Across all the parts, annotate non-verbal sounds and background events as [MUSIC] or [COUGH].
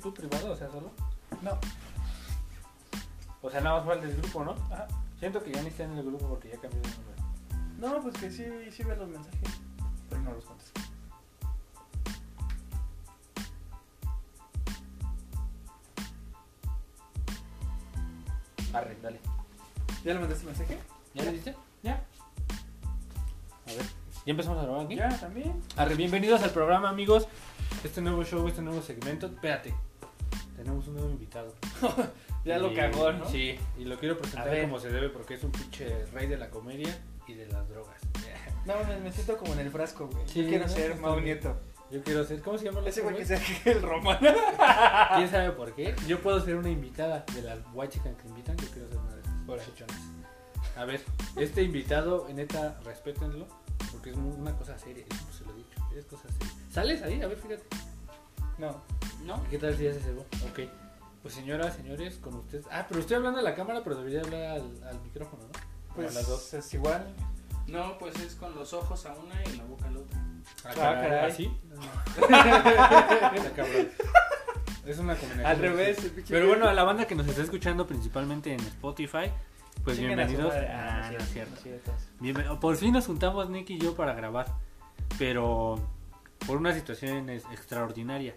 tú privado, o sea, solo? No. O sea, nada más fue el del grupo, ¿no? Ajá. Siento que ya ni está en el grupo porque ya cambió de número. No, pues que sí, sí ve los mensajes. Pero no los contesto. Arre, dale. ¿Ya le mandaste mensaje? ¿Ya le diste? Ya. A ver. ¿Ya empezamos a grabar aquí? Ya, también. Arre, bienvenidos al programa, amigos. Este nuevo show, este nuevo segmento. Espérate. Tenemos un nuevo invitado. [LAUGHS] Ya lo cagó, ¿no? Sí, y lo quiero presentar como se debe porque es un pinche rey de la comedia y de las drogas. [LAUGHS] No, me, me siento como en el frasco, güey. Sí, Yo quiero ¿no? ser Mau. Nieto. Yo quiero ser, ¿cómo se llama? Ese güey que sea el Román. [LAUGHS] ¿Quién sabe por qué? Yo puedo ser una invitada de las chicken que invitan. Yo quiero ser una de esas Órale. chichonas. A ver, este invitado, neta, respétenlo. Porque es una cosa seria. Eso se lo he dicho. Es cosa seria. ¿Sales ahí? A ver, fíjate. No. ¿No? ¿Qué tal si ya se cebó? Ok. Pues señoras, señores, con ustedes. Ah, pero estoy hablando a la cámara, pero debería hablar al, al micrófono, ¿no? Pues a las dos. es igual. No, pues es con los ojos a una y la boca a la otra. Ah, caray. ¿Así? [LAUGHS] Es una combinación. Al revés. Pero bueno, a la banda que nos está escuchando principalmente en Spotify, pues a bienvenidos. madre. Ah, Ah, no es cierto. Bienven- Por fin nos juntamos Nick y yo para grabar, pero por una situación extraordinaria.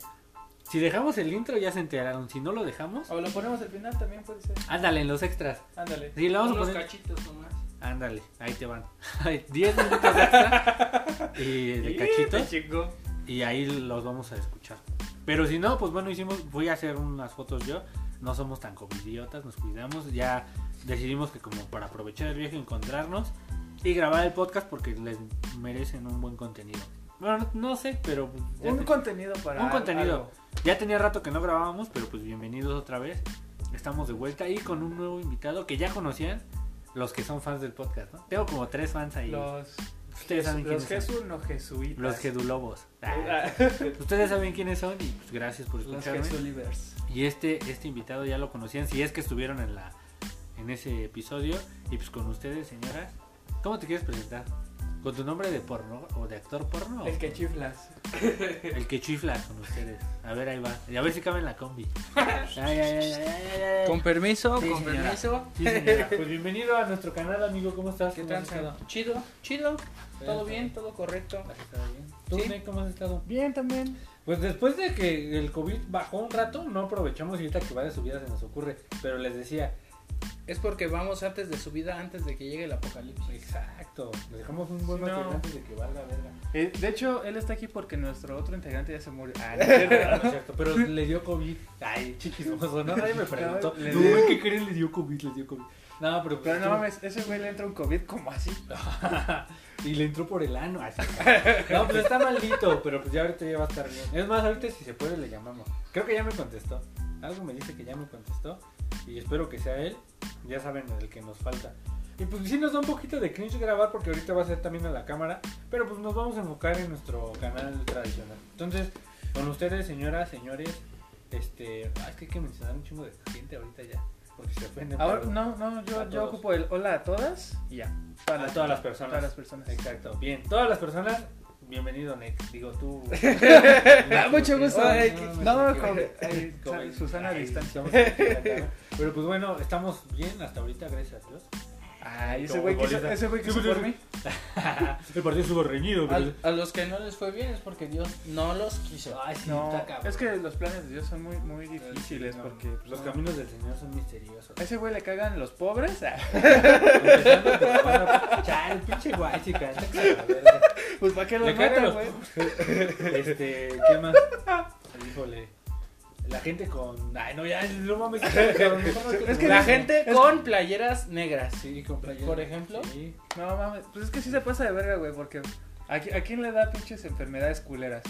Si dejamos el intro ya se enteraron, si no lo dejamos, O lo ponemos al final también puede ser. ándale en los extras. Ándale. Sí, lo vamos a poner. cachitos nomás. Ándale, ahí te van. [LAUGHS] 10 minutos extra y de cachitos y ahí los vamos a escuchar. Pero si no, pues bueno, hicimos, voy a hacer unas fotos yo. No somos tan covidiotas, nos cuidamos. Ya decidimos que como para aprovechar el viaje encontrarnos y grabar el podcast porque les merecen un buen contenido. Bueno, no, no sé, pero pues, Un te- contenido para. Un contenido. algo. ya tenía rato que no grabábamos, pero pues bienvenidos otra vez. Estamos de vuelta y con un nuevo invitado que ya conocían los que son fans del podcast, ¿no? Tengo como tres fans ahí. Los. Ustedes saben los quiénes son. Jesús no jesuitas. Los Gedulobos. Ah, Ah, [LAUGHS] Ustedes saben quiénes son y pues gracias por Los escucharme. Jesulivers. Y este, este invitado ya lo conocían, si es que estuvieron en la en ese episodio. Y pues con ustedes, señoras, ¿cómo te quieres presentar? ¿Con tu nombre de porno o de actor porno? El que chiflas. [LAUGHS] el que chifla con ustedes. A ver, ahí va. Y a ver si cabe en la combi. Ay, ay, ay, ay, ay, ay. Con permiso, Sí, con señora. permiso. Sí. Pues bienvenido a nuestro canal, amigo. ¿Cómo estás? ¿Qué ¿Cómo has tal? Chido, chido. Todo Bien. bien, todo correcto. ¿Has estado bien? ¿Tú, Sí. Nick, cómo has estado? Bien, también. Pues después de que el COVID bajó un rato, no aprovechamos y ahorita que va de subida se nos ocurre. Pero les decía, Es porque vamos antes de subida, antes de que llegue el apocalipsis. exacto, les dejamos un buen Sí, no. antes de que valga verga. Eh, de hecho, él está aquí porque nuestro otro integrante ya se murió. Ah, no, [LAUGHS] No, no es cierto, pero le dio COVID. Ay, chiquismoso, no, nadie me preguntó. Le No, dio- ¿qué creen? Le dio COVID, le dio COVID. No, pero, Pero no mames, ese güey le entra un COVID como así. [LAUGHS] y le entró por el ano. así. No, pues está maldito, pero pues ya ahorita ya va a estar bien. Es más, ahorita si se puede le llamamos. Creo que ya me contestó. Algo me dice que ya me contestó. Y espero que sea él. Ya saben el que nos falta. Y pues sí nos da un poquito de cringe grabar porque ahorita va a ser también a la cámara. Pero pues nos vamos a enfocar en nuestro canal tradicional. Entonces, con ustedes, señoras, señores, este... ah, es que hay que mencionar un chingo de gente ahorita ya. Porque se ofenden. Ahora, no, no, yo, yo ocupo el hola a todas y ya. A todas las personas. Todas las personas. Exacto, bien. Todas las personas, bienvenido, Nick. Digo tú. [LAUGHS] Mucho gusto. No, con-. [LAUGHS] Susana a distancia. Pero pues bueno, estamos bien hasta ahorita, gracias a Dios. Ay, ese güey quiso, ese güey Sí, quiso por mí. El partido estuvo reñido, pero... A, a los que no les fue bien es porque Dios no los quiso. Ay, sí, No, está cabrón. es que los planes de Dios son muy, muy difíciles No, porque pues, los no. caminos del Señor son misteriosos. a ese güey le cagan los pobres. [LAUGHS] Chale, pinche guay, chica. Pues para qué lo los güey. [LAUGHS] Este, ¿qué más? Híjole. La gente con. Ay, no, ya, no mames. [LAUGHS] Es que La es- gente con playeras negras. Sí, con playera. Por ejemplo. Sí. No mames, pues es que sí se pasa de verga, güey, porque ¿a, qui- a quién le da pinches enfermedades culeras?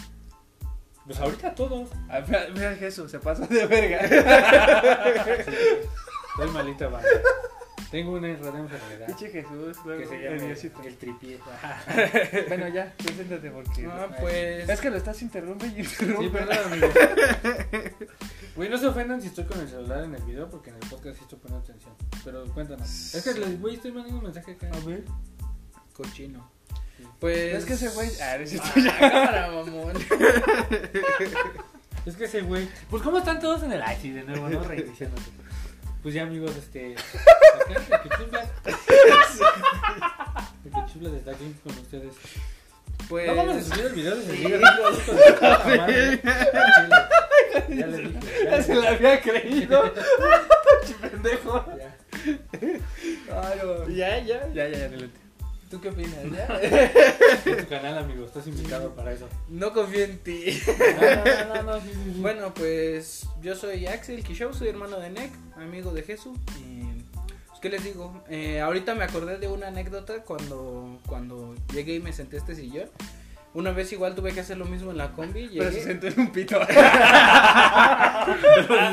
Pues ahorita a todos. A, mira, mira Jesús, se pasa de verga. [LAUGHS] Soy malita, banda. Tengo una rara enfermedad. Pinche Jesús, luego Que se el llama Diosito. el tripié. [LAUGHS] Bueno, ya, preséntate porque... Ah, pues. Es que lo estás interrumpe y interrumpe. Sí, perdón, amigo. [LAUGHS] Güey, no se ofendan si estoy con el celular en el video porque en el podcast sí estoy poniendo atención. Pero cuéntanos. Es que les, güey, estoy mandando un mensaje acá. A ver. Cochino. Sí. Pues. Es que ese güey... Ah, eres Ah, cámara, mamón. [LAUGHS] Es que ese güey. Pues, ¿cómo están todos en el. Ay, sí, de nuevo, ¿no? Reiniciándote. Pues ya, amigos, este. acá, El está aquí con ustedes. Pues. No vamos a subir el video de ese video. [LAUGHS] Ya dije. Se la había creído. [LAUGHS] Pendejo. Ya, ya. Ya, ya, ya, adelante. ¿Tú qué opinas? [LAUGHS] [LAUGHS] Tu canal, amigo. Estás invitado para eso. No confío en ti. No, no, no, no, sí, sí, sí. Bueno, pues yo soy Axel Kishou, soy hermano de Nick, amigo de Jesús. Y pues, ¿qué les digo? Eh, ahorita me acordé de una anécdota cuando, cuando llegué y me senté a este sillón. Una vez igual tuve que hacer lo mismo en la combi. Pero se Llegué. sentó en un pito. [LAUGHS] Pero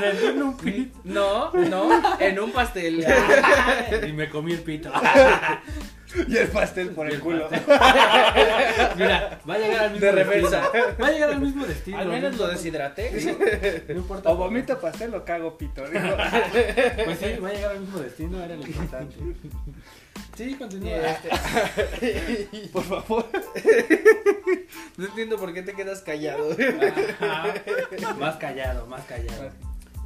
se sentó en un pito. No, no, en un pastel. Y me comí el pito. Y el pastel por el culo. [LAUGHS] Mira, va a llegar al mismo De reversa. destino. Va a llegar al mismo destino. Al menos no lo deshidraté. No importa. O vomito pastel o cago pito. digo. [LAUGHS] Pues sí, va a llegar al mismo destino, era lo importante. Sí, continúa. [LAUGHS] este, Por favor. no entiendo por qué te quedas callado. Ajá. Más callado, más callado.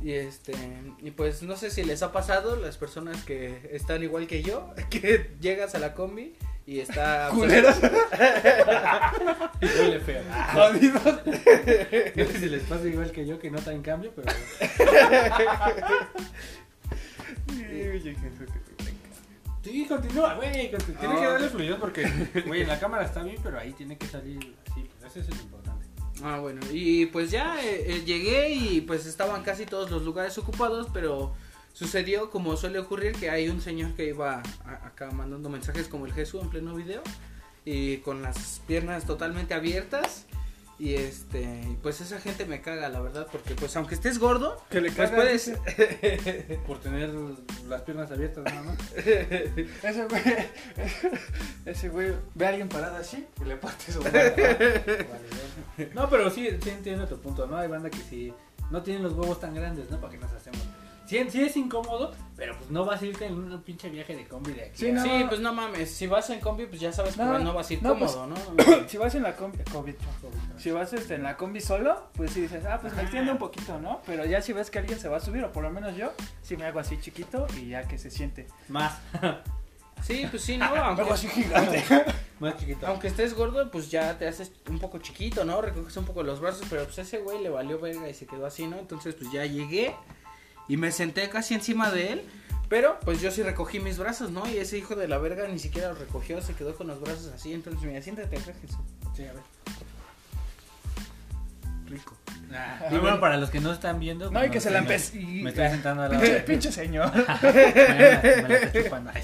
Y este, y pues no sé si les ha pasado las personas que están igual que yo, [LAUGHS] que llegas a la combi y está [LAUGHS] Culeros. [LAUGHS] Y huele feo. Jodidos. No sé si les pasa igual que yo, que nota en cambio, pero. Sí, continúa, güey. Tiene que Ah. darle fluidez porque, güey, la cámara está bien, pero ahí tiene que salir así. Pues ese es el importante. Ah, bueno, y pues ya eh, eh, llegué y pues estaban casi todos los lugares ocupados, pero sucedió como suele ocurrir que hay un señor que iba a- acá mandando mensajes como el Jesús en pleno video y con las piernas totalmente abiertas y este, pues esa gente me caga, la verdad, porque pues aunque estés gordo, Que le pues puedes. [LAUGHS] Por tener las piernas abiertas nada más. [LAUGHS] Ese güey. [LAUGHS] Ese güey ve a alguien parado así y le parte su mano. No, pero sí, sí entiendo tu punto, ¿no? Hay banda que sí no tienen los huevos tan grandes, ¿no? ¿Para qué nos hacemos? Sí, sí es incómodo, pero pues no vas a irte en un pinche viaje de combi de aquí. Sí, a- no. Sí, pues no mames, si vas en combi pues ya sabes que No, vas a ir no, pues- cómodo, ¿no? [COUGHS] Si vas en la combi. COVID, Si vas este, en la combi solo, pues sí dices, ah, pues me extiendo un poquito, ¿no? Pero ya si ves que alguien se va a subir, o por lo menos yo, sí me hago así chiquito y ya que se siente. Más, [LAUGHS] Sí, pues sí, no, [LAUGHS] aunque, así gigante. [LAUGHS] más chiquito. aunque estés gordo, pues ya te haces un poco chiquito, ¿no? Recoges un poco los brazos, pero pues ese güey le valió verga y se quedó así, ¿no? Entonces pues ya llegué y me senté casi encima de él, pero pues yo sí recogí mis brazos, ¿no? Y ese hijo de la verga ni siquiera los recogió, se quedó con los brazos así, entonces mira, siéntate acá, Jesús. Sí, a ver. Rico. y bueno, para los que no están viendo. No, y que se la me- empecé. Me estoy sentando al lado Pinche, de. pinche señor. [LAUGHS] La- la. [LAUGHS]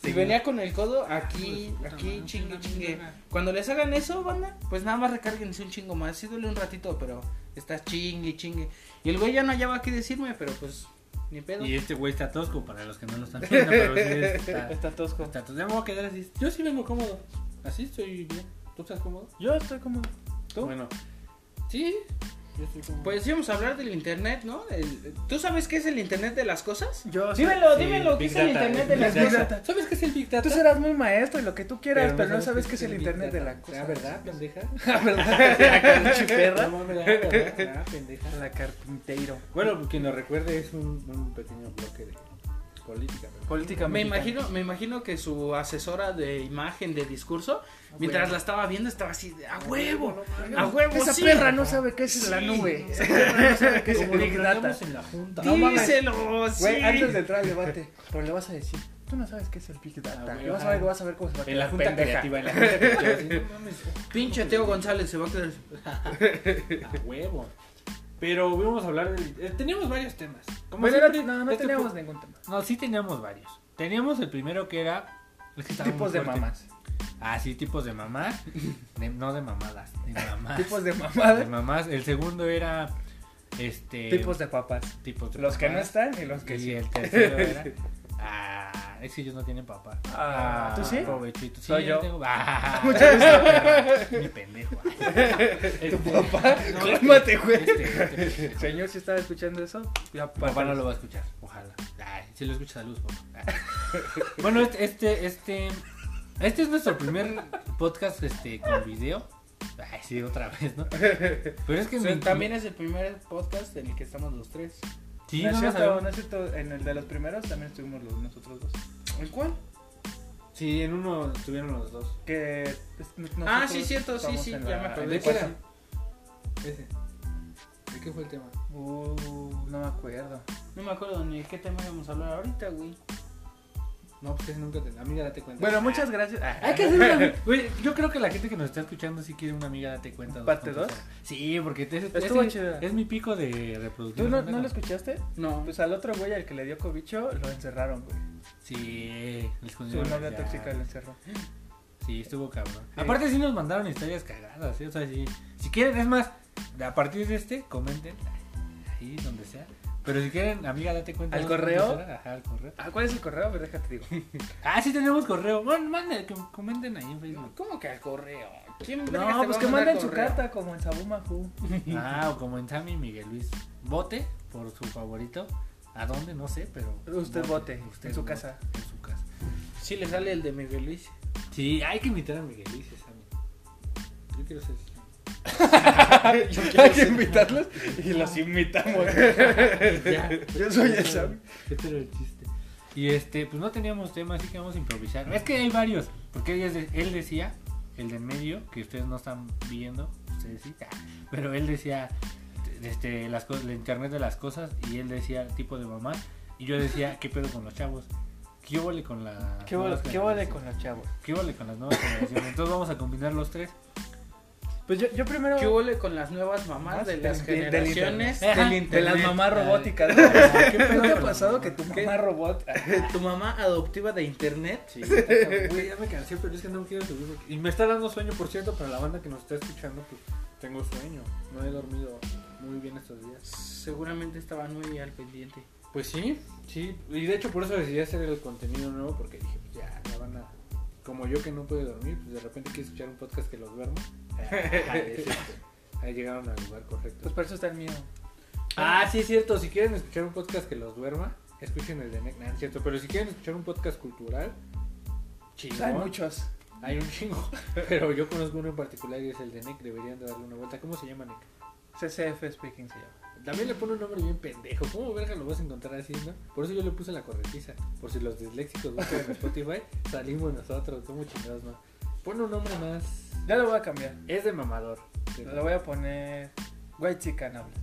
Si venía con el codo aquí, aquí, chingue, chingue. Cuando les hagan eso, banda, pues nada más recárguense un chingo más. Sí duele un ratito, pero está chingue, chingue. Y el güey ya no hallaba qué decirme, pero pues, ni pedo. Y este güey está tosco para los que no lo están [LAUGHS] viendo, pero sí está. Está tosco. está tosco. Ya me voy a quedar así. Yo sí vengo cómodo. Así estoy bien. ¿Tú estás cómodo? Yo estoy como. ¿Tú? Bueno. Sí. Pues íbamos a hablar del internet, ¿no? El- ¿Tú sabes qué es el internet de las cosas? Yo Dímelo, Sí, dímelo, ¿qué es el internet de Big las cosas? Data. ¿Sabes qué es el Big Data? Tú serás muy maestro y lo que tú quieras, pero, no sabes qué es el internet de Data. la cosa. Ah, ¿verdad, pendeja? [LAUGHS] Ah, ¿verdad? [LAUGHS] ¿verdad? Ah, pendeja. La carpintero. Bueno, quien nos recuerde es un, un pequeño bloque de política. pero- Política Me imagino, me imagino que su asesora de imagen, de discurso, mientras la estaba viendo, estaba así, de, ¡a huevo! ¡A huevo! Esa sí! perra no sabe qué es la Sí. nube. Esa perra no sabe qué es Como Big Data. en la junta. No. ¡Díselo! sí! Güey, antes de entrar al debate, pero le vas a decir, tú no sabes qué es el Big Ah, Data. y vas a ver, vas a ver cómo se va a En la quedar junta pendeja. creativa, en la [LAUGHS] junta creativa. así, no mames. Pinche Teo González se va a quedar. [LAUGHS] A huevo. Pero vamos a hablar de... eh, teníamos varios temas. Como Bueno, siempre, no, no este teníamos fue- ningún tema. No, sí teníamos varios. Teníamos el primero que era... que Tipos de mamás. Ah, sí, tipos de mamás. De- no de mamadas, de mamás. Tipos de de mamadas. mamás. El segundo era... Este... Tipos de papás. tipos de Los que no están y los que Y sí. el tercero era... [LAUGHS] Ah, es que ellos no tienen papá. Ah, ¿tú sí? Provechito. Soy yo. tengo- Ah, [LAUGHS] Mucho gusto. [LAUGHS] Mi pendejo. Este, papá, no, [LAUGHS] cálmate, güey. este, este, este. Señor, si estaba escuchando eso, ya Papá no lo va a escuchar, ojalá. Ay, si lo escucha, salud, papá. Bueno, este, este, este, este es nuestro primer podcast, este, con video. Ay, sí, otra vez, ¿no? Pero es que O sea, mi- también es el primer podcast en el que estamos los tres. Sí, no, no es cierto, no es cierto, en el de los primeros también estuvimos los, nosotros dos. ¿En cuál? Sí, en uno estuvieron los dos. Que Ah, sí, cierto, sí, sí, ya la- me acordé. en ¿De el qué era? Ese. ¿De qué fue el tema? Uh, no me acuerdo. No me acuerdo ni de qué tema íbamos a hablar ahorita, güey. No, pues ese nunca te... Amiga, date cuenta. Bueno, muchas gracias. Ah, Hay que hacer una... [LAUGHS] Güey, yo creo que la gente que nos está escuchando sí quiere una amiga, date cuenta. ¿Parte dos? dos? Sí, porque Estuvo ese chida. es mi pico de reproducción. ¿Tú no, lo escuchaste? No. Pues al otro güey al que le dio cobicho lo encerraron, güey. Sí, les Su novia tóxica lo encerró. Sí, estuvo cabrón. Sí. Aparte sí nos mandaron historias cagadas, ¿sí? O sea, sí. Si quieren, es más, a partir de este, comenten ahí donde sea. Pero si quieren, amiga, date cuenta. ¿Al correo? cuánto será. Ajá, al correo. Ah, ¿cuál es el correo? Ver, déjate digo. [LAUGHS] Ah, sí tenemos correo. Bueno, manden, que comenten ahí en Facebook. ¿Cómo que al correo? ¿Quién No, pues que manden su carta como en Sabumafu. [LAUGHS] Ah, o como en Sammy Miguel Luis. Vote por su favorito. ¿A dónde? No sé, pero. Usted vote, en su vote casa. En su casa. Sí le sale el de Miguel Luis. Sí, hay que invitar a Miguel Luis Sammy. Yo quiero ser. Hay que invitarlos y los invitamos. Ya. Yo soy el Sammy. Este era el chiste. Y este, pues no teníamos tema, así que vamos a improvisar. Es que hay varios. Porque él, de- él decía, el de en medio, que ustedes no están viendo, ustedes sí, ah, pero él decía este, las cosas, el internet de las cosas, y él decía tipo de mamá, y yo decía, [LAUGHS] ¿qué pedo con los chavos? ¿Qué vale con la ¿Qué vale, qué vale con los chavos? ¿Qué vale con las nuevas generaciones? Entonces vamos a combinar los tres. Pues yo, yo primero. ¿Qué huele con las nuevas mamás de Del- las del- generaciones internet. del Ajá, internet? De las mamás robóticas. ¿Qué [LAUGHS] ¿Qué, pedo te ha pasado que tu mamás? mamá robot? [LAUGHS] Tu mamá adoptiva de internet. Sí, güey, ya me cansé, pero es que no me quiero subir. Y me está dando sueño, por cierto, para la banda que nos está escuchando, pues tengo sueño. No he dormido muy bien estos días. Seguramente estaban muy al pendiente. Pues sí, sí. Y de hecho por eso decidí hacer el contenido nuevo, porque dije, pues ya, ya van a... Como yo que no puedo dormir, pues de repente quiero escuchar un podcast que los duermo. [LAUGHS] Cierto. Ahí llegaron al lugar correcto. Pues por eso está el mío. Ah, sí, es cierto. Si quieren escuchar un podcast que los duerma, escuchen el de NEC. Nah, es cierto. Pero si quieren escuchar un podcast cultural, chingón. Hay muchos. Hay un chingo. [LAUGHS] Pero yo conozco uno en particular y es el de NEC. Deberían de darle una vuelta. ¿Cómo se llama NEC? CCF Speaking se llama. También le pone un nombre bien pendejo. ¿Cómo verga lo vas a encontrar así, no? Por eso yo le puse la corretiza. Por si los disléxicos buscan en Spotify, [LAUGHS] salimos nosotros. ¿Cómo chingados, no? Pone un nombre más. Ya lo voy a cambiar. Es de mamador. Lo voy a poner. White Chicken habla.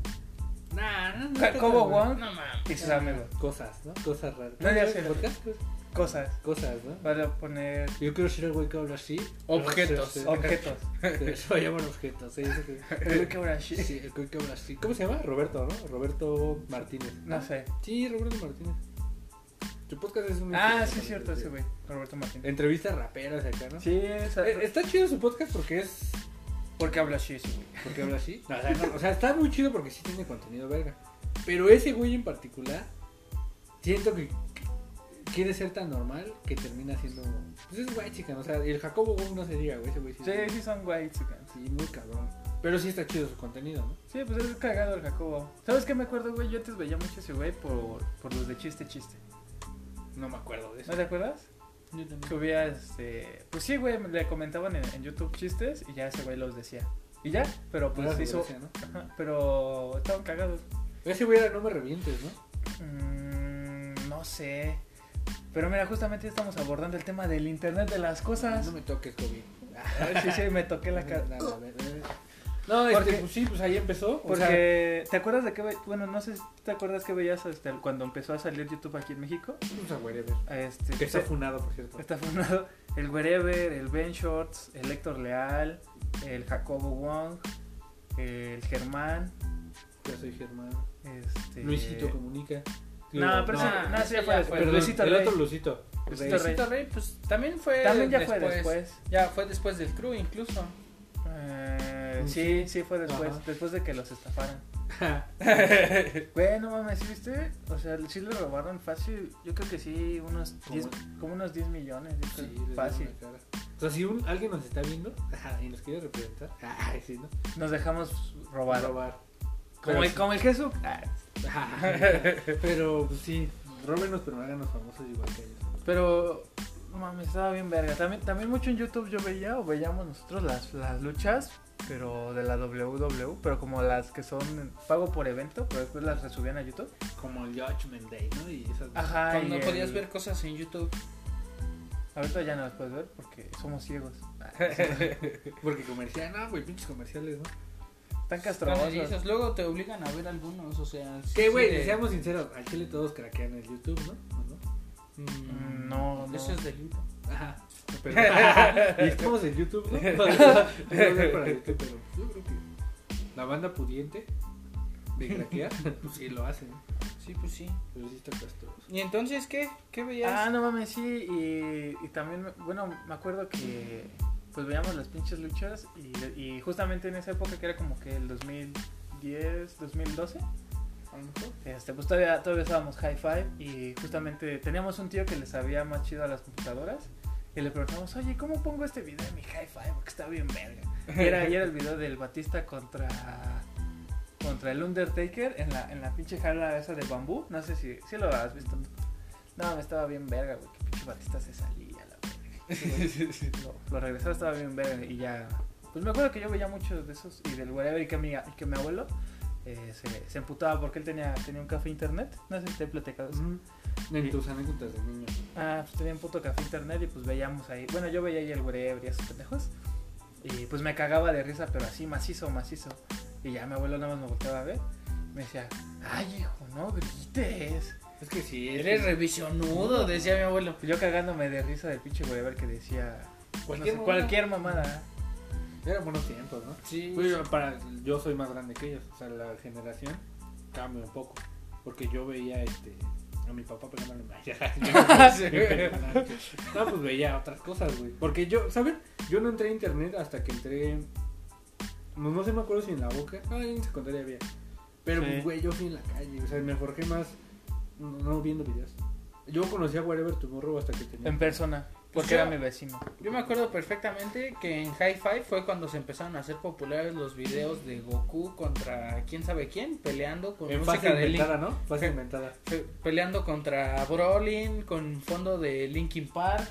Nah, no, no. Jacobo no, Wong No y sus amigos. Cosas, ¿no? Cosas raras. No, ya ¿Cómo se sé. Pues, Cosas. Cosas, ¿no? Voy a poner Yo quiero ser el güey que habla así. Objetos. Sí, sí. objetos. [LAUGHS] Se va a llamar objetos. Sí, sí, sí. Creo que ahora sí. Sí, el güey que habla así. ¿Cómo se llama? Roberto, ¿no? Roberto Martínez. No sé. Sí, Roberto Martínez. Tu podcast es un. Ah, sí, es cierto, ese güey. Roberto Martín. Entrevistas raperas acá, ¿no? Sí, esa- Eh, Está chido su podcast porque es. porque habla así, sí, güey. Porque habla así. [LAUGHS] No, o, sea, no, o sea, está muy chido porque sí tiene contenido verga. Pero ese güey en particular, siento que quiere ser tan normal que termina siendo. Pues es güey, chica. O sea, y el Jacobo Wong no se diga, güey. Ese güey sí. Sí, sí son White Chicken. Sí, muy cabrón. Pero sí está chido su contenido, ¿no? Sí, pues es cagado el Jacobo. ¿Sabes qué me acuerdo, güey? Yo antes veía mucho ese güey por, por los de chiste chiste. No me acuerdo de eso. ¿No te acuerdas? Yo también. Subía, este... Pues sí, güey, le comentaban en, en YouTube chistes y ya ese güey los decía. Y ya, pero pues Era hizo... gracia, ¿no? Ajá, pero estaban cagados. Ese güey era no me revientes, ¿no? Mm, no sé. Pero mira, justamente estamos abordando el tema del Internet de las cosas. No me toques, Kobe. [LAUGHS] Sí, sí, me toqué la cara. No, no, no, No, este, Porque- pues sí, pues ahí empezó. o sea, Porque, ¿te acuerdas de qué Bueno, no sé si te acuerdas que veías este, cuando empezó a salir YouTube aquí en México. pues a wherever. Este, Que está funado, por cierto. está fundado el Wherever, el Ben Shorts, el Héctor Leal, el Jacobo Wong, el Germán, Ya soy Germán. este... Luisito comunica. No, pero no, ese, no, ese ya ya fue fue. después. Perdón, Luisito el Rey. otro Luisito. Luisito Rey. Pues también fue También ya fue después. Ya fue después del crew incluso. Eh, Mm, sí, sí fue después, Ajá. después de que los estafaran. [LAUGHS] Güey, no mames, ¿sí viste? O sea, sí le robaron fácil, yo creo que sí, unos ¿Cómo? 10, como unos 10 millones, yo creo, Sí, fácil. O sea, si un, alguien nos está viendo [LAUGHS] y nos quiere representar, [LAUGHS] ay, sí, ¿no? Nos dejamos robar. Robar. Como el, como el Jesús. [LAUGHS] Pero pues, sí, róbenos, pero háganos famosos igual que ellos. Pero No mames, estaba bien verga. También, también mucho en YouTube yo veía o veíamos nosotros las, las luchas, pero de la WWE, pero como las que son pago por evento, pero después las resubían a YouTube. Como el Judgment Day, ¿no? Y esas. Ajá, Cuando y el- podías ver cosas en YouTube. Ahorita ya no las puedes ver porque somos ciegos. [LAUGHS] Porque comercial, no, güey, pinches comerciales, ¿no? Están Están castrosos. Luego te obligan a ver algunos, o sea. sí, Que, güey, sí, de- seamos sinceros, al chile todos craquean el YouTube, ¿no? ¿O no? Mm, No, no. Eso es delito. Ajá. Pero, [LAUGHS] y estamos en YouTube, ¿no? [LAUGHS] Para, para YouTube, pero yo creo que la banda pudiente de craquear, [LAUGHS] pues sí lo hacen. Sí, pues sí. Pero sí está castroso. ¿Y entonces qué? ¿Qué veías? Ah, no mames, sí. Y, y también, me- bueno, me acuerdo que pues veíamos las pinches luchas y, justamente en esa época que era como que el 2010, 2012. A lo mejor. Este, pues todavía, todavía estábamos high five y justamente teníamos un tío que le sabía más chido a las computadoras y le preguntamos, oye, ¿cómo pongo este video en mi high five? Porque está bien verga. Era, y era el video del Batista contra contra el Undertaker en la, en la pinche jala esa de bambú. No sé si, si lo has visto. No, me estaba bien verga, güey. Que pinche Batista se salía, la [LAUGHS] verga. Lo, lo regresaba, estaba bien verga y ya... Pues me acuerdo que yo veía muchos de esos y del whatever y que mi, y que mi abuelo eh, se, se emputaba porque él tenía, tenía un café internet. No sé si te he platicado eso. En tus anécdotas de niño. Ah, pues tenía un puto café internet y pues veíamos ahí. Bueno, yo veía ahí el whatever y esos pendejos. Y pues me cagaba de risa, pero así macizo, macizo. Y ya mi abuelo nada más me volteaba a ver. Me decía, ay, hijo, no grites. Es que sí, es Eres que revisionudo, decía mi abuelo. Pues yo cagándome de risa del pinche whatever que decía cualquier, no sé, mamada. cualquier mamada. Eran buenos tiempos, ¿no? Sí. Pues, yo, para, yo soy más grande que ellos, o sea, la generación cambia un poco. Porque yo veía este a mi papá pegándole [LAUGHS] [LAUGHS] No, pues veía otras cosas, güey. Porque yo, ¿saben? Yo no entré a internet hasta que entré. No, no sé, me acuerdo si en la boca. No, en secundaria había. Pero, Sí. pues, güey, yo fui en la calle. O sea, me forjé más. No, no viendo videos. Yo conocí a Wherever Tomorrow hasta que tenía. En persona, porque Yo- era mi vecino. Yo me acuerdo perfectamente que en High Five fue cuando se empezaron a hacer populares los videos de Goku contra quién sabe quién, peleando con En música de Link, inventada, ¿no? Fase inventada. pe- peleando contra Brolin con fondo de Linkin Park.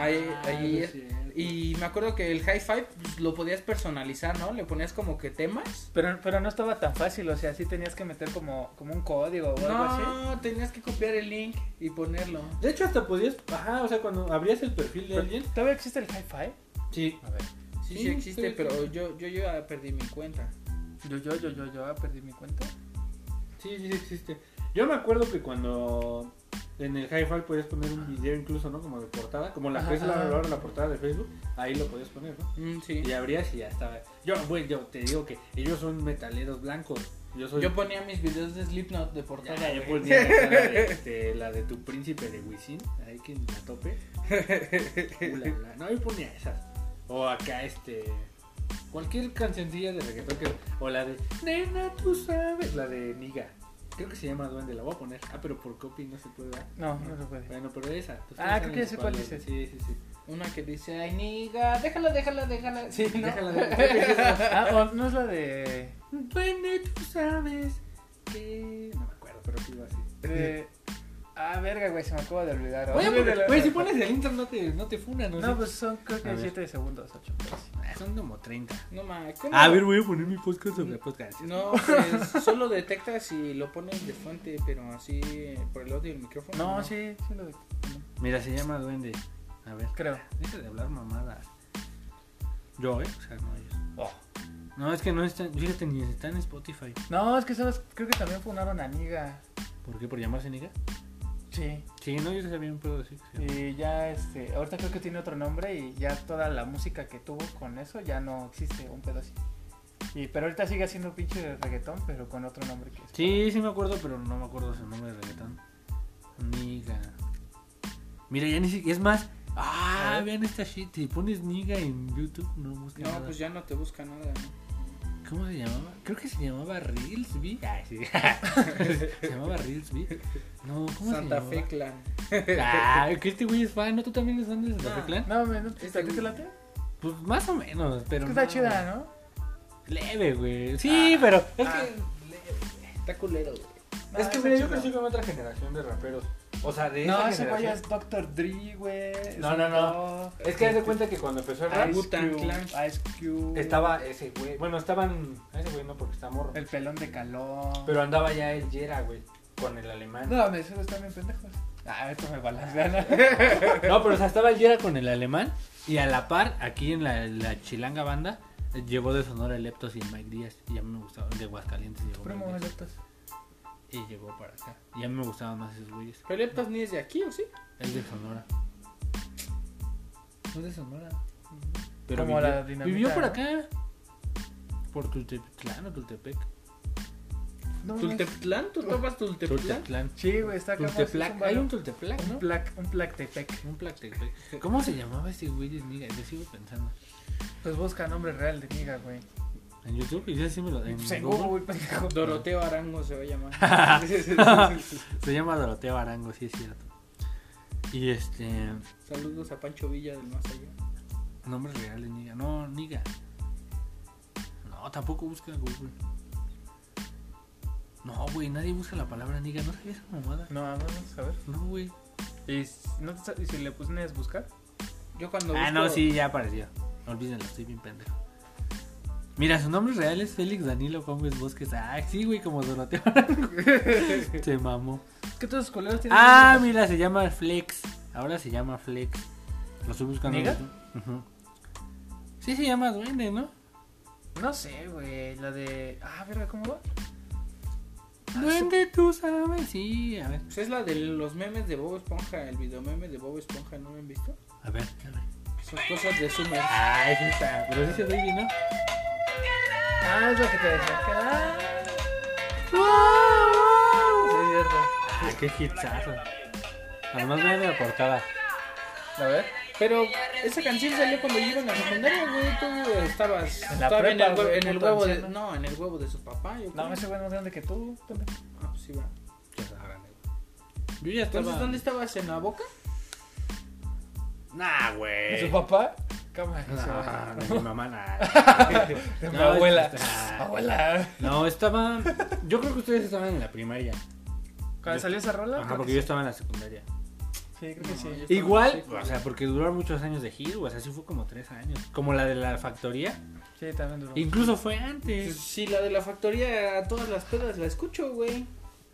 Ahí- ahí no es- cierto. Y me acuerdo que el High Five pues, lo podías personalizar, ¿no? Le ponías como que temas. Pero, pero no estaba tan fácil, o sea, sí tenías que meter como, como un código o algo así. No, tenías que copiar el link y ponerlo. De hecho, hasta podías. Ajá, o sea, cuando abrías el perfil de alguien. ¿Todavía existe el high five? Sí. A ver. Sí, Sí, sí existe, sí, pero sí. yo, yo, yo ya perdí mi cuenta. Yo, yo, yo, yo, yo, ah, perdí mi cuenta. Sí, sí existe. Yo me acuerdo que cuando en el Hi-Fi podías poner un video incluso, ¿no? Como de portada, como la que es la, ahora la portada de Facebook, ahí lo podías poner, ¿no? Mm, sí. Y abrías y ya estaba. Yo, güey, yo te digo que ellos son metaleros blancos. Yo soy. Yo ponía mis videos de Slipknot de Ya, portada. yo güey. ponía la de, [LAUGHS] este, la de tu príncipe de Wisin, ahí que la tope. Ulala. No, yo ponía esas. O acá, este. Cualquier cancioncilla de reggaetón que. O la de. Nena, tú sabes. La de Niga. Creo que se llama Duende, la voy a poner. Ah, pero por copy no se puede dar. No, no se puede. Bueno, pero esa. pues, Ah, creo que ya sé cuál es. dices. Sí, sí, sí. Una que dice, ay, niga, déjala, déjala, déjala. Sí, [LAUGHS] ¿no? Déjala [LAUGHS] de. [LAUGHS] Ah, o no es la de. Duende, tú sabes. Que. No me acuerdo, pero sí iba así. de- Ah, verga, güey, se me acaba de olvidar. Oye, Olvídalo. porque- güey, si pones el intro no te, no te funan, ¿no? No, pues son creo A que ver. 7 segundos, 8. Ah, Son como 30. No, ma, ¿cómo? A ver, voy a poner mi podcast sobre podcast. No, pues solo detecta si lo pones de fuente, pero así por el audio del micrófono. No, sí, sí lo Mira, se llama Duende. A ver. creo. Deja de hablar mamadas. Yo, ¿eh? O sea, no ellos. Oh. No, es que no están. Fíjate, ni están en Spotify. No, es que sabes, creo que también funaron a Niga. ¿Por qué? ¿Por llamarse Niga? Sí. Sí, no, yo sabía un pedo así. Sí. Y ya, este, ahorita creo que tiene otro nombre y ya toda la música que tuvo con eso ya no existe, un pedo así. Y, pero ahorita sigue haciendo pinche reggaetón, pero con otro nombre que es. Sí, sí me acuerdo, pero no me acuerdo su nombre de reggaetón. Niga. Mira, ya ni siquiera. Es más. Ah, vean esta shit. Si pones Niga en YouTube, no busca No, nada. pues ya no te busca nada, ¿no? ¿Cómo se llamaba? Creo que se llamaba Reelsby. Ay, sí. [LAUGHS] se llamaba Reelsby. No, ¿cómo Santa se Fe? Clan. Ah, que este güey es fan, ¿no? ¿Tú también eres fan de Santa Fe. Clan? No, me, no, Este ¿a ti te late? Pues más o menos, pero. Es que está no. chida, ¿no? Leve, güey. Sí, pero es Ah. que. Está culero, güey. Es que mira, yo crecí con otra generación de raperos. O sea, de No, esa ese güey es Dr. Dre, güey. No, no, no. Es que haz de cuenta que cuando empezó el rap, Ice Cube, Clan. Ice Cube. estaba ese güey. Bueno, estaban. Ese güey no, porque está morro. El pelón de calón. Pero andaba ya el Yera, güey. Con el alemán. No, me esos están bien pendejos. Ah, esto me balancean. [LAUGHS] No, pero o sea, estaba el Yera con el alemán. Y a la par, aquí en la, la chilanga banda, llegó de Sonora el Leptos y el Mike Díaz. Y a mí me gustaba. De Aguascalientes llegó. Primo, Mike Díaz. leptos. Y llegó para acá. Y a mí me gustaban más esos güeyes. Pero Leptos ni es de aquí, ¿o sí? Es de Sonora. No es de Sonora. Como vivió, la dinamita, vivió por ¿no? acá. Por Tulteplán o Tultepec. No. ¿Tulteplán? ¿Tú tomas Tulteplán? Tulteplán. Sí, güey, está acá. Tulteplac. un Hay un Tulteplac, Un ¿no? plac, un plactepec. Un Plactepec. ¿Cómo se llamaba ese güey de Niga? Yo sigo pensando. Pues busca nombre real de Niga, güey. En YouTube, y ya sí me lo. En Pues en Google. Google, pendejo. Doroteo Arango se va a llamar. [LAUGHS] Se llama Doroteo Arango, sí es cierto. Y este. Saludos a Pancho Villa del más allá. Nombre real de Niga. No, Niga. No, tampoco busca Google. No, güey, nadie busca la palabra Niga. ¿No sabía esa mamada? No, vamos a ver. No, güey. ¿Y, no te sa- y si le pones buscar? Yo cuando Ah, busco- no, sí, ya apareció. Olvídenlo, estoy bien pendejo. Mira, su nombre real es Félix Danilo Gómez Bosques. Ah, sí, güey, como Doroteo. [LAUGHS] Se mamó. Que todos los coleros tienen. Ah, mira, se llama Flex. Ahora se llama Flex. Lo estoy buscando. Ujú. Sí se llama Duende, ¿no? No sé, güey. La de. Ah, verga, ¿cómo va? Duende, tú sabes. Sí, a ver. Pues es la de los memes de Bob Esponja, el video meme de Bob Esponja, ¿no lo han visto? A ver, a ver. Son cosas de Summer. Ah, es esa. Pero dice Baby, ¿no? Ah, es lo que te decía. Ah, sí, es. Ah, qué hitsazo. Además, vean la portada. A ver. Pero esa canción salió cuando yo iba en la secundaria, güey. Tú estabas En la todavía prepa, en el, hue- güey, en el puto huevo de, no, en el huevo de su papá. Yo creo. No, ese güey es más grande que tú. Ah, pues sí, va. Ya está grande, güey. Yo ya estaba. Entonces, ¿dónde estabas? ¿En la boca? Nah, ¿Y güey. su papá? Cámara. se No, de mi [LAUGHS] mamá, nah. De mi No, abuela. Abuela. No, estaba. Yo creo que ustedes estaban en la primaria. Cuando Yo- salió esa rola. Ajá, porque que yo estaba en la secundaria. Sí, creo que sí. Igual, o sea, porque duraron muchos años de Hero, o sea, sí fue como tres años. Como la de la factoría. Sí, también duró. Incluso fue Pues, antes. sí, la de la factoría, a todas las pedas la escucho, güey.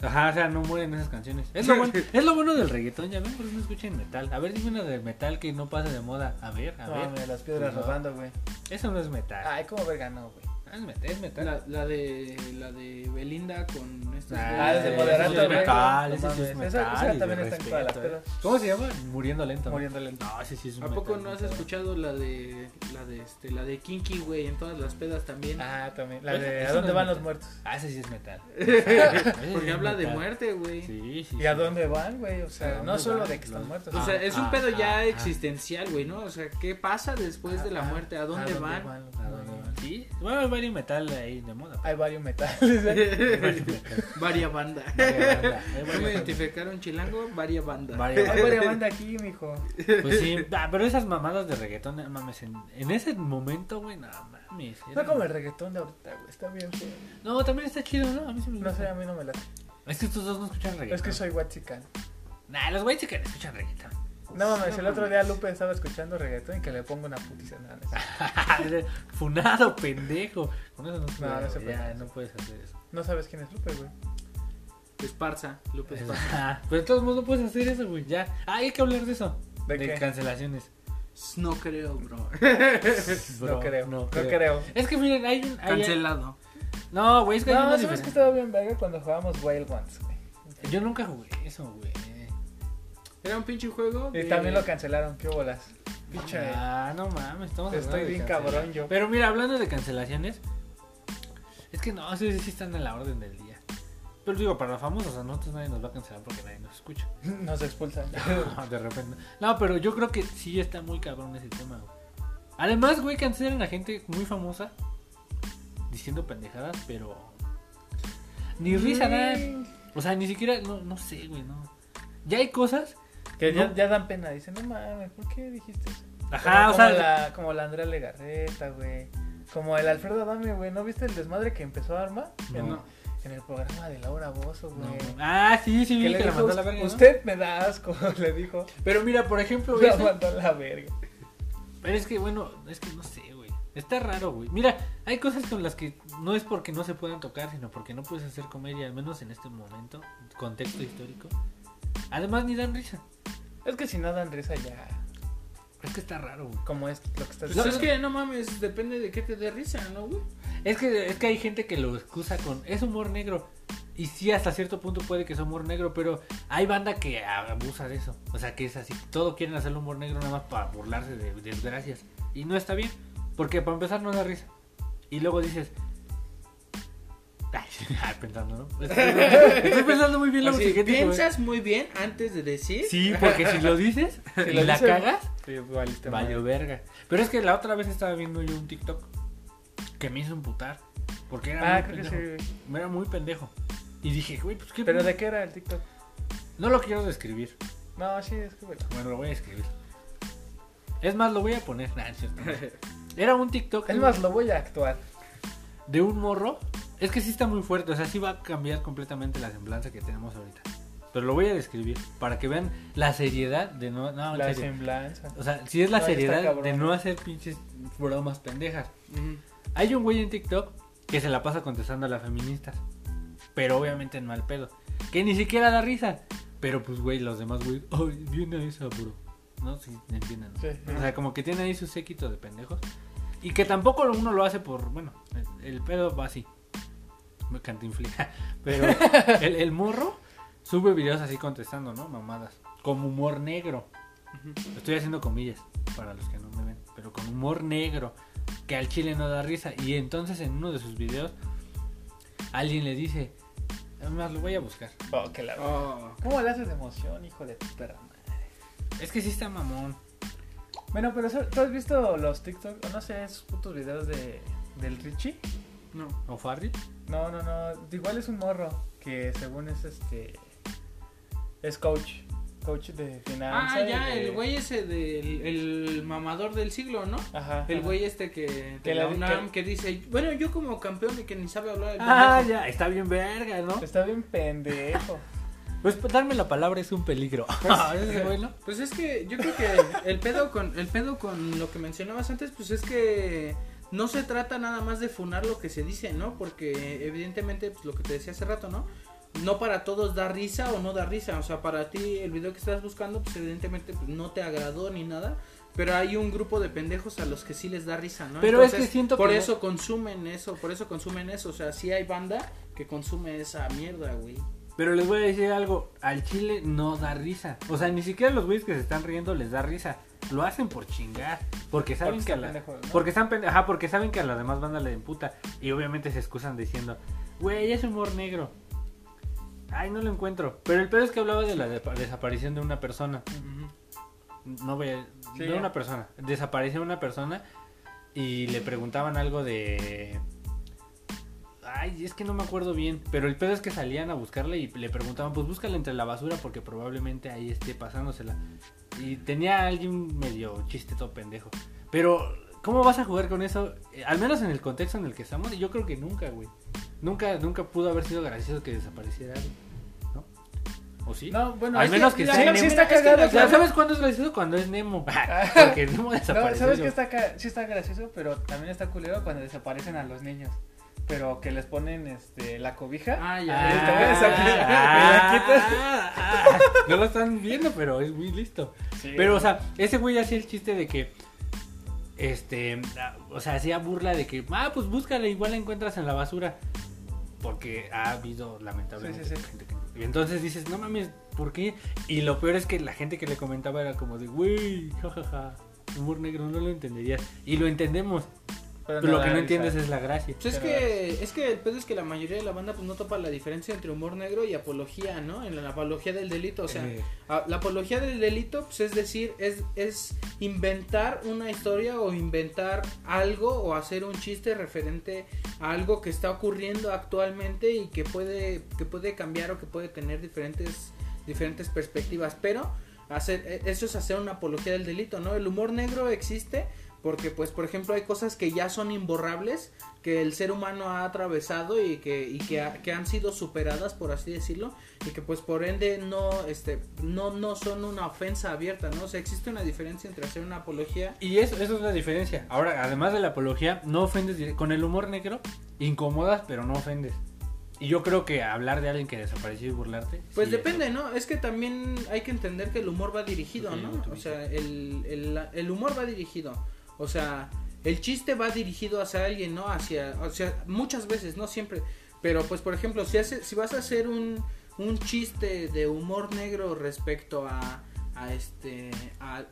Ajá, o sea, no mueren esas canciones. Es lo bueno, es lo bueno del reggaetón, ya ven, por eso no escuchen metal. A ver, dime una de metal que no pase de moda. A ver, a No, ver. mira, las piedras Pues no. rodando, güey. Eso no es metal. Ay, cómo verga, no, güey. Ah, es metal, es metal. La, la de la de Belinda con estos Ah, Ah, es de ese moderato, es metal, No ese sí es mames, metal. esa- de también está en todas las. ¿eh? ¿Cómo se llama? Muriendo lento. Muriendo lento. No, ese sí es un ¿A poco metal, no has metal. escuchado la de la de este la de Kinky, güey, en todas las pedas también? Ah, también. La de ¿A dónde van metal. los muertos? Ah, ese sí es metal. [LAUGHS] Porque habla de muerte, güey. Sí, sí. ¿Y a dónde van, güey? O ¿A sea, no solo de que están muertos. O sea, Ah, es un ah, pedo ya ah, existencial, güey, ¿no? O sea, ¿qué pasa después de la Ah, muerte? ¿A dónde van? ¿A dónde van? Sí, bueno, varios metal ahí de moda. Hay varios metales. metal. Varia banda. Varias bandas, hay ¿Cómo varias identificaron chilango? Varia banda. Hay varias bandas aquí, mijo. Pues sí, ah, pero esas mamadas de reggaetón, no mames, en, en ese momento, güey, no mames. No eran- como el reggaetón de ahorita, güey. Está bien, feo. No, también está chido, ¿no? A mí sí me No gusta. sé, a mí no me late. Es que estos dos no escuchan reggaetón. Es que soy guachican. Nah, los que escuchan reggaetón. No mames, No el otro día Lupe estaba escuchando reggaetón y que le pongo una putiza. No, no, sé. Funado, pendejo. Con eso no, se No, puede, no se puede. ya, no puedes hacer eso. No sabes quién es Lupe, güey. Esparza, Lupe Esparza. [LAUGHS] Ah, Pero de todos modos no puedes hacer eso, güey. Ya. Ah, hay que hablar de eso. ¿De De qué? cancelaciones. No creo, bro. [LAUGHS] Bro, no creo, no no creo. creo. Es que miren, hay un. hay- Cancelado. No, güey, es que hay No, una ¿sabes que diferencia. estaba bien verga cuando jugábamos Wild Ones, güey? Yo nunca jugué eso, güey. Era un pinche juego. Y también lo cancelaron, qué bolas. Pinche. Ah, no mames, estamos Estoy bien cabrón yo. Pero mira, hablando de cancelaciones, es que no, sí, sí están en la orden del día. Pero digo, para los famosos, a nosotros nadie nos va a cancelar porque nadie nos escucha. [LAUGHS] Nos expulsan. [LAUGHS] No, de repente. No, pero yo creo que sí está muy cabrón ese tema, güey. Además, güey, cancelan a gente muy famosa diciendo pendejadas, pero. Ni risa, nada. O sea, ni siquiera, no, no sé, güey, no. Ya hay cosas. Que ya, No. ya dan pena. Dicen, no mames, ¿por qué dijiste eso? Ajá, como, o sea. como la, como la Andrea Legarreta, güey. Como el Alfredo Adame, güey. ¿No viste el desmadre que empezó a armar? No. En, en el programa de Laura Bozo, No. güey. Ah, sí, sí, vi que la mandó a la verga. usted me da asco, [LAUGHS] le dijo. Pero mira, por ejemplo, La ese- mandó a la verga. Pero es que, bueno, es que no sé, güey. Está raro, güey. Mira, hay cosas con las que no es porque no se puedan tocar, sino porque no puedes hacer comedia, al menos en este momento, contexto histórico. Además, ni dan risa. Es que si no dan risa ya. Es que está raro, güey. Como es lo que estás Pues es que no mames, depende de qué te dé risa, ¿no, güey? Es que, es que hay gente que lo excusa con. Es humor negro. Y sí, hasta cierto punto puede que sea humor negro, pero hay banda que abusa de eso. O sea, que es así. Todo quieren hacer humor negro nada más para burlarse de desgracias. Y no está bien. Porque para empezar no da risa. Y luego dices. [LAUGHS] Ay, pensando, ¿no? [LAUGHS] Estoy, estoy pensando muy bien lo que voy- piensas muy bien antes de decir. Sí, porque si lo dices [LAUGHS] Si y lo la dices, cagas, Sí, valiste valió verga. Pero es que la otra vez estaba viendo yo un TikTok que me hizo emputar. Porque era Ah, muy creo que pendejo. sí. Era muy pendejo. Y dije, güey, pues qué. ¿Pero de qué era el TikTok? No lo quiero describir. No, sí, es que bueno. Lo voy a escribir. Es más, lo voy a poner. Nah. Era un TikTok Es más, lo voy a actuar. de un morro. Es que sí está muy fuerte. O sea, sí va a cambiar completamente la semblanza que tenemos ahorita. Pero lo voy a describir para que vean la seriedad de no. no La serio. semblanza. O sea, si es la No, seriedad de no hacer pinches bromas pendejas. Ujú. Hay un güey en TikTok que se la pasa contestando a las feministas. Pero obviamente en mal pedo. Que ni siquiera da risa. Pero pues, güey, los demás, güey, ay, viene esa, bro. ¿No? Sí, entienden. ¿no? Sí. O sea, como que tiene ahí su séquito de pendejos. Y que tampoco uno lo hace por, bueno, el, el pedo va así. Me cantinflé. [LAUGHS] Pero el, el morro sube videos así contestando, ¿no? Mamadas. Como humor negro. Estoy haciendo comillas para los que no me ven. Pero con humor negro. Que al chile no da risa. Y entonces en uno de sus videos alguien le dice... Es más, lo voy a buscar. Oh, que la... Oh. ¿Cómo le haces de emoción, hijo de tu perra madre? Es que sí está mamón. Bueno, pero ¿sabes- ¿tú has visto los TikTok? O no sé, esos putos videos de, del Richie? No. ¿O Farri? No, no, no. Igual es un morro que según es este. Es coach. Coach de finanzas. Ah, ya, de- el güey ese del el mamador del siglo, ¿no? Ajá. El ajá. güey este que Que de la UNAM que dice, bueno, yo como campeón y que ni sabe hablar el Ah, pendejo". ya, está bien verga, ¿no? Está bien pendejo. [LAUGHS] Pues darme la palabra es un peligro. [LAUGHS] Ah, Ese güey, ¿no? Pues es que yo creo que el pedo con el pedo con lo que mencionabas antes, pues es que no se trata nada más de funar lo que se dice, ¿no? Porque evidentemente pues lo que te decía hace rato, ¿no? No para todos da risa o no da risa, o sea, para ti el video que estás buscando pues evidentemente pues, no te agradó ni nada, pero hay un grupo de pendejos a los que sí les da risa, ¿no? Pero es que siento por que eso consumen eso, por eso consumen eso, o sea, sí hay banda que consume esa mierda, güey. Pero les voy a decir algo, al chile no da risa. O sea, ni siquiera los güeyes que se están riendo les da risa. Lo hacen por chingar, porque saben Porque que a la... pendejos, ¿no? Porque están pende- Ajá, porque saben que a la demás banda le imputa. Y obviamente se excusan diciendo, güey, es humor negro. Ay, no lo encuentro. Pero el pedo es que hablaba de la de- desaparición de una persona. No voy a... Sí, de ya. una persona. Desapareció una persona y le preguntaban algo de... Ay, es que no me acuerdo bien. Pero el pedo es que salían a buscarle y le preguntaban, pues búscala entre la basura porque probablemente ahí esté pasándosela. Y tenía alguien medio chiste todo pendejo. Pero, ¿cómo vas a jugar con eso? Eh, al menos en el contexto en el que estamos, yo creo que nunca, güey. Nunca, nunca pudo haber sido gracioso que desapareciera alguien. ¿No? ¿O sí? No, bueno, Al menos que sea sí está Es que cagado. la- Ya claro. ¿Sabes cuándo es gracioso? Cuando es Nemo. [LAUGHS] Porque Nemo No, desapareció. ¿sabes que está, sí está gracioso? Pero también está culero cuando desaparecen a los niños. Pero que les ponen este, la cobija. Ah, ya. Ah, ah, ah. No lo están viendo, pero es muy listo. Sí. Pero, o sea, ese güey hacía el chiste de que. Este. O sea, hacía burla de que. Ah, pues búscala, igual la encuentras en la basura. Porque ha habido, lamentablemente, Sí, sí, sí. gente que. Y entonces dices, no mames, ¿por qué? Y lo peor es que la gente que le comentaba era como de, güey, jajaja. Humor negro, no lo entenderías. Y lo entendemos. Pero Pero lo que no entiendes es la gracia. Pues es que, es que el pedo es que la mayoría de la banda pues no topa la diferencia entre humor negro y apología, ¿no? En la apología del delito, o sea, Eh, a- la apología del delito, pues es decir, es, es inventar una historia o inventar algo o hacer un chiste referente a algo que está ocurriendo actualmente y que puede, que puede cambiar o que puede tener diferentes, diferentes perspectivas, pero hacer, e- eso es hacer una apología del delito, ¿no? El humor negro existe porque pues por ejemplo hay cosas que ya son imborrables que el ser humano ha atravesado y que y que, ha- que han sido superadas por así decirlo y que pues por ende no este no no son una ofensa abierta no o sea existe una diferencia entre hacer una apología Y eso, eso es la diferencia. Ahora, además de la apología, no ofendes con el humor negro, incomodas, pero no ofendes. Y yo creo que hablar de alguien que desapareció y burlarte. Pues sí, depende, ¿no? Es que también hay que entender que el humor va dirigido, ¿no? O sea, el, el, el humor va dirigido. O sea, el chiste va dirigido hacia alguien, ¿no? Hacia, o sea, muchas veces, no siempre. Pero pues, por ejemplo, si, hace, si vas a hacer un, un chiste de humor negro respecto a, a este, a,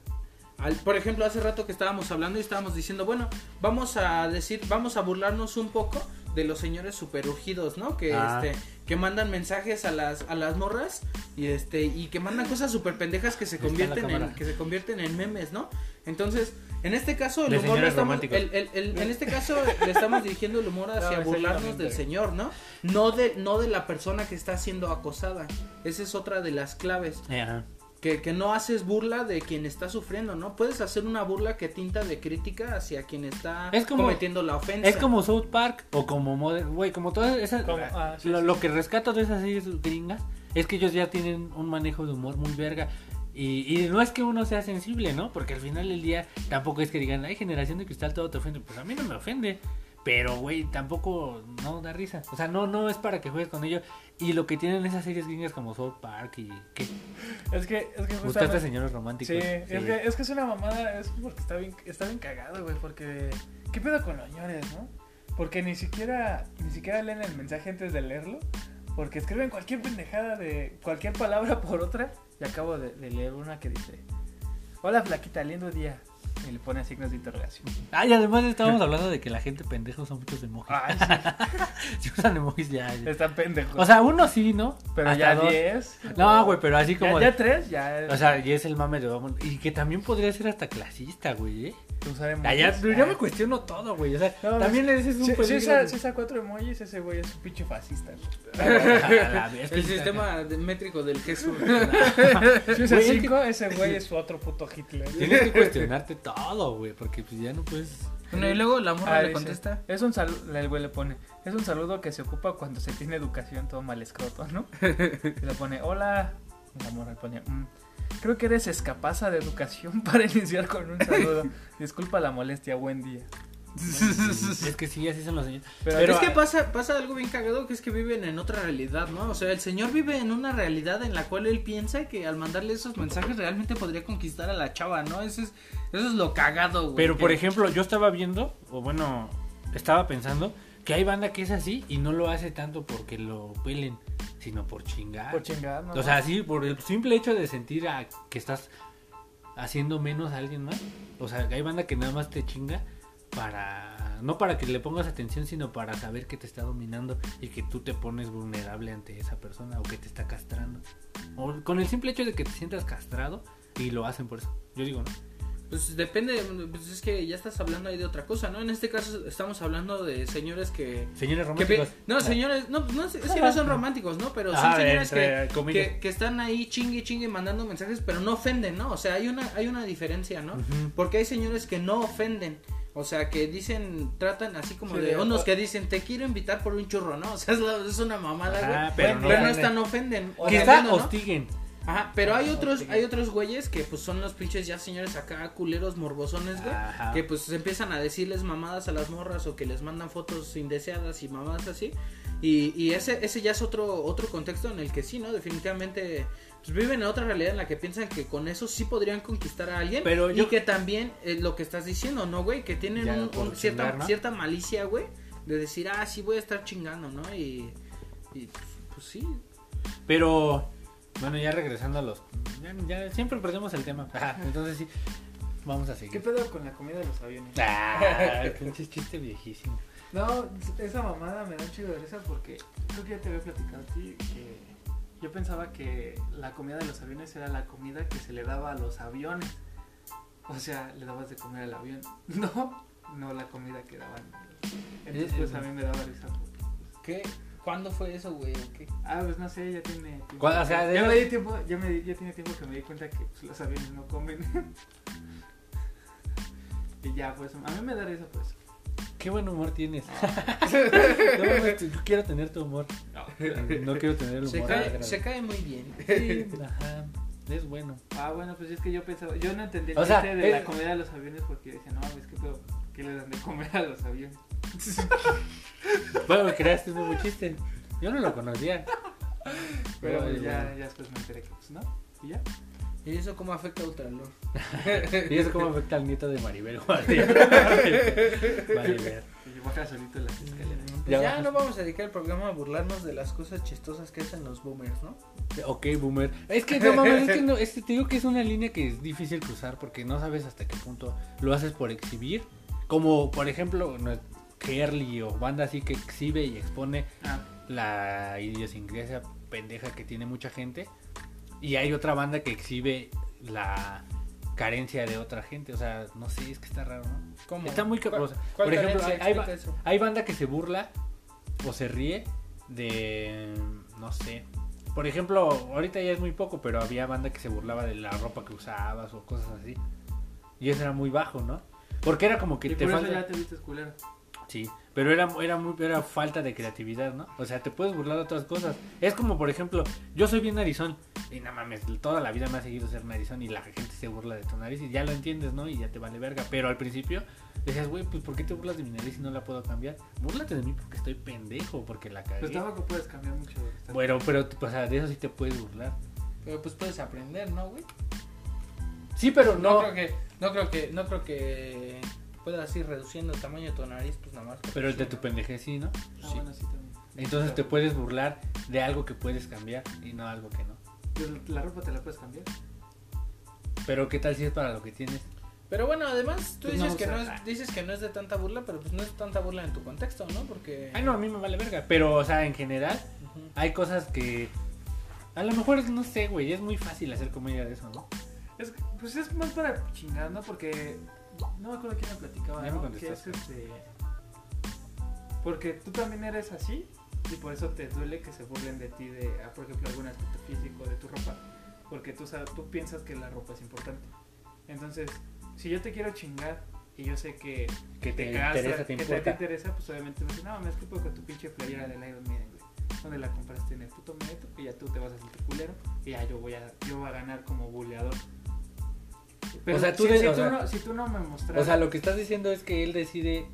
al- por ejemplo, hace rato que estábamos hablando y estábamos diciendo, bueno, vamos a decir, vamos a burlarnos un poco de los señores super urgidos, ¿no? Que Ah. este que mandan mensajes a las a las morras y este y que mandan cosas super pendejas que se convierten en que se convierten en memes, ¿no? Entonces, en este caso el De humor estamos románticos. el- el- el- en este caso le estamos dirigiendo el humor hacia No, burlarnos del señor, ¿no? No de no de la persona que está siendo acosada. Esa es otra de las claves. Eh, ajá. Que, que no haces burla de quien está sufriendo, ¿no? Puedes hacer una burla que tinta de crítica hacia quien está Es como- cometiendo la ofensa. Es como South Park o como Modern, güey, como todas esas Como- ah, sí, lo, sí. lo que rescato de esas series gringas es que ellos ya tienen un manejo de humor muy verga. Y, y no es que uno sea sensible, ¿no? Porque al final del día tampoco es que digan, ay, generación de cristal todo te ofende. Pues a mí no me ofende. Pero, güey, tampoco no da risa. O sea, no, no es para que juegues con ello. Y lo que tienen esas series gringas como South Park y que Es que, es que justamente... señores románticos. Sí, Es, que, es que es una mamada, es porque está bien, está bien cagado, güey, porque... ¿Qué pedo con los ñores, no? Porque ni siquiera, ni siquiera leen el mensaje antes de leerlo, porque escriben cualquier pendejada de cualquier palabra por otra, y acabo de, de leer una que dice, hola flaquita, lindo día, y le pone signos de interrogación. Ah, y además estábamos hablando de que la gente pendeja usa muchos emojis. Ay, [LAUGHS] Si usan emojis ya. sí, están pendejos. O sea, uno sí, ¿no? pero Hasta ya dos. 10. No, güey, pero así como. Ya, ya tres, ya... O sea, y es el mame de vamos. Y que también podría ser hasta clasista, güey, ¿eh? usar emojis. Ah, ya, Ah. ya me cuestiono todo, güey. O sea, No, también le dices un Si, si usa, si usa cuatro emojis, ese güey es un pinche fascista. güey. [LAUGHS] El sistema métrico del Jesús. [LAUGHS] Si usa Güey, es cinco, ese güey es otro puto Hitler. Tienes que cuestionarte todo, güey. Porque pues ya no puedes. Bueno, y luego la morra Ah, le dice, contesta. Es un saludo, el güey le pone, es un saludo que se ocupa cuando se tiene educación todo mal escroto, ¿no? [LAUGHS] Y le pone, hola, y la morra le pone, "Mm, creo que eres escapasa de educación [LAUGHS] para iniciar con un saludo. Disculpa la molestia, buen día. [LAUGHS] Es que sí, así son los señores. Pero, Pero- es que pasa, pasa algo bien cagado que es que viven en otra realidad, ¿no? O sea, el señor vive en una realidad en la cual él piensa que al mandarle esos mensajes realmente podría conquistar a la chava, ¿no? Eso es, eso es lo cagado, güey. Pero por ejemplo, yo estaba viendo, o bueno, estaba pensando que hay banda que es así y no lo hace tanto porque lo pelen, sino por chingar. por chingada, ¿no? O sea, sí, por el simple hecho de sentir a que estás haciendo menos a alguien más. O sea, hay banda que nada más te chinga para no para que le pongas atención, sino para saber que te está dominando y que tú te pones vulnerable ante esa persona o que te está castrando. O con el simple hecho de que te sientas castrado y lo hacen por eso. Yo digo, ¿no? Pues depende, pues es que ya estás hablando ahí de otra cosa, ¿no? En este caso estamos hablando de señores que... Señores que románticos. no, señores, no, no, es que no son románticos, ¿no? Pero son Ah, señores entre que, que, que están ahí chingue chingue mandando mensajes, pero no ofenden, ¿no? O sea, hay una, hay una diferencia, ¿no? Porque hay señores que no ofenden. O sea, que dicen, tratan así como Sí, de unos que dicen, te quiero invitar por un churro, ¿no? [LAUGHS] O sea, es, la- es una mamada, güey. Ajá, pero pero, no no, ofenden. están ofenden. O Quizá hostiguen. Ajá, pero hay No, otros, hay otros güeyes que pues son los pinches ya señores acá culeros morbosones, güey. Ajá. Que pues empiezan a decirles mamadas a las morras o que les mandan fotos indeseadas y mamadas así. Y, y ese, ese ya es otro, otro contexto en el que sí, ¿no? Definitivamente pues, viven en otra realidad en la que piensan que con eso sí podrían conquistar a alguien. Pero y yo- que también eh, lo que estás diciendo, ¿no, güey? Que tienen un- un cierta, ¿no? cierta malicia, güey. De decir, ah, sí voy a estar chingando, ¿no? Y, y pues, pues sí. Pero, bueno, ya regresando a los... Ya, ya siempre perdemos el tema. Entonces sí, vamos a ¿Qué seguir. pedo con la comida de los aviones? Ah, pinche chiste viejísimo. No, esa mamada me da un chido de risa porque creo que ya te había platicado a ti que yo pensaba que la comida de los aviones era la comida que se le daba a los aviones. O sea, le dabas de comer al avión. [LAUGHS] No, no la comida que daban. Entonces Eh, pues eh, a mí me daba risa. porque, pues, ¿Qué? ¿Cuándo fue eso, güey? ¿O qué? Ah, pues no sé, ya tiene tiempo. O sea, de ya me di tiempo, ya, me di- ya tiene tiempo que me di cuenta que pues, los aviones no comen. [LAUGHS] Y ya, pues, a mí me da risa, pues. Qué buen humor tienes. [LAUGHS] no, mames, yo quiero tener tu humor. No quiero tener el humor. Se cae, se cae muy bien. Sí, ajá. Es bueno. Ah, bueno, pues es que yo pensaba, yo no entendí el O sea, chiste de la comida de los aviones porque yo decía, no, es que pedo, ¿qué le dan de comer a los aviones? [LAUGHS] Bueno, creaste un nuevo chiste. Yo no lo conocía. Pero pues ya, bueno. ya después me enteré que pues no, y ya. ¿Y eso cómo afecta a Ultralor? [LAUGHS] Y eso cómo afecta al nieto de Maribel. Maribel. [LAUGHS] Y baja solito las escaleras. Pues Ya no vamos a dedicar el programa a burlarnos de las cosas chistosas que hacen los boomers, ¿no? Ok, boomer. Es que no mames, es que no, este, te digo que es una línea que es difícil cruzar porque no sabes hasta qué punto lo haces por exhibir. Como por ejemplo, no, Kerly o banda así que exhibe y expone Ah, la idiosincrasia pendeja que tiene mucha gente. Y hay otra banda que exhibe la carencia de otra gente. O sea, no sé, es que está raro, ¿no? ¿Cómo? Está muy ¿Cuál- Por ejemplo, hay, banda que se burla o se ríe de. No sé. Por ejemplo, ahorita ya es muy poco, pero había banda que se burlaba de la ropa que usabas o cosas así. Y eso era muy bajo, ¿no? Porque era como que y te por falta. eso ya te viste culero. Sí, pero era, era, muy, era falta de creatividad, ¿no? O sea, te puedes burlar de otras cosas. Es como, por ejemplo, yo soy bien narizón y nada mames, toda la vida me ha seguido ser narizón y la gente se burla de tu nariz y ya lo entiendes, ¿no? Y ya te vale verga. Pero al principio decías, güey, pues ¿por qué te burlas de mi nariz si no la puedo cambiar? Búrlate de mí porque estoy pendejo, porque la cagué. Pues tampoco puedes cambiar mucho. Bueno, pero o sea, de eso sí te puedes burlar. Pero pues puedes aprender, ¿no, güey? Sí, pero No, no. creo que, no creo que, no creo que puedas ir reduciendo el tamaño de tu nariz, pues nada más. Pero el de tu pendeje sí, ¿no? Ah, bueno, sí también. Entonces te puedes burlar de algo que puedes cambiar y no algo que no. La ropa te la puedes cambiar. Pero ¿qué tal si es para lo que tienes? Pero bueno, además tú Pues dices no, que no es, dices que no es de tanta burla, pero pues no es tanta burla en tu contexto, ¿no? Porque Ay, no, a mí me vale verga. Pero, o sea, en general, hay cosas que. A lo mejor, no sé, güey, es muy fácil hacer comedia de eso, ¿no? Es, que, pues es más para chingar, ¿no? Porque no me acuerdo quién me platicaba, me ¿no? Que es este... Porque tú también eres así y por eso te duele que se burlen de ti de, ah, por ejemplo, algún aspecto físico de tu ropa. Porque tú, sabes, tú piensas que la ropa es importante. Entonces, si yo te quiero chingar y yo sé que Que te, castra, interesa, te que importa. interesa, pues obviamente me dicen, no, me es que con tu pinche playera del Iron Maiden, güey. ¿Dónde la compraste en el puto metro? Y ya tú te vas a sentir culero y ya yo voy a, yo voy a ganar como buleador. Pero O sea, tú si, de- si o tú sea- no, si tú no me mostraras... O sea, lo que estás diciendo es que él decide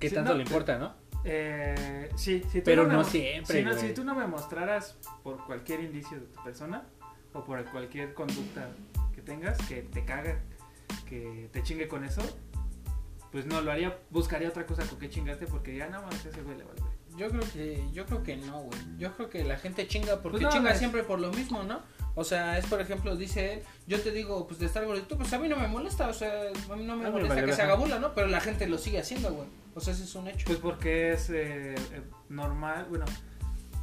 qué tanto no, le importa, ¿no? Eh, sí, si tú Pero me no siempre, Si, no- güey. si tú no me mostraras por cualquier indicio de tu persona o por cualquier conducta que tengas que te caga, que te chingue con eso, pues no, lo haría, buscaría otra cosa con que chingarte porque ya no mames, ese güey le vale. Yo creo que, yo creo que no, güey. Yo creo que la gente chinga porque Pues chinga siempre por lo mismo, ¿no? O sea, es por ejemplo, dice él, yo te digo, pues de estar gordito, pues a mí no me molesta, o sea, a mí no me A molesta que se haga burla, ¿no? Pero la gente lo sigue haciendo, güey. O sea, ese es un hecho. Pues porque es eh, eh, normal, bueno,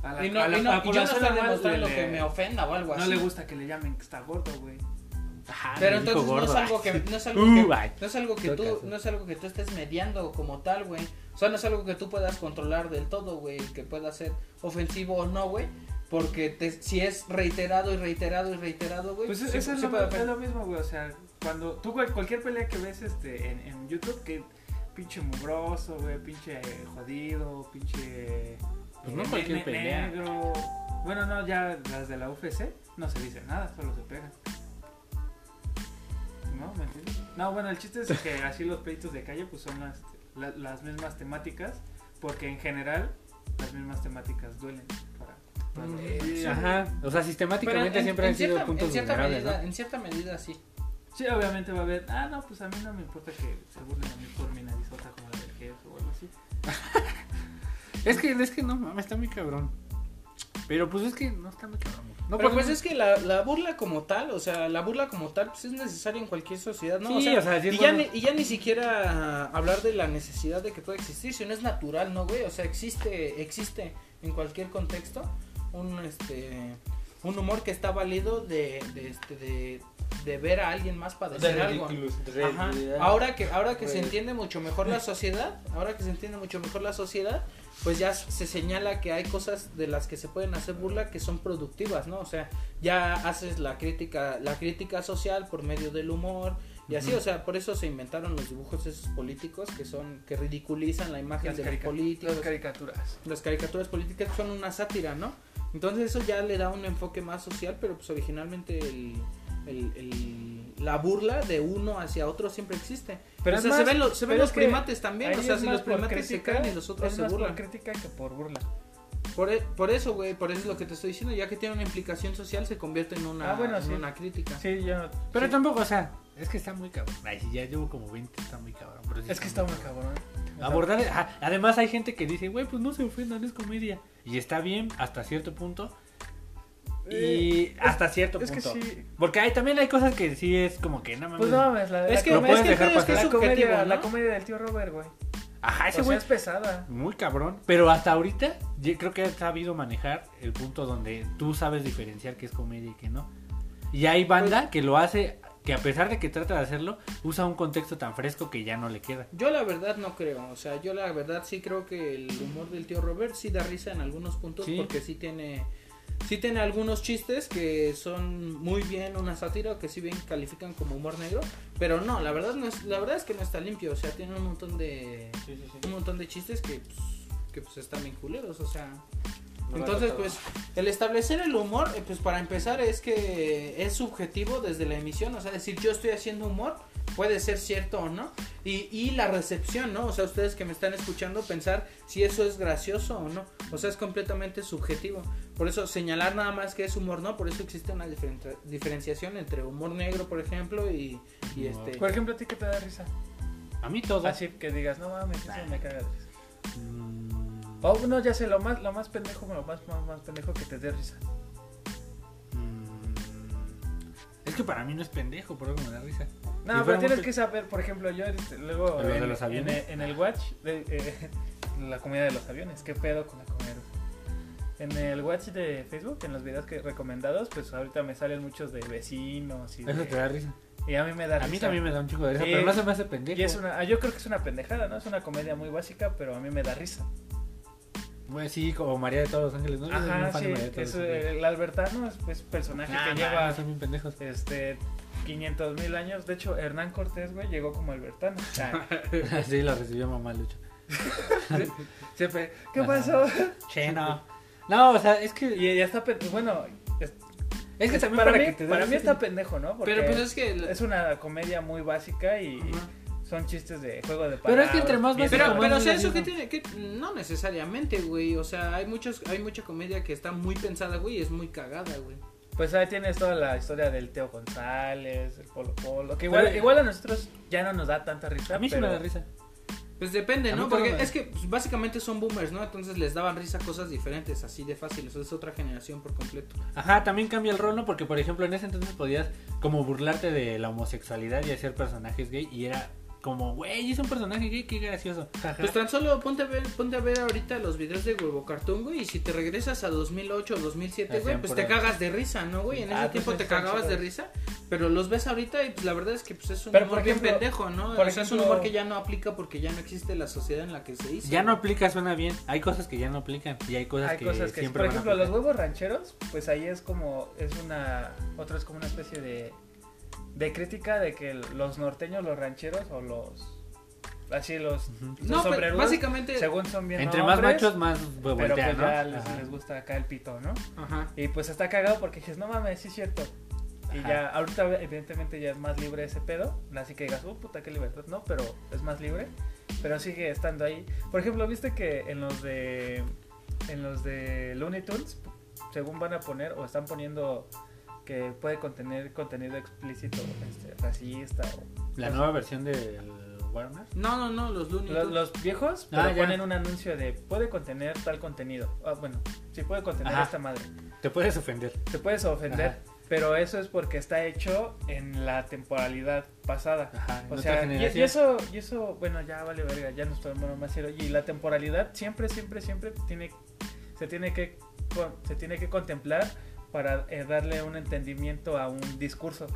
a la, y, no, a la- y no- a la y yo no estoy demostrando que me ofenda o algo No así. le gusta que le llamen que está gordo, güey. Ajá, Pero entonces no es algo que no es algo Uh, que, no es algo que tú no es algo que tú estés mediando como tal, güey. O sea, no es algo que tú puedas controlar del todo, güey, que pueda ser ofensivo o no, güey, porque te, si es reiterado y reiterado y reiterado, güey, Pues sí- eso es, sí lo, es lo mismo, güey. O sea, cuando tú cual- cualquier pelea que ves este en, en YouTube, que pinche mugroso, güey, pinche jodido, pinche. Pues no eh, cualquier ne- pelea. negro. Bueno, no, ya las de la UFC no se dice nada, solo se pegan. ¿No? ¿Me entiendes? No, bueno, el chiste es que [LAUGHS] así los pleitos de calle, pues son las, la- las mismas temáticas, porque en general las mismas temáticas duelen Ajá. O sea, sistemáticamente en- siempre en han sido cierta- puntos en cierta vulnerables, medida, ¿no? en cierta medida sí. Sí, obviamente va a haber, ah, no, pues a mí no me importa que se burlen a mí por mi narizota como la del jefe o algo así. [LAUGHS] Es que, es que no, mames, está muy cabrón. Pero pues es que no está muy cabrón. No Pero pues es que la, la burla como tal, o sea, la burla como tal, pues es necesaria en cualquier sociedad, ¿no? Sí, o sea, o sea, sí y, ya ni, y ya ni siquiera hablar de la necesidad de que pueda existir, sino es natural, ¿no, güey? O sea, existe, existe en cualquier contexto un, este, un humor que está válido de, de, este, de, de ver a alguien más padecer algo. Ajá. Ahora que, ahora que se Güey. entiende mucho mejor la sociedad, ahora que se entiende mucho mejor la sociedad, pues ya se señala que hay cosas de las que se pueden hacer burla que son productivas, ¿no? O sea, ya haces la crítica, la crítica social por medio del humor y así, o sea, por eso se inventaron los dibujos esos políticos que son que ridiculizan la imagen Las, de los políticos. las caricaturas. las caricaturas políticas son una sátira, ¿no? Entonces eso ya le da un enfoque más social, pero pues originalmente el, el- el- la burla de uno hacia otro siempre existe. Pero o sea, más- se ven los, se ven los primates también, o sea, si los primates se caen y los otros es se más burlan. por crítica que por burla. Por, e- por eso, güey, por eso es lo que te estoy diciendo, ya que tiene una implicación social se convierte en una, Ah, bueno, en sí. una crítica. Sí, yo. Pero sí. tampoco, o sea, es que está muy cabrón. Ay, si ya llevo como 20, está muy cabrón. pero sí Es que está muy cabrón. Sea, Abordar, además hay gente que dice, güey, pues no se ofendan, es comedia. Y está bien hasta cierto punto. Y Eh, hasta cierto Es que punto. sí. Porque hay, también hay cosas que sí es como que no mames. Pues no mames, la, Es la que, Lo comedia- puedes es que dejar es comedia, ¿no? la comedia del tío Robert, güey. Ajá, ese O sea, güey es pesada. muy cabrón. Pero hasta ahorita yo creo que ha sabido manejar el punto donde tú sabes diferenciar qué es comedia y qué no. Y hay banda Pues que lo hace, que a pesar de que trata de hacerlo, usa un contexto tan fresco que ya no le queda. Yo la verdad no creo, o sea, yo la verdad sí creo que el humor del tío Robert sí da risa en algunos puntos Sí. porque sí tiene sí tiene algunos chistes que son muy bien una sátira que sí bien califican como humor negro, pero no, la verdad no es la verdad es que no está limpio, o sea, tiene un montón de un montón de chistes que pues, que pues están bien culeros, o sea, entonces, pues, el establecer el humor, eh, pues para empezar es que es subjetivo desde la emisión, o sea, decir yo estoy haciendo humor, puede ser cierto o no, y, y la recepción, ¿no? O sea, ustedes que me están escuchando pensar si eso es gracioso o no, o sea, es completamente subjetivo. Por eso señalar nada más que es humor, ¿no? Por eso existe una diferen- diferenciación entre humor negro, por ejemplo, y, este... Por ejemplo, ¿a ti qué te da risa? A mí todo. Así que digas, no mames, eso me caga de risa. Mm, Oh, no, ya sé, lo más, lo más pendejo, lo más, más, más pendejo que te dé risa. mm, es que para mí no es pendejo, por eso me da risa. No, pero tienes que saber, por ejemplo, yo este, luego ¿Lo de en, los en aviones? el- en el Watch, de, eh, [LAUGHS] la comida de los aviones, ¿qué pedo con la comida de los aviones? En el Watch de Facebook, en los videos que recomendados, pues ahorita me salen muchos de vecinos y, Eso de- te da risa. y a mí me da A mí risa. también me da un chico de risa, pero no se me hace pendejo. Y es una, ah, yo creo que es una pendejada, ¿no? Es una comedia muy básica, pero a mí me da risa. Bueno, sí, como María de todos los ángeles, ¿no? Ajá, sí, de María de todos es, eh, el Albertano es, es personaje Ah, que lleva son bien pendejos. este 500 mil años. De hecho, Hernán Cortés, güey, llegó como Albertano. [LAUGHS] Sí, lo recibió mamá Lucho. [LAUGHS] siempre, ¿qué Ajá. pasó? Che, no. O sea, es que. Y ya está, bueno, es, Es que también para, para, mí, que para mí está pendejo, ¿no? Porque Pero pues es que... es una comedia muy básica y. son chistes de juego de palabras. Pero es que entre más básico, Pero, pero o sea, eso que tiene que no necesariamente, güey, o sea, hay muchos hay mucha comedia que está muy pensada, güey, y es muy cagada, güey. Pues ahí tienes toda la historia del Teo González, el Polo Polo, que igual, Pero- igual a nosotros ya no nos da tanta risa. A mí sí pero- me da risa. Pues depende, ¿no? Porque es que pues, básicamente son boomers, ¿no? Entonces les daban risa cosas diferentes, así de fácil, eso es otra generación por completo. Ajá, también cambia el rol, ¿no? Porque, por ejemplo, en ese entonces podías como burlarte de la homosexualidad y hacer personajes gay y era como, güey, es un personaje gay, qué gracioso. Pues tan solo ponte a ver, ponte a ver ahorita los videos de Huevo Cartoon, güey, y si te regresas a 2008 o 2007, güey, pues te cagas de risa, ¿no, güey? En Ah, ese pues tiempo te cagabas de risa, pero los ves ahorita y pues la verdad es que pues es un Pero, humor bien pendejo, ¿no? por o sea, es un humor que ya no aplica porque ya no existe la sociedad en la que se hizo. ya no aplica, suena bien. Hay cosas que ya no aplican y hay cosas Hay que cosas que, siempre por van a ejemplo, los huevos rancheros, pues ahí es como, es una, otro es como una especie de, de crítica de que los norteños, los rancheros o los, así los, No, sombrerudos, básicamente... según son bien Entre más machos, más pero voltean, pues ¿no? ya les, les gusta acá el pito, ¿no? Ajá. Y pues está cagado porque dices, no mames, sí es cierto. Y Ajá. ya, ahorita evidentemente ya es más libre ese pedo. Así que digas, oh puta, qué libertad, no, pero es más libre. Pero sigue estando ahí. Por ejemplo, viste que en los de. En los de Looney Tunes, según van a poner o están poniendo que puede contener contenido explícito, este, racista o. La nueva versión del Warner. No, no, no, los Looney Los, Tunes. los viejos Ah, pero ya. ponen un anuncio de puede contener tal contenido. Ah, bueno, sí puede contener Ajá. esta madre. Te puedes ofender. Te puedes ofender, Ajá. pero eso es porque está hecho en la temporalidad pasada. Ajá, en O sea, y, generación. y eso, y eso, bueno, ya vale verga, ya no estoy bueno más serio. Y la temporalidad siempre, siempre, siempre tiene, se tiene que, con- se tiene que contemplar para eh, darle un entendimiento a un discurso.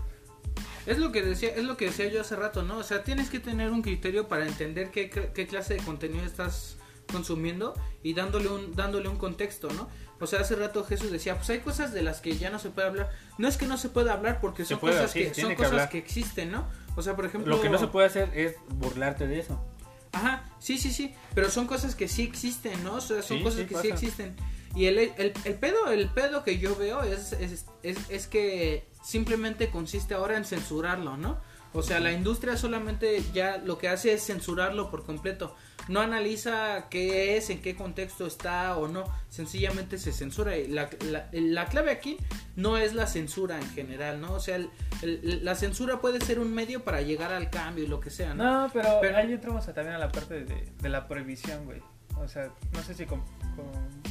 Es lo que decía, es lo que decía yo hace rato, ¿no? O sea, tienes que tener un criterio para entender qué, qué clase de contenido estás consumiendo y dándole un dándole un contexto, ¿no? O sea, hace rato Jesús decía, pues hay cosas de las que ya no se puede hablar. No es que no se pueda hablar porque son puede, cosas sí, que son que cosas hablar. que existen, ¿no? O sea, por ejemplo... Lo que no se puede hacer es burlarte de eso. Ajá, sí, sí, sí, pero son cosas que sí existen, ¿no? O sea, son Sí, cosas sí que sí existen. Y el, el, el pedo, el pedo que yo veo es, es, es, es que simplemente consiste ahora en censurarlo, ¿no? O sea, la industria solamente ya lo que hace es censurarlo por completo. No analiza qué es, en qué contexto está o no. Sencillamente se censura. Y la, la, la clave aquí no es la censura en general, ¿no? O sea, el- el- la censura puede ser un medio para llegar al cambio y lo que sea, ¿no? No, pero, Pero- ahí entramos a- también a la parte de, de la prohibición, güey. O sea, no sé si con, con-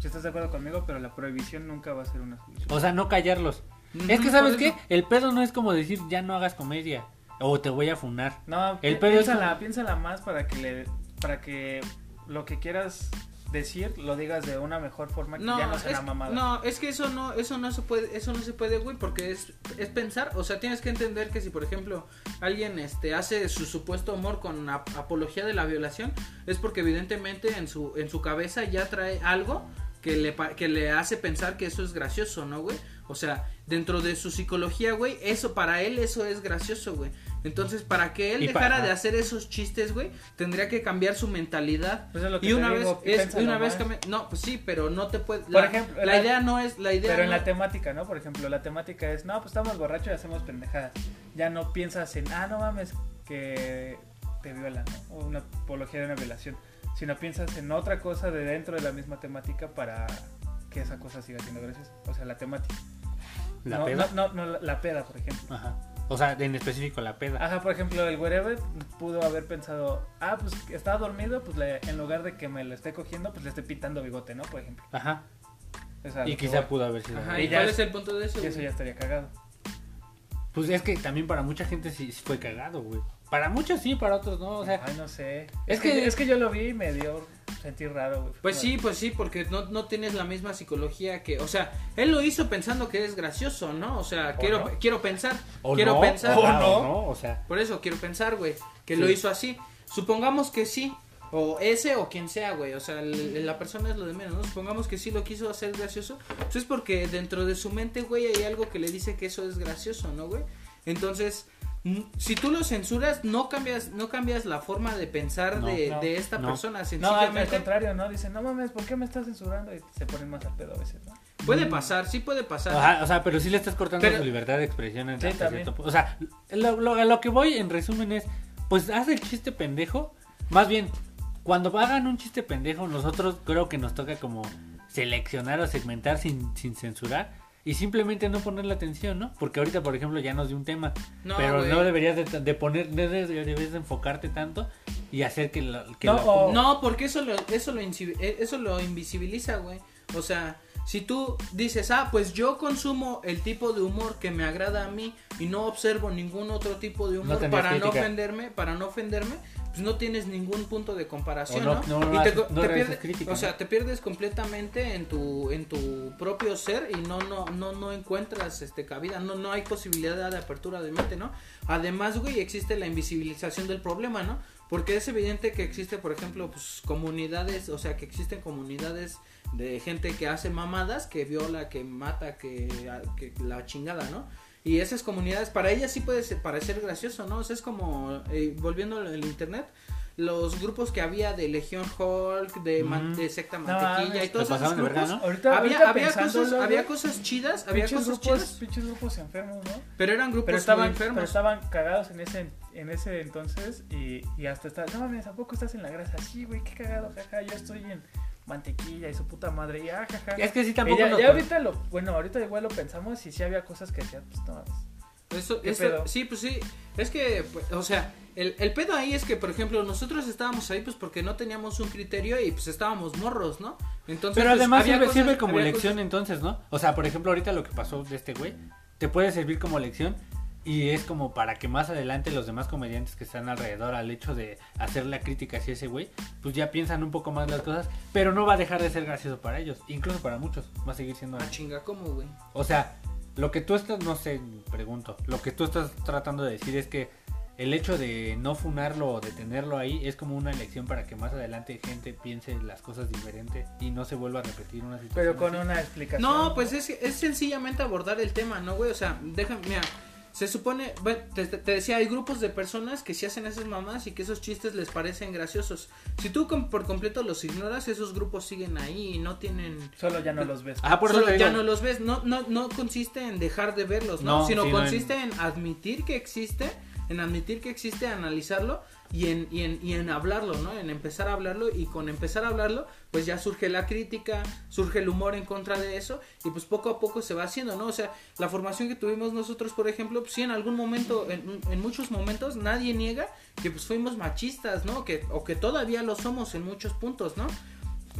si estás de acuerdo conmigo, pero la prohibición nunca va a ser una solución. O sea, no callarlos. Es que, ¿sabes qué? eso. El pedo no es como decir, ya no hagas comedia. O te voy a funar. No, El pedo es piénsala, como- piénsala más para que le, para que lo que quieras decir lo digas de una mejor forma que No, ya no sea es, la mamada. no, es que eso no, eso no se puede, eso no se puede, güey, porque es, es pensar, o sea, tienes que entender que si por ejemplo alguien este hace su supuesto humor con ap- apología de la violación, es porque evidentemente en su, en su cabeza ya trae algo que le, que le hace pensar que eso es gracioso, ¿no, güey? O sea, dentro de su psicología, güey, eso para él eso es gracioso, güey. Entonces, para que él Y dejara para- de hacer esos chistes, güey, tendría que cambiar su mentalidad. Pues es lo que y una digo, vez, es, piénsalo y una vez no, pues sí, pero no te puede, Por la, ejemplo, la la- idea no es, la idea Pero en la temática, ¿no? Por ejemplo, la temática es, no, pues estamos borrachos y hacemos pendejadas. Ya no piensas en, ah, no mames, que te violan, ¿no? O una apología de una violación. Sino piensas en otra cosa de dentro de la misma temática para que esa cosa siga siendo graciosa. O sea, la temática. La no, peda. No, no, no, la, peda, por ejemplo. Ajá. O sea, en específico la peda. Ajá, por ejemplo, el wherever pudo haber pensado, ah, pues estaba dormido, pues le- en lugar de que me lo esté cogiendo, pues le esté pitando bigote, ¿no? Por ejemplo. Ajá. O sea, Y quizá pudo haber sido. Ajá, Y ¿y ya cuál es- el punto de eso? Y eso ya estaría cagado. Pues es que también para mucha gente sí, sí fue cagado, güey. Para muchos sí, para otros no. O sea, Ay, no sé. es Es, que, que- es que yo lo vi y me dio sentir raro, güey. Pues sí, pues sí, porque no, no tienes la misma psicología que, o sea, él lo hizo pensando que es gracioso, ¿no? O sea, ¿O quiero, no? quiero pensar, o quiero no, pensar, o, ¿O no? o no, o sea, por eso quiero pensar, güey, que Sí. lo hizo así. Supongamos que sí, o ese o quien sea, güey, o sea, el- la persona es lo de menos, ¿no? Supongamos que sí lo quiso hacer gracioso, pues es porque dentro de su mente, güey, hay algo que le dice que eso es gracioso, ¿no, güey? Entonces, mm, si tú lo censuras, no cambias, no cambias la forma de pensar No, de, no, de esta no. persona, No, al, sencillamente. contrario, ¿no? Dicen, no mames, ¿por qué me estás censurando? Y se ponen más al pedo a veces, ¿no? Puede Mm. pasar, sí puede pasar. Ajá, o sea, pero sí le estás cortando Pero- su libertad de expresión en Sí, cierto O sea, lo, lo- a lo que voy en resumen es, pues haz el chiste pendejo. Más bien, cuando hagan un chiste pendejo, nosotros creo que nos toca como seleccionar o segmentar sin, sin censurar. Y simplemente no ponerle atención, ¿no? Porque ahorita, por ejemplo, ya nos dio un tema. No, pero no deberías de, de poner, no debes, debes de enfocarte tanto y hacer que, lo- que No, lo- o- No, porque eso lo, eso lo, eh, eso lo invisibiliza, güey. O sea, si tú dices, ah, pues yo consumo el tipo de humor que me agrada a mí y no observo ningún otro tipo de humor para no ofenderme, para no ofenderme, pues no tienes ningún punto de comparación, ¿no? no- no y te, no te pierdes, crítica, o sea, ¿no? te pierdes completamente en tu, en tu propio ser y no, no, no, no encuentras este cabida, no, no hay posibilidad de apertura de mente, ¿no? Además, güey, existe la invisibilización del problema, ¿no? Porque es evidente que existe, por ejemplo, pues comunidades, o sea, que existen comunidades de gente que hace mamadas, que viola, que mata, que, que la chingada, ¿no? Y esas comunidades, para ellas sí puede ser- parecer gracioso, ¿no? O sea, es como, eh, volviendo al internet, los grupos que había de Legión Hulk, de, man- de Secta No, Mantequilla y todos esos grupos. ¿no? Ahorita, Había, ahorita había, cosas, había cosas chidas, había cosas grupos, chidas, pinches grupos enfermos, ¿no? pero eran grupos Pero muy estaban, enfermos. pero estaban cagados en ese, en ese entonces y, y hasta está, no mames, ¿a poco estás en la grasa? Sí, güey, qué cagado, jaja, yo estoy en mantequilla y su puta madre, y ah, jaja. Es que sí Y tampoco ya, ya ahorita lo, bueno, ahorita igual lo pensamos y sí había cosas que decían, pues no. Eso, ¿Qué eso- pedo? sí, pues sí. Es que, pues, o sea, el, el pedo ahí es que, por ejemplo, nosotros estábamos ahí pues porque no teníamos un criterio y pues estábamos morros, ¿no? Entonces, Pero pues, además sirve, cosas- sirve como lección cosas- entonces, ¿no? O sea, por ejemplo, ahorita lo que pasó de este güey, te puede servir como lección y es como para que más adelante los demás comediantes que están alrededor al hecho de hacer la crítica hacia ese güey, pues ya piensan un poco más las cosas, pero no va a dejar de ser gracioso para ellos, incluso para muchos, va a seguir siendo... Ah, chinga, ¿cómo, güey? O sea, lo que tú estás, no sé, pregunto, lo que tú estás tratando de decir es que el hecho de no funarlo o de tenerlo ahí es como una lección para que más adelante gente piense las cosas diferente y no se vuelva a repetir una situación. Pero con así. una explicación. No, pues es, es sencillamente abordar el tema, ¿no, güey? O sea, déjame, mira, se supone, bueno, te, te- decía, hay grupos de personas que sí hacen esas mamás y que esos chistes les parecen graciosos. Si tú com- por completo los ignoras, esos grupos siguen ahí y no tienen... Solo ya no los ves. Ah, por eso Solo te ya no los ves, no, no, no consiste en dejar de verlos, ¿no? No, Sino sino consiste en... admitir que existe, en admitir que existe, analizarlo y en, y, en, y en hablarlo, ¿no? En empezar a hablarlo y con empezar a hablarlo, pues ya surge la crítica, surge el humor en contra de eso y pues poco a poco se va haciendo, ¿no? O sea, la formación que tuvimos nosotros, por ejemplo, pues sí, en algún momento, en, en muchos momentos, nadie niega que pues fuimos machistas, ¿no? Que, o que todavía lo somos en muchos puntos, ¿no?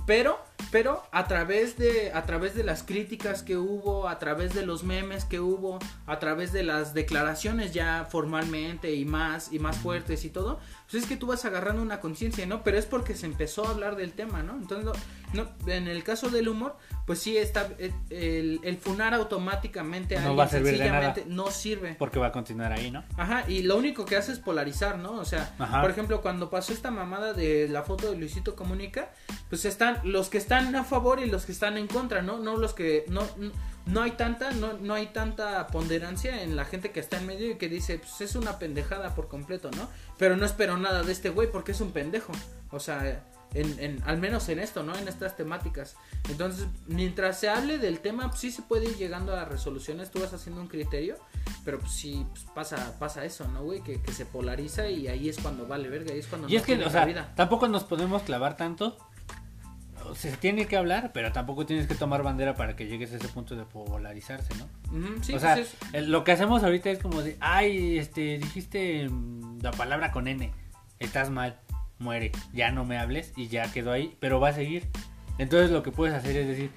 Pero, pero a través de, a través de las críticas que hubo, a través de los memes que hubo, a través de las declaraciones ya formalmente y más, y más fuertes y todo, pues es que tú vas agarrando una conciencia, ¿no? Pero es porque se empezó a hablar del tema, ¿no? Entonces, no, en el caso del humor, pues sí está, eh, el, el funar automáticamente a No alguien va a servir de nada. no sirve. Porque va a continuar ahí, ¿no? Ajá, y lo único que hace es polarizar, ¿no? O sea, Ajá. por ejemplo, cuando pasó esta mamada de la foto de Luisito Comunica, pues están los que están a favor y los que están en contra, ¿no? No los que no no, no hay tanta no, no hay tanta ponderancia en la gente que está en medio y que dice, pues es una pendejada por completo, ¿no? Pero no espero nada de este güey porque es un pendejo. O sea, en, en, al menos en esto, ¿no? En estas temáticas. Entonces, mientras se hable del tema, pues sí se puede ir llegando a resoluciones, tú vas haciendo un criterio, pero pues sí pues, pasa, pasa eso, ¿no, güey? Que, que se polariza y ahí es cuando vale verga, ahí es cuando Y no es que, o sea, cabida. tampoco nos podemos clavar tanto. O Se tiene que hablar, pero tampoco tienes que tomar bandera para que llegues a ese punto de polarizarse, ¿no? Ujú, sí, o sea, pues es- lo que hacemos ahorita es como de, ay, este, dijiste mm, la palabra con N, estás mal, muere, ya no me hables y ya quedó ahí, pero va a seguir. Entonces lo que puedes hacer es decir,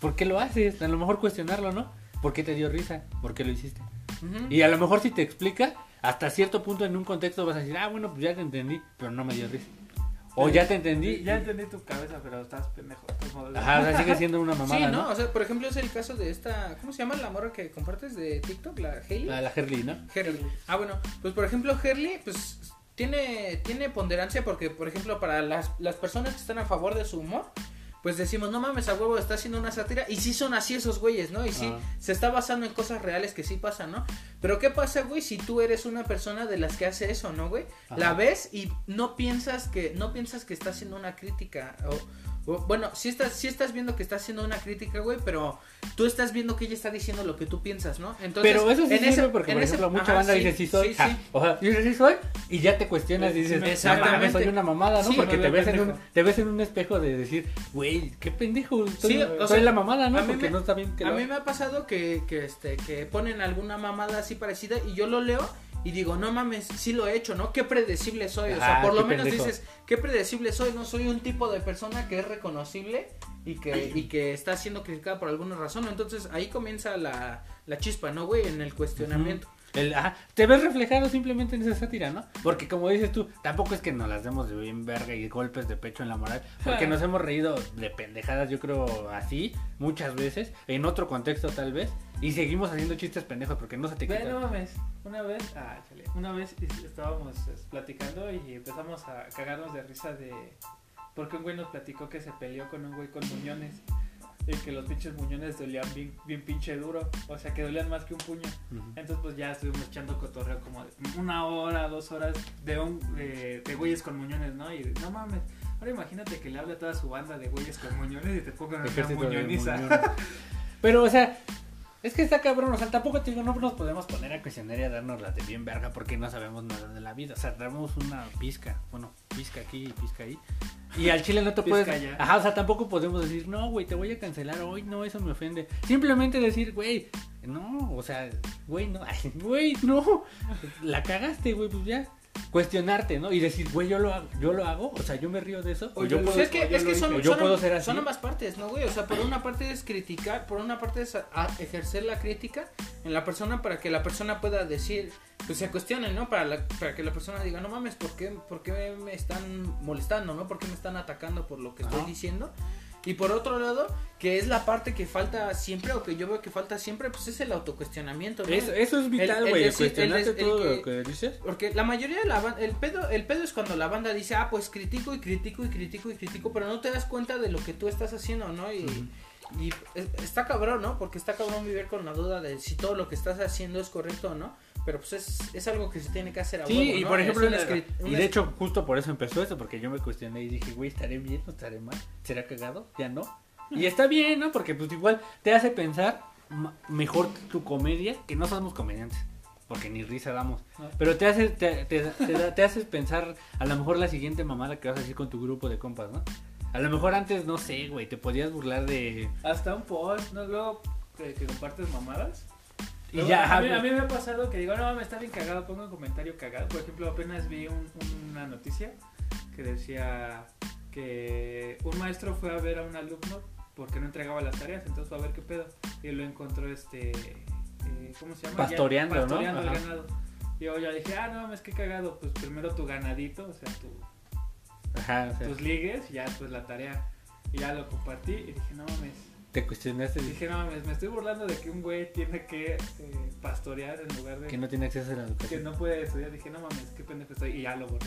¿por qué lo haces? A lo mejor cuestionarlo, ¿no? ¿Por qué te dio risa? ¿Por qué lo hiciste? Y a lo mejor si te explica, hasta cierto punto en un contexto vas a decir, ah, bueno, pues ya te entendí, pero no me dio risa. O ya te entendí, Ya entendí tu cabeza, pero estás pendejo. Ajá, o sea, sigue [LAUGHS] siendo una mamada, Sí, ¿no? ¿no? O sea, por ejemplo, es el caso de esta, ¿cómo se llama la morra que compartes de TikTok? La Hailey. La, la Herley, ¿no? Herley. Ah, bueno, pues por ejemplo, Herley, pues tiene, tiene ponderancia porque, por ejemplo, para las, las personas que están a favor de su humor, pues decimos, no mames, a huevo, está haciendo una sátira. Y sí son así esos güeyes, ¿no? Y sí, Ah. se está basando en cosas reales que sí pasan, ¿no? Pero ¿qué pasa, güey, si tú eres una persona de las que hace eso, ¿no, güey? Ajá. La ves y no piensas que, no piensas que está haciendo una crítica. O, bueno, sí estás, sí estás viendo que está haciendo una crítica, güey, pero tú estás viendo que ella está diciendo lo que tú piensas, ¿no? Entonces, Pero eso sí en sirve ese- porque, en por ese- ejemplo, mucha ajá, banda sí, dice sí soy. sí, ja. sí. O sea, dices sí soy y ya te cuestionas y dices, no exactamente. mames, soy una mamada, ¿no? Sí, porque te ves, en un, te ves en un espejo de decir, güey, qué pendejo, soy, Sí, o soy sea, la mamada, ¿no? a mí Porque me- no está bien que A lo mí me ha pasado que, que, este, que ponen alguna mamada así parecida y yo lo leo y digo, no mames, sí lo he hecho, ¿no? Qué predecible soy. o sea, Ajá, por lo menos pendejo. dices, qué predecible soy, ¿no? Soy un tipo de persona que es reconocible y que, y que está siendo criticada por alguna razón. Entonces ahí comienza la, la chispa, ¿no, güey? En el cuestionamiento. El- ajá, te ves reflejado simplemente en esa sátira, ¿no? Porque como dices tú, tampoco es que nos las demos de bien verga y golpes de pecho en la moral, porque nos hemos reído de pendejadas, yo creo, así, muchas veces, en otro contexto tal vez, y seguimos haciendo chistes pendejos porque no se te quita. no mames, una vez, ah, chale, una vez es- estábamos es, platicando y empezamos a cagarnos de risa de porque un güey nos platicó que se peleó con un güey con muñones y que los pinches muñones dolían bien, bien pinche duro, o sea que dolían más que un puño. Entonces pues ya estuvimos echando cotorreo como una hora, dos horas de un de, de güeyes con muñones, ¿no? Y no mames, ahora imagínate que le hable a toda su banda de güeyes con muñones y te pongan una muñoniza. [LAUGHS] Pero, o sea, es que está cabrón. O sea, tampoco te digo, no nos podemos poner a cuestionar y a darnos la de bien verga porque no sabemos nada de la vida. O sea, damos una pizca. Bueno, pizca aquí y pizca ahí. Y al chile no te puedes. allá. Ajá, o sea, tampoco podemos decir, no, güey, te voy a cancelar hoy. No, eso me ofende. Simplemente decir, güey, no, o sea, güey, no, [LAUGHS] güey, no. La cagaste, güey, pues ya. Cuestionarte, ¿no? Y decir, güey, yo lo hago, yo lo hago, o sea, yo me río de eso. O yo Pues puedo, es que, o yo es que son, yo son- puedo ser así. son ambas partes, ¿no, güey? O sea, por una parte es criticar, por una parte es a- a ejercer la crítica en la persona para que la persona pueda decir, pues se cuestione, ¿no? Para, la- para que la persona diga, no mames, ¿por qué, ¿por qué me están molestando, ¿no? ¿Por qué me están atacando por lo que estoy diciendo? Y por otro lado, que es la parte que falta siempre, o que yo veo que falta siempre, pues es el autocuestionamiento, ¿no? Eso, eso es vital, güey. Cuestionarte el des- el todo que- lo que dices. Porque la mayoría de la banda, el pedo, el pedo es cuando la banda dice, ah, pues critico y critico y critico y critico, pero no te das cuenta de lo que tú estás haciendo, ¿no? Y, y es- está cabrón, ¿no? Porque está cabrón vivir con la duda de si todo lo que estás haciendo es correcto o no, pero pues es, es algo que se tiene que hacer a Sí, huevo, y ¿no? por Es ejemplo, una escri- y una de hecho, justo por eso empezó eso, porque yo me cuestioné y dije, güey, ¿estaré bien o estaré mal? ¿Será cagado? ¿Ya no? Y [LAUGHS] está bien, ¿no? Porque pues igual te hace pensar mejor tu comedia, que no somos comediantes, porque ni risa damos. No. Pero te hace, te, te, te haces pensar a lo mejor la siguiente mamada que vas a decir con tu grupo de compas, ¿no? A lo mejor antes, no sé, güey, te podías burlar de... Hasta un post, ¿no? Luego que, que compartes mamadas. Y Luego, ya, a, mí, ajá, a mí me ha pasado que digo, no, me está bien cagado, pongo un comentario cagado. Por ejemplo, apenas vi un- una noticia que decía que un maestro fue a ver a un alumno porque no entregaba las tareas, entonces fue a ver qué pedo. Y lo encontró este, eh, ¿cómo se llama? Ya- Pastoreando, ¿no? pastoreando el Ajá. ganado. Y yo ya dije, ah, no, es que cagado, pues primero tu ganadito, o sea, tu, Ajá, o sea, tus ligues, y ya pues la tarea. Y ya lo compartí y dije, no mames. Te cuestionaste Dije, no mames, me estoy burlando de que un güey tiene que eh, pastorear en lugar de que no tiene acceso a la que educación. no puede estudiar. Dije, no mames, qué pendejo estoy. Y ya lo borré.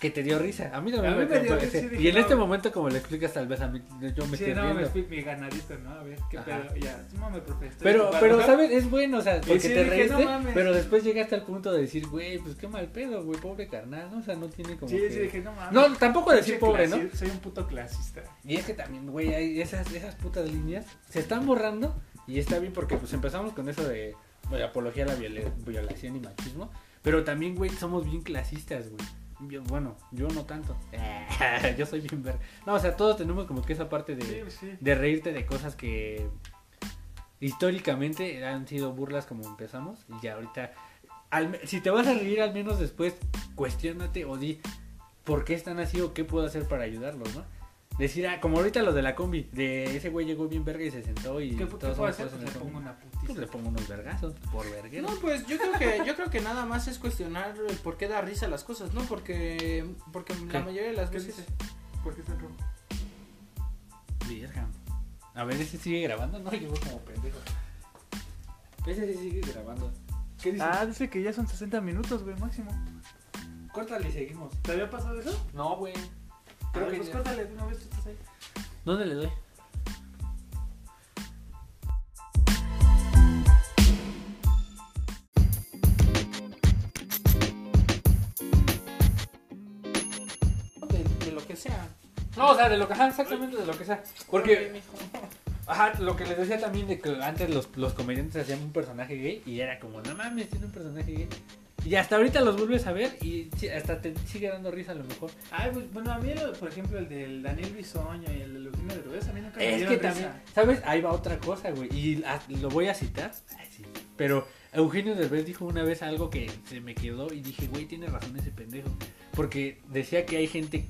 Que te dio risa. A mí también A mí me, me dio risa, dije, Y en no. este momento, como le explicas, tal vez a mí, yo me Sí, estoy no riendo. mi ganadito, ¿no? A ver, qué Ajá. pedo. Ya, no profe. estoy Pero, pero, ¿sabes? Es bueno, o sea, porque sí, te reíste, mames. pero después llegaste al punto de decir, güey, pues qué mal pedo, güey, pobre carnal, ¿no? O sea, no tiene como Sí, que... sí, dije, no mames. No, tampoco decir pobre, ¿no? Soy un puto clasista. Y es que también, güey, hay esas, esas putas líneas se están borrando y está bien porque pues empezamos con eso de bueno, apología a la viola- violación y machismo, pero también, güey, somos bien clasistas, güey. Yo- bueno, yo no tanto. [LAUGHS] [LAUGHS] yo soy bien ver. No, o sea, todos tenemos como que esa parte de, Sí, sí. de reírte de cosas que históricamente han sido burlas como empezamos y ya ahorita al si te vas a reír al menos después cuestiónate o di por qué están así o qué puedo hacer para ayudarlos, ¿no? Decir, ah, como ahorita los de la combi, de ese güey llegó bien verga y se sentó y ¿Qué, qué todos puedo somos hacer? Pues le la pongo una Pues putiza. le pongo unos vergazos por verguero. No, pues yo creo que yo creo que nada más es cuestionar el por qué da risa las cosas, ¿no? Porque porque la ¿Qué? mayoría de las ¿Qué veces dice? ¿Por qué está en rojo? Verga. A ver, ese sigue grabando, no, yo como pendejo. Ese sí sigue grabando. ¿Qué dice? Ah, dice que ya son 60 minutos, güey, máximo. Córtale y seguimos. ¿Te había pasado eso? No, güey. Creo que pues córtale de una vez, tú estás ahí. ¿Dónde le doy? de, de lo que sea. No, o sea, de lo que, ajá, exactamente de lo que sea. Porque, ajá, lo que les decía también de que antes los, los comediantes hacían un personaje gay y era como, no mames, tiene un personaje gay. Y hasta ahorita los vuelves a ver y hasta te sigue dando risa a lo mejor. Ay, pues, bueno, a mí, por ejemplo, el del Daniel Bisoño y el de Eugenio Derbez, a mí nunca me Es que risa. también, ¿sabes? Ahí va otra cosa, güey. Y ah, lo voy a citar. Ay, sí. Pero Eugenio Derbez dijo una vez algo que se me quedó y dije, güey, tiene razón ese pendejo. Porque decía que hay gente,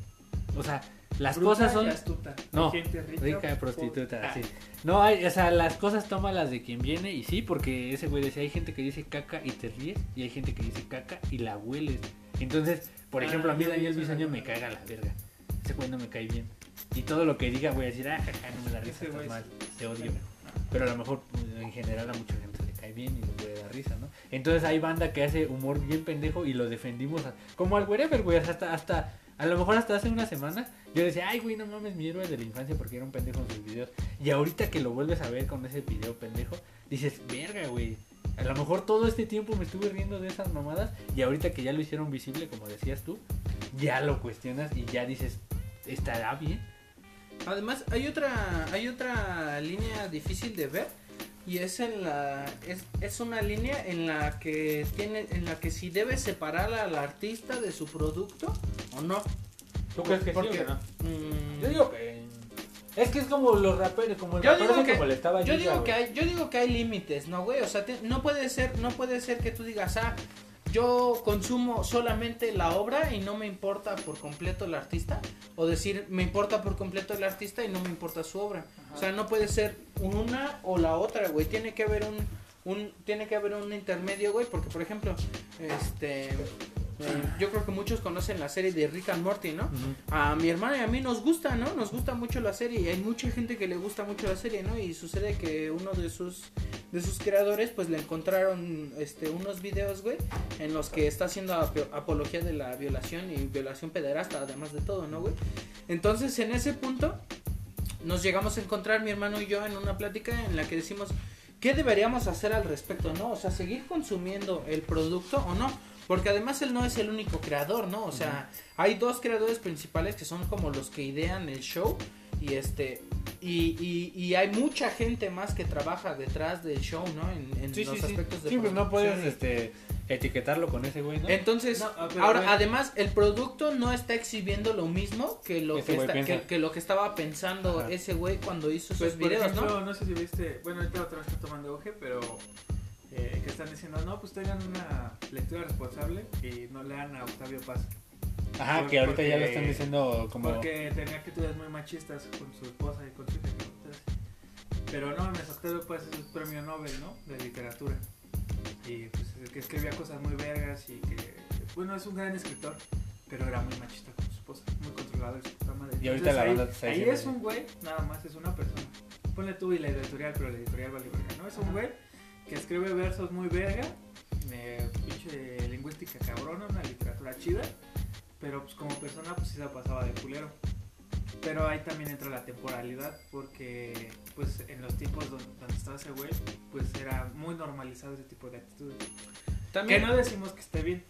o sea, las Bruta cosas y son... astuta. No, Gente rica, Rica por- prostituta, Ah, sí. No, hay, o sea, las cosas tómalas de quien viene y sí, porque ese güey decía, hay gente que dice caca y te ríes y hay gente que dice caca y la hueles. Entonces, por Ah, ejemplo, a mí Daniel Bisoño me caga la verga. Ese güey no me cae bien. Y todo lo que diga voy a decir, ah, jaja, no me da risa, Ese estás güey mal, te odio. Pero a lo mejor pues, en general a mucha gente le cae bien y le puede dar risa, ¿no? Entonces hay banda que hace humor bien pendejo y lo defendimos a- como al wherever, güey, hasta, hasta, a lo mejor hasta hace una semana yo decía, ay, güey, no mames, mi héroe de la infancia porque era un pendejo en sus videos. Y ahorita que lo vuelves a ver con ese video pendejo, dices, verga, güey. A lo mejor todo este tiempo me estuve riendo de esas mamadas y ahorita que ya lo hicieron visible, como decías tú, ya lo cuestionas y ya dices, ¿estará bien? Además, hay otra, hay otra línea difícil de ver y es en la, es, es una línea en la que tiene, en la que si debes separar al artista de su producto o no. ¿Tú crees que Porque, sí o que no? mm, Yo digo que... Es que es como los raperos, como el Yo rapero digo que- que molestaba a Yo digo que güey. hay, yo digo que hay límites, ¿no, güey? O sea, te- no puede ser, no puede ser que tú digas, ah, yo consumo solamente la obra y no me importa por completo el artista, o decir, me importa por completo el artista y no me importa su obra. O sea, no puede ser una o la otra, güey. Tiene que haber un, un, tiene que haber un intermedio, güey, porque por ejemplo, este, yo creo que muchos conocen la serie de Rick and Morty, ¿no? A mi hermana y a mí nos gusta, ¿no? Nos gusta mucho la serie y hay mucha gente que le gusta mucho la serie, ¿no? Y sucede que uno de sus de sus creadores pues le encontraron este unos videos, güey, en los que está haciendo ap- apología de la violación y violación pederasta además de todo, ¿no, güey? Entonces, en ese punto nos llegamos a encontrar mi hermano y yo en una plática en la que decimos ¿qué deberíamos hacer al respecto, no? O sea, seguir consumiendo el producto o no. Porque además él no es el único creador, ¿no? O sea, hay dos creadores principales que son como los que idean el show. Y este. Y, y, y hay mucha gente más que trabaja detrás del show, ¿no? En, en Sí, los sí, sí. aspectos de Sí, pues no puedes este, etiquetarlo con ese güey, ¿no? entonces, No, ah, pero, ahora además el producto no está exhibiendo lo mismo que lo Ese que, güey está- piensa. que, que lo que estaba pensando Ajá. ese güey cuando hizo Pues, sus videos, ejemplo, ¿no? ¿no? sé si viste, bueno, ahorita otra vez está tomando auge, pero eh, que están diciendo, no, pues tengan una lectura responsable y no lean a Octavio Paz. Ajá, por- que ahorita ya lo están diciendo como... Porque tenía actitudes muy machistas con su esposa y con su hija. pero no, mames, Octavio Paz es un premio Nobel, ¿no? De literatura. Y pues es que escribía cosas muy vergas y que, bueno, es un gran escritor, pero era muy machista con su esposa, muy puta madre. Y ahorita Entonces, la ahí- banda te está Ahí es un güey, nada más, es una persona. Ponle tú y la editorial, pero la editorial vale verga, ¿no? Es un güey que escribe versos muy verga, eh, pinche lingüística cabrona, una literatura chida, pero pues como persona pues sí se la pasaba de culero. Pero ahí también entra la temporalidad porque pues en los tiempos donde, donde estaba ese güey pues era muy normalizado ese tipo de actitudes. Que También, no decimos que esté bien,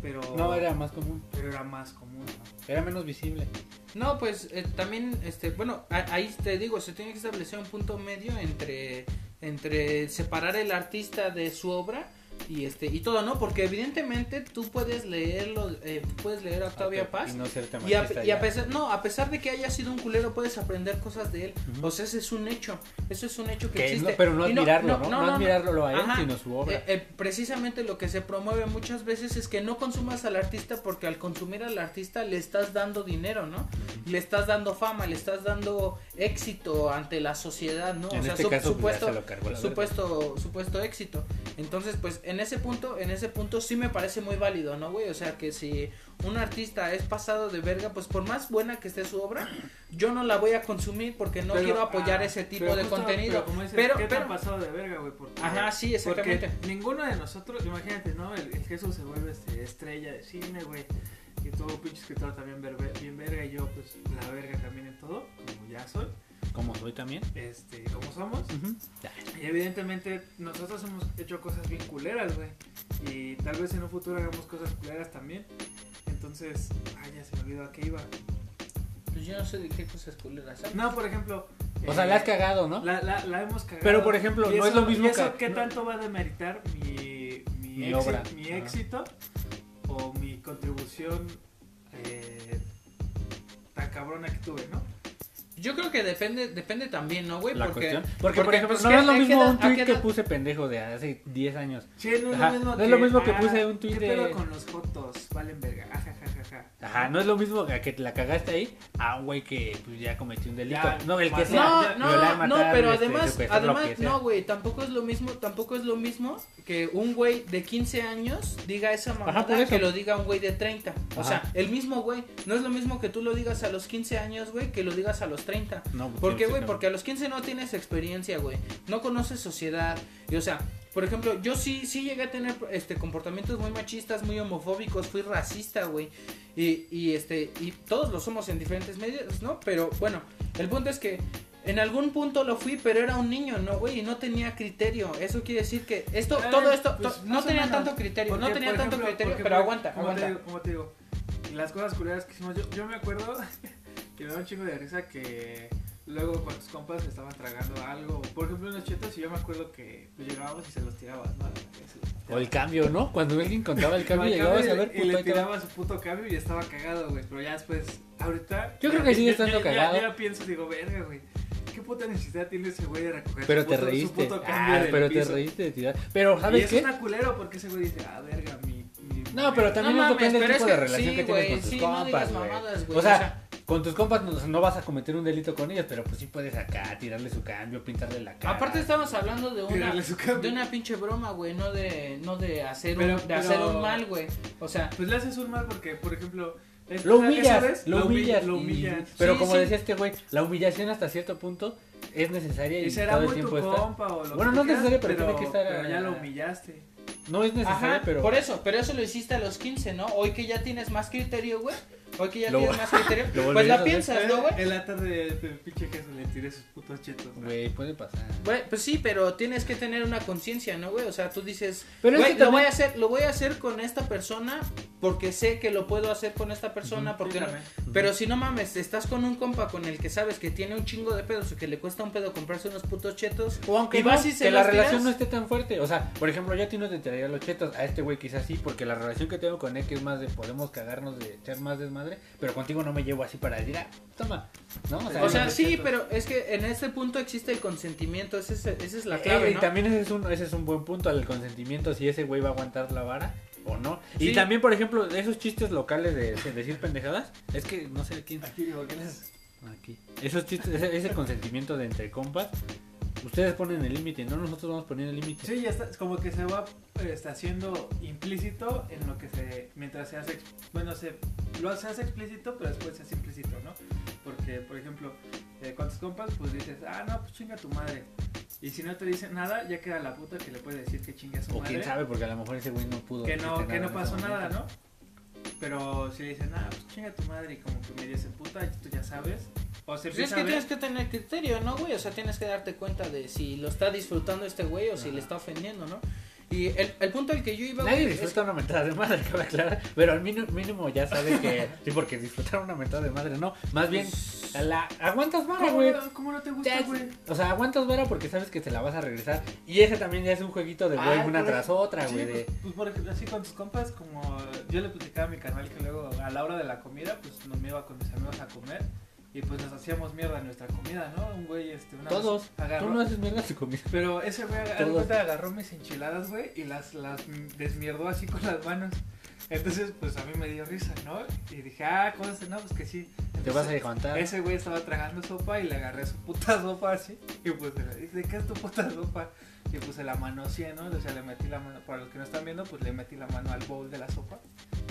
pero, No, era más común. pero era más común. ¿no? Era menos visible. No, pues eh, también, este, bueno, a- ahí te digo, se tiene que establecer un punto medio entre, entre separar el artista de su obra y este y todo, ¿no? Porque evidentemente tú puedes leerlo, eh, puedes leer a Octavia Paz Y no y a, y a pesar, no, a pesar de que haya sido un culero, puedes aprender cosas de él. O sea, ese es un hecho. Eso es un hecho que, Que existe. no- pero no admirarlo, ¿no? No, admirarlo a él, Ajá. sino su obra. Eh, eh, precisamente lo que se promueve muchas veces es que no consumas al artista porque al consumir al artista le estás dando dinero, ¿no? Le estás dando fama, le estás dando éxito ante la sociedad, ¿no? en o sea, este su- caso, pues, supuesto, se lo cargó la verga. supuesto, supuesto éxito. Entonces, pues, en ese punto, en ese punto sí me parece muy válido, ¿no, güey? O sea, que si un artista es pasado de verga, pues por más buena que esté su obra, yo no la voy a consumir porque no Pero, quiero apoyar ah, ese tipo de justo, contenido. Pero, como dices, Pero- ¿qué te pero- ha pasado de verga, güey? Porque- Ajá, sí, exactamente. Porque ninguno de nosotros, imagínate, ¿no? El, el Jesús se vuelve este, estrella de cine, güey. Y todo pinche escritor también ver- bien verga. Y yo, pues, la verga también en todo, como ya soy. Como soy también. Este, como somos. Y evidentemente nosotros hemos hecho cosas bien culeras, güey. Y tal vez en un futuro hagamos cosas culeras también. Entonces, ay, ya se me olvidó a qué iba. Pues yo no sé de qué cosas culeras. No, por ejemplo. O sea, eh, la has cagado, ¿no? La, la, la hemos cagado. Pero, por ejemplo, no es lo mismo ¿y eso que- qué no- tanto va a demeritar mi, mi, Mi éxito, obra. mi éxito o mi contribución eh, tan cabrona que tuve, ¿no? Yo creo que depende, depende también, ¿no, güey? Porque. Porque, por ejemplo, pues, no ¿qué- es lo mismo edad- un tweet que puse pendejo de hace 10 años. Sí, no es Ajá, lo mismo no que. es lo mismo que ah, puse un tuit ¿qué de- pedo con los fotos? Valen verga. Ajá, ajá, ajá. Ajá, no es lo mismo que la cagaste ahí a un güey que pues, ya cometió un delito. Ya, no, el que más- sea. No, no, no, pero este, además, además, no, güey, tampoco es lo mismo, tampoco es lo mismo que un güey de 15 años diga esa mamada que lo diga un güey de 30. O sea, el mismo güey, no es lo mismo que tú lo digas a los 15 años, güey, que lo digas a los 30. No, pues, ¿Por qué, güey? Porque a los 15 no tienes experiencia, güey. No conoces sociedad. Y, o sea, por ejemplo, yo sí, sí llegué a tener este comportamientos muy machistas, muy homofóbicos, fui racista, güey. Y, y este, y todos lo somos en diferentes medios, ¿no? Pero bueno, el punto es que en algún punto lo fui, pero era un niño, ¿no, güey? Y no tenía criterio. Eso quiere decir que esto, Eh, todo esto, pues, to- no tenía menos. tanto criterio. No tenía tanto ejemplo, criterio, porque, pero aguanta, ¿cómo aguanta. Te digo, ¿Cómo te digo? Las cosas culeras que hicimos, yo, yo me acuerdo que me da un chingo de risa que luego con tus compas estaban tragando algo. Por ejemplo, unos chetos y yo me acuerdo que pues, llegábamos y se los tirabas, ¿no? Se los O el cambio, ¿no? Cuando alguien contaba el [LAUGHS] cambio, llegabas a ver, y puto, le te va. tiraba su puto cambio y estaba cagado, güey. Pero ya después, ahorita. Yo creo ya- que sigue ya- estando ya- ya- cagado. Ya, pienso, digo, verga, güey. ¿Qué puta necesidad tiene ese güey de recoger Pero su te puto- su reíste. puto cambio Ah, pero te piso? reíste de tirar. Pero, Y ¿sabes eso qué? está culero porque ese güey dice, ah, verga, mi. No, pero también No mames, depende del tipo es de relación sí, que tienes güey, con tus sí, compas, güey. O sea, o sea, con tus compas no, no vas a cometer un delito con ellos, pero pues sí puedes acá tirarle su cambio, pintarle la cara. Aparte estamos hablando de una de una pinche broma, güey, no de no de hacer Pero- un, de pero- hacer un mal, güey. O sea, Pues le haces un mal porque, por ejemplo. es- Lo humillas, lo Lo humilla- humillas. Lo y- humillas. pero Sí, como sí. decía este güey, la humillación hasta cierto punto es necesaria y, Y será todo el tu tiempo está. compa o lo Bueno, no quieras, necesario, pero tiene que estar, Pero ya lo humillaste. No es necesario, ajá, pero por eso, pero eso lo hiciste a los 15, ¿no? Hoy que ya tienes más criterio, güey. Hoy que ya Lo- tienes más criterio, [LAUGHS] lo pues la piensas, ¿no, güey? En la tarde de pinche queso le tiré sus putos chetos. güey, puede pasar. Güey, pues sí, pero tienes que tener una conciencia, ¿no, güey? O sea, tú dices, Pero es güey, que lo también- voy a hacer, lo voy a hacer con esta persona porque sé que lo puedo hacer con esta persona, porque Sí, no- pero si no mames, estás con un compa con el que sabes que tiene un chingo de pedos o que le cuesta un pedo comprarse unos putos chetos, O aunque y no, vas y se que la relación tiras. no esté tan fuerte. O sea, por ejemplo, yo a ti no te tiraría los chetos, a este güey quizás sí, porque la relación que tengo con él que es más de podemos cagarnos de echar más desmadre, pero contigo no me llevo así para decir, ah, toma, ¿no? O sea, los sí, chetos. pero es que en este punto existe el consentimiento, ese es- esa es la Eh, clave, y ¿no? también ese es, un, ese es un buen punto al consentimiento, si ese güey va a aguantar la vara o no. Y Sí. también, por ejemplo, esos chistes locales de, de decir pendejadas, es que no sé quién. Aquí digo, ¿qué les- Aquí. Esos chistes, ese, ese consentimiento de entre compas, ustedes ponen el límite, no nosotros vamos poniendo el límite. Sí, ya está, es como que se va está haciendo implícito en lo que se, mientras se hace, bueno, se, lo se hace explícito, pero después se hace implícito, ¿no? Porque, por ejemplo, eh, con tus compas, pues dices, ah, no, pues chinga tu madre. Y si no te dicen nada, ya queda la puta que le puede decir que chinga su O madre. quién sabe, porque a lo mejor ese güey no pudo. que no, que no pasó nada. ¿no? Pero si le dicen, ah, pues chinga tu madre y como que medio se puta, tú ya sabes. O se Pues es que ver- tienes que tener criterio, ¿no, güey? O sea, tienes que darte cuenta de si lo está disfrutando este güey o si Ajá. le está ofendiendo, ¿no? Y el, el punto al que yo iba, Nadie es- disfruta una mentada de madre, [LAUGHS] cabe aclarar. Pero al mínimo, mínimo ya sabe que. sí, porque disfrutar una mentada de madre, no. Más bien, Pues, la, aguantas vara, ¿Cómo, güey. no- ¿Cómo no te gusta, güey? O sea, aguantas vara porque sabes que te la vas a regresar. Y ese también ya es un jueguito de güey, Ah, una tras otra, güey. pues, de- pues, por ejemplo, así con tus compas, como yo le platicaba a mi canal que luego a la hora de la comida, pues nos me iba con mis amigos a comer y pues nos hacíamos mierda en nuestra comida, ¿no? Un güey, este, una Todos. agarró, Tú no haces mierda tu comida. pero ese güey agarró mis enchiladas, güey, y las, las desmierdó así con las manos. Entonces, pues a mí me dio risa, ¿no? Y dije, ah, ¿cómo se no? Pues que sí. Te Entonces, vas a aguantar. ese güey estaba tragando sopa y le agarré su puta [LAUGHS] sopa así. Y pues le dije, ¿de qué es tu puta sopa? Y pues se la manoseé, ¿no? O sea, le metí la mano, para los que no están viendo, pues le metí la mano al bowl de la sopa.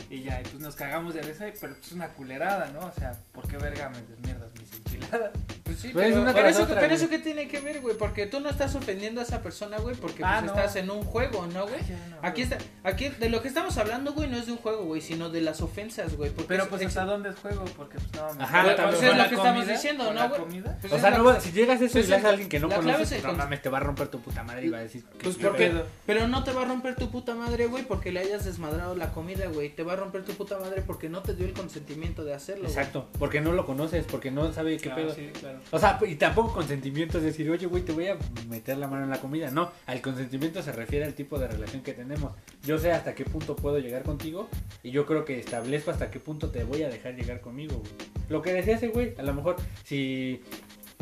Y ya, y pues nos cagamos de risa, pero pues es una culerada, ¿no? O sea, ¿por qué verga me desmierdas mis enchiladas? [LAUGHS] Pues sí, Pero es pero, eso, otra, pero eso qué tiene que ver, güey, porque tú no estás ofendiendo a esa persona, güey, porque Ah, pues no. estás en un juego, ¿no, güey? Ay, ya, no, Aquí güey. está, aquí de lo que estamos hablando, güey, no es de un juego, güey, sino de las ofensas, güey. Pero es- pues es- hasta dónde es juego, porque pues no me Ajá, Pues, pues, es lo que estamos diciendo, ¿no, güey? pues O sea, la- no, si llegas a eso pues y le a alguien que no conoces, no mames, te va a romper tu puta madre y va a decir. Pues ¿qué porque, pedo? pero no te va a romper tu puta madre, güey, porque le hayas desmadrado la comida, güey. Te va a romper tu puta madre porque no te dio el consentimiento de hacerlo. Exacto, porque no lo conoces, porque no sabe qué Ah, pedo. sí, claro. O sea, y tampoco consentimiento es decir, oye, güey, te voy a meter la mano en la comida. No, al consentimiento se refiere al tipo de relación que tenemos. Yo sé hasta qué punto puedo llegar contigo y yo creo que establezco hasta qué punto te voy a dejar llegar conmigo, güey. Lo que decía ese güey, a lo mejor, si...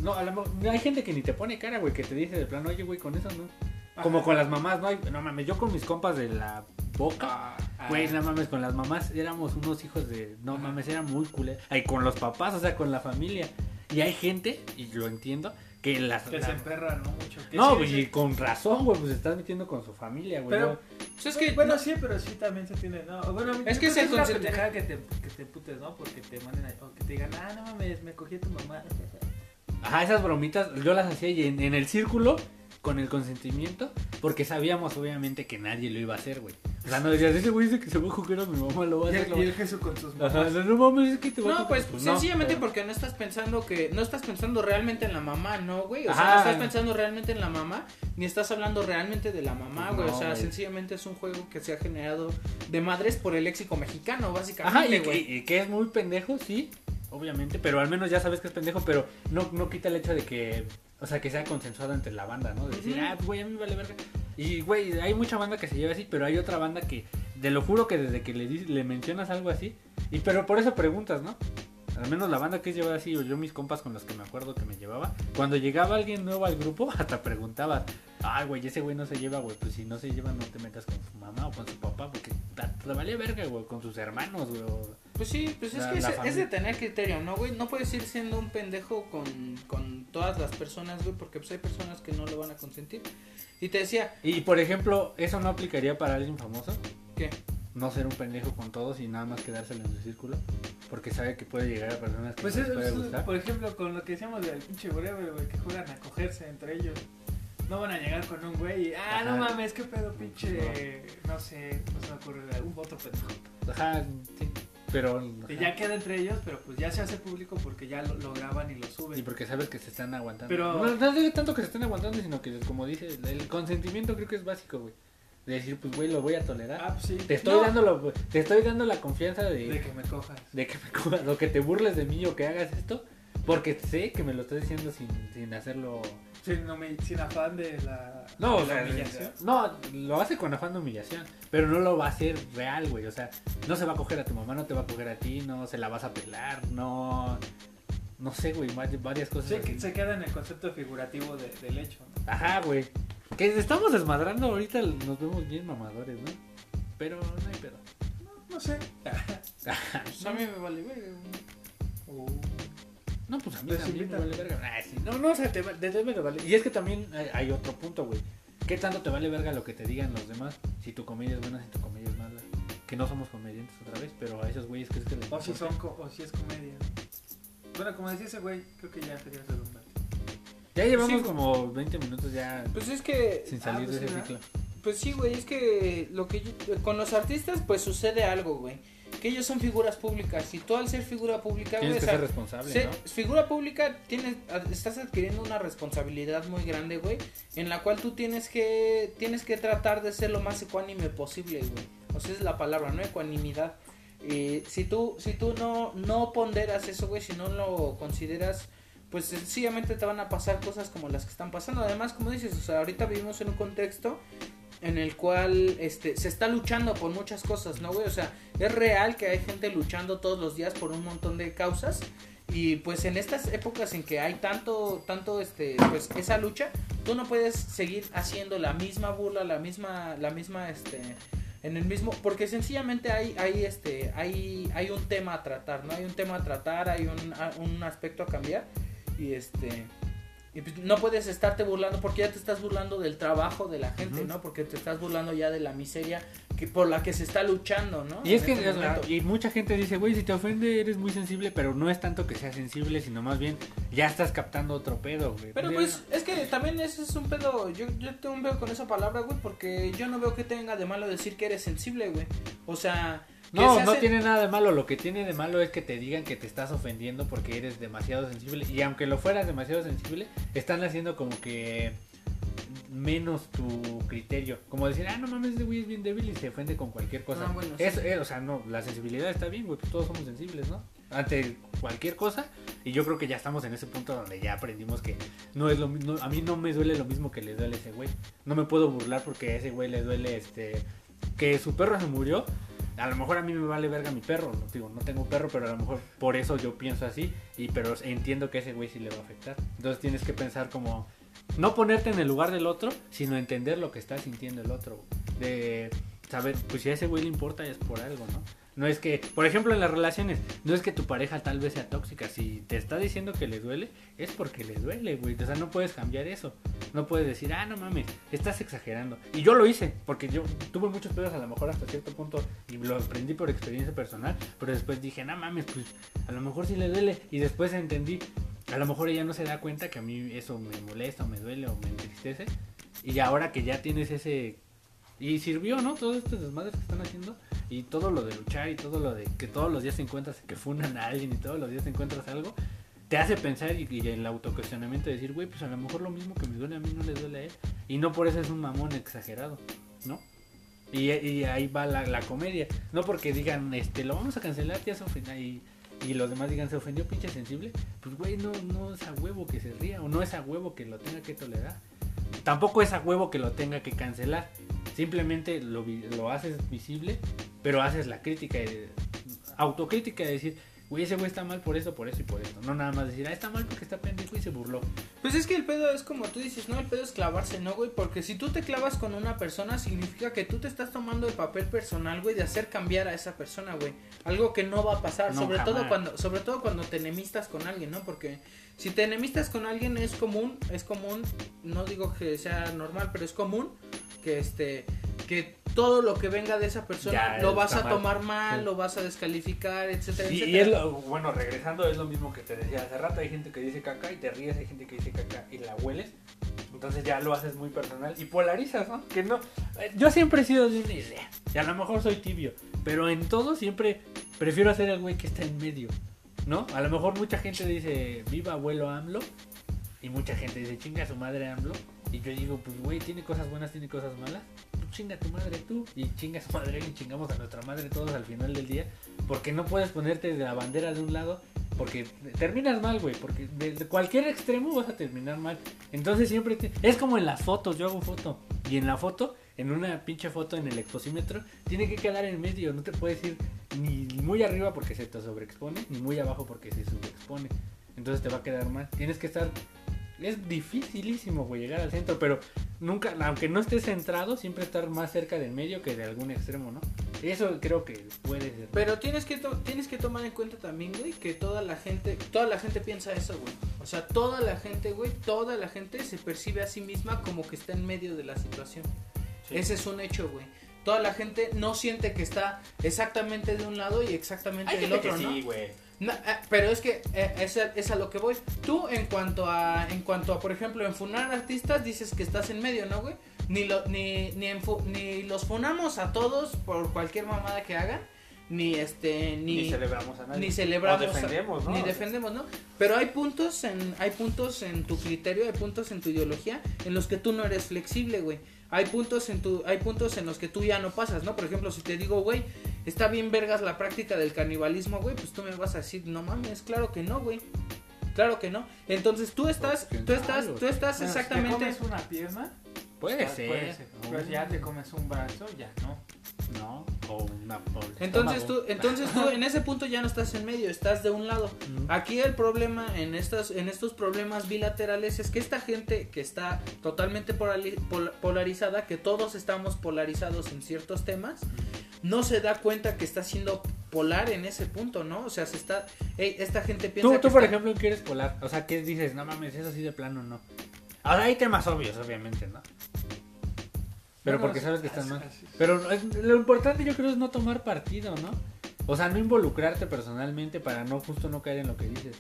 No, a lo mejor, hay gente que ni te pone cara, güey, que te dice de plan, oye, güey, con eso no. Como con las mamás, no, hay- no mames, yo con mis compas de la boca... Ah, ah. Güey, no mames, con las mamás éramos unos hijos de. No mames, era muy culé. Ay, con los papás, o sea, con la familia. Y hay gente, y lo entiendo, que las. Que la- se emperra, ¿no? Mucho. No, sí, güey, sí. y con razón, güey, pues se estás metiendo con su familia, güey. Pero-. Pues es que, bueno, no- sí, pero sí también se tiene, no, bueno, Es yo que es el una concepto- pendejada que te, que te putes, ¿no? Porque te manden a, o que te digan, ah, no mames, me cogí a tu mamá. Ajá, esas bromitas yo las hacía y en, en el círculo, con el consentimiento, porque sabíamos obviamente que nadie lo iba a hacer, güey. O sea, no decías, ese güey dice que se va a coger a mi mamá, lo va a hacer. y el Jesús con sus a- Ajá, mamás. no, no mames, es que te va a No, coger. pues, no, sencillamente pero- porque no estás pensando que no estás pensando realmente en la mamá, ¿no, güey? O sea, Ajá. no estás pensando realmente en la mamá, ni estás hablando realmente de la mamá, Pues güey. no, o sea, güey. sencillamente es un juego que se ha generado de madres por el léxico mexicano, Ajá, básicamente, y, güey. y- y que es muy pendejo, sí, obviamente, pero al menos ya sabes que es pendejo, pero no, no quita el hecho de que, o sea, que sea consensuado entre la banda, ¿no? De decir, Ujú. ah, pues, güey, a mí me vale verga. Y, güey, hay mucha banda que se lleva así, pero hay otra banda que, te lo juro que desde que le, le mencionas algo así, y pero por eso preguntas, ¿no? Al menos la banda que es llevada así, o yo mis compas con los que me acuerdo que me llevaba, cuando llegaba alguien nuevo al grupo, [LAUGHS] hasta preguntabas, ay, güey, ese güey no se lleva, güey, pues si no se lleva no te metas con su mamá o con su papá, porque te valía verga, güey, con sus hermanos, güey, Pues sí, pues es que es, de tener criterio, ¿no, güey? No puedes ir siendo un pendejo con, con todas las personas, güey, porque pues hay personas que no lo van a consentir. Y te decía, Y por ejemplo, ¿eso no aplicaría para alguien famoso? ¿qué? No ser un pendejo con todos y nada más quedárselo en su círculo. Porque sabe que puede llegar a personas que Pues no es, les puede gustar. por ejemplo, con lo que decíamos del pinche whatever, güey, que juegan a cogerse entre ellos. No van a llegar con un güey y, ah, no mames, qué pedo, pinche, no sé, no se me ocurre, un otro pendejo. Ajá, sí. Pero. Ajá. ya queda entre ellos, pero pues ya se hace público porque ya lo, lo graban y lo suben. Y porque sabes que se están aguantando. Pero- No, no es tanto que se estén aguantando, sino que, como dice, el consentimiento creo que es básico, güey. De decir, pues, güey, lo voy a tolerar. Ah, pues sí. te, estoy No, dando lo- te estoy dando la confianza de, De que me cojas. de que me cojas, o que te burles de mí o que hagas esto. Porque sé que me lo estás diciendo sin, sin hacerlo. Sin, sin afán de la, No, la humillación. no, lo hace con afán de humillación, pero no lo va a hacer real, güey. O sea, no se va a coger a tu mamá, no te va a coger a ti, no se la vas a pelar, no. No sé, güey, vari- varias cosas. Sí, así. que se queda en el concepto figurativo de- del hecho. ¿no? Ajá, güey. Que estamos desmadrando ahorita, nos vemos bien mamadores, ¿no? Pero no hay pedo. No sé. Pues [LAUGHS] a mí me vale verga, güey. No, pues a mí también me vale verga. Ah, sí. No, no, o sea, te, te debe de valer. Y es que también hay, hay otro punto, güey. ¿Qué tanto te vale verga lo que te digan los demás? Si tu comedia es buena, si tu comedia es mala. Que no somos comediantes otra vez, pero a esos güeyes crees que les O si, son co- o si es comedia. Bueno, como decía ese güey, creo que ya sería redundante. Ya llevamos Sí, como 20 minutos ya Pues es que sin ah, salir pues de ese ciclo. Pues sí, güey, es que lo que yo- con los artistas pues sucede algo, güey. Que ellos son figuras públicas y tú al ser figura pública, güey, Tienes o que ser responsable, ser ¿no? figura pública tienes estás adquiriendo una responsabilidad muy grande, güey, en la cual tú tienes que tienes que tratar de ser lo más ecuánime posible, güey. O sea, es la palabra, ¿no? Ecuanimidad. Eh, si tú si tú no no ponderas eso, güey, si no lo consideras pues sencillamente te van a pasar cosas como las que están pasando. Además, como dices, o sea, ahorita vivimos en un contexto en el cual este se está luchando por muchas cosas, ¿no, güey? O sea, es real que hay gente luchando todos los días por un montón de causas y pues en estas épocas en que hay tanto tanto este pues esa lucha, tú no puedes seguir haciendo la misma burla, la misma la misma este en el mismo porque sencillamente hay hay este hay hay un tema a tratar, ¿no? Hay un tema a tratar, hay un, un aspecto a cambiar y este y pues no puedes estarte burlando porque ya te estás burlando del trabajo de la gente. ¿no? Porque te estás burlando ya de la miseria que por la que se está luchando, ¿no? Y es que, este y mucha gente dice, güey, si te ofende eres muy sensible, pero no es tanto que seas sensible, sino más bien ya estás captando otro pedo, güey. Pero pues es que también ese es un pedo, yo, yo tengo un pedo con esa palabra, güey, porque yo no veo que tenga de malo decir que eres sensible, güey. O sea, No, no tiene nada de malo. Lo que tiene de malo es que te digan que te estás ofendiendo porque eres demasiado sensible. Y aunque lo fueras demasiado sensible, están haciendo como que menos tu criterio. Como decir, ah, no mames, ese güey es bien débil y se ofende con cualquier cosa. Ah, bueno, sí. Eso, eh, o sea, no, la sensibilidad está bien, güey, pues todos somos sensibles, ¿no? Ante cualquier cosa. Y yo creo que ya estamos en ese punto donde ya aprendimos que no es lo mismo. A mí no me duele lo mismo que le duele a ese güey. No me puedo burlar porque a ese güey le duele este. Que su perro se murió. A lo mejor a mí me vale verga mi perro. No, digo, no tengo perro, pero a lo mejor por eso yo pienso así. Y pero entiendo que ese güey sí le va a afectar. Entonces tienes que pensar como. No ponerte en el lugar del otro, sino entender lo que está sintiendo el otro. De saber, pues si a ese güey le importa es por algo, ¿no? No es que, por ejemplo, en las relaciones, no es que tu pareja tal vez sea tóxica. Si te está diciendo que le duele, es porque le duele, güey. O sea, no puedes cambiar eso. No puedes decir, ah, no mames, estás exagerando. Y yo lo hice, porque yo tuve muchos pedos a lo mejor hasta cierto punto y lo aprendí por experiencia personal. Pero después dije, no mames, pues a lo mejor sí le duele. Y después entendí, a lo mejor ella no se da cuenta que a mí eso me molesta o me duele o me entristece. Y ahora que ya tienes ese... Y sirvió, ¿no? Todos estos desmadres que están haciendo. Y todo lo de luchar y todo lo de que todos los días te encuentras que funan a alguien y todos los días te encuentras algo. Te hace pensar y, el autocuestionamiento de decir, güey, pues a lo mejor lo mismo que me duele a mí no le duele a él. Y no por eso es un mamón exagerado, ¿no? Y, ahí va la, comedia. No porque digan, este, lo vamos a cancelar, ya se. Y, y los demás digan, se ofendió pinche sensible. Pues, güey, no, no es a huevo que se ría. O no es a huevo que lo tenga que tolerar. Tampoco es a huevo que lo tenga que cancelar. Simplemente lo, lo haces visible, pero haces la crítica, de- autocrítica de decir, güey, ese güey está mal por eso, por eso y por eso. No nada más decir, ah, está mal porque está pendejo y se burló. Pues es que el pedo es como tú dices, ¿no? El pedo es clavarse, ¿no, güey? Porque si tú te clavas con una persona, significa que tú te estás tomando el papel personal, güey, de hacer cambiar a esa persona, güey. Algo que no va a pasar, No, sobre todo cuando, sobre todo cuando te enemistas con alguien, ¿no? Porque si te enemistas con alguien es común, es común, no digo que sea normal, pero es común que este, que todo lo que venga de esa persona Ya lo vas a tomar mal, Sí. lo vas a descalificar, etcétera, Y, etcétera. y es lo, bueno, regresando, es lo mismo que te decía hace rato. Hay gente que dice caca y te ríes, hay gente que dice caca y la hueles. Entonces ya lo haces muy personal y polarizas, ¿no? Que no. eh, Yo siempre he sido de una idea. Y a lo mejor soy tibio. Pero en todo siempre prefiero hacer el güey que está en medio. ¿No? A lo mejor mucha gente dice viva abuelo AMLO. Y mucha gente dice chinga su madre AMLO. Y yo digo, pues güey, tiene cosas buenas, tiene cosas malas. Pues chinga tu madre tú. Y chinga a su madre y chingamos a nuestra madre todos al final del día. Porque no puedes ponerte de la bandera de un lado. Porque terminas mal, güey. Porque de, de cualquier extremo vas a terminar mal. Entonces siempre te- es como en las fotos. Yo hago foto. Y en la foto, en una pinche foto en el exposímetro, tiene que quedar en medio. No te puedes ir ni muy arriba porque se te sobreexpone, ni muy abajo porque se subexpone. Entonces te va a quedar mal. Tienes que estar. Es dificilísimo, güey, llegar al centro. Pero nunca, aunque no estés centrado, siempre estar más cerca del medio que de algún extremo, ¿no? Eso creo que puede ser. Pero tienes que tienes que tomar en cuenta también, güey, que toda la gente, toda la gente piensa eso, güey. O sea, toda la gente, güey, toda la gente se percibe a sí misma como que está en medio de la situación. Sí. Ese es un hecho, güey. Toda la gente no siente que está exactamente de un lado y exactamente Hay del otro, que ¿no? sí, güey. No, eh, pero es que eh, es, a, es a lo que voy. Tú en cuanto a, en cuanto a, por ejemplo, en funar artistas dices que estás en medio, ¿no, güey? Ni, lo, ni, ni, en fu- ni los funamos a todos por cualquier mamada que hagan, ni este, ni, Ni, celebramos a nadie. ni celebramos, O defendemos, ¿no? ni defendemos, ¿no? Pero hay puntos en, hay puntos en tu criterio, hay puntos en tu ideología en los que tú no eres flexible, güey. Hay puntos en tu, hay puntos en los que tú ya no pasas, ¿no? Por ejemplo, si te digo, güey, está bien vergas la práctica del canibalismo, güey, pues tú me vas a decir, no mames, claro que no, güey. Claro que no. Entonces tú estás, Pues, tú estás, tú estás Bueno, si exactamente. te comes una pierna, Puede ser. puede ser. Pero si ya te comes un brazo, ya no. No, o Entonces tú, entonces tú en ese punto ya no estás en medio, estás de un lado. Ujú. Aquí el problema en estas, en estos problemas bilaterales es que esta gente que está totalmente polari- pol- polarizada, que todos estamos polarizados en ciertos temas, no se da cuenta que está siendo polar en ese punto, ¿no? O sea, se está, ey, esta gente piensa Tú, que tú por está- ejemplo, ¿qué eres polar? O sea, ¿qué dices? No mames, eso así de plano no. Ahora hay temas obvios, obviamente, ¿no? Pero Bueno, porque sabes que están mal. Pero es- lo importante yo creo es no tomar partido, ¿no? O sea, no involucrarte personalmente para no justo no caer en lo que dices.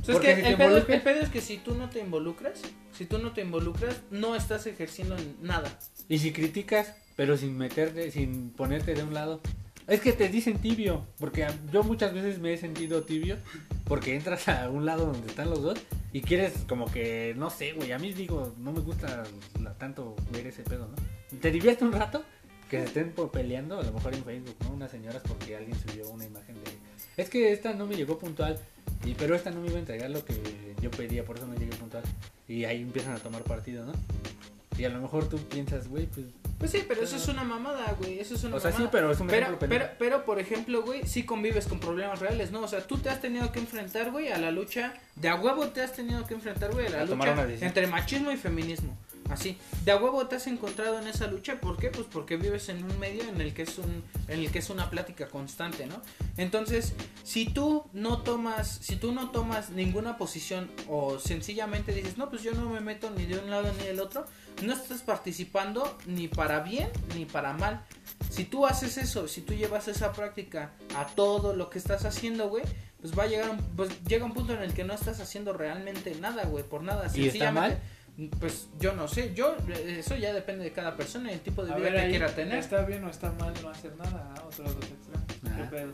O sea, es porque que si te el pedo, involucras- el pedo es que si tú no te involucras, si tú no te involucras, no estás ejerciendo nada. Y si criticas, pero sin meterte, sin ponerte de un lado. Es que te dicen tibio, porque yo muchas veces me he sentido tibio, porque entras a un lado donde están los dos y quieres como que, no sé, güey, a mí digo, no me gusta tanto ver ese pedo, ¿no? Te divierte un rato que se estén peleando, a lo mejor en Facebook, ¿no? Unas señoras porque alguien subió una imagen de... Es que esta no me llegó puntual, y pero esta no me iba a entregar lo que yo pedía, por eso no llegué puntual. Y ahí empiezan a tomar partido, ¿no? Y a lo mejor tú piensas, güey, pues Pues sí, pero eso es una mamada, güey. Eso es una o sea, sí, mamada. pero es un Pero, pero, por ejemplo, güey, sí convives con problemas reales, ¿no? O sea, tú te has tenido que enfrentar, güey, a la lucha. De a huevo te has tenido que enfrentar, güey, a la A lucha entre machismo y feminismo. Así. De a huevo te has encontrado en esa lucha. ¿Por qué? Pues porque vives en un medio en el que es un, en el que es una plática constante, ¿no? Entonces, si tú no tomas, si tú no tomas ninguna posición o sencillamente dices, no, pues yo no me meto ni de un lado ni del otro, no estás participando ni para bien ni para mal. Si tú haces eso, si tú llevas esa práctica a todo lo que estás haciendo, güey, pues va a llegar un, pues llega un punto en el que no estás haciendo realmente nada, güey, por nada. ¿Y está Sencillamente, Pues yo no sé, yo eh, eso ya depende de cada persona y el tipo de A vida ver, que ahí, quiera tener. ¿Está bien o está mal no hacer nada? ¿ah? Otros dos extremos. ¿Qué Ajá. pedo?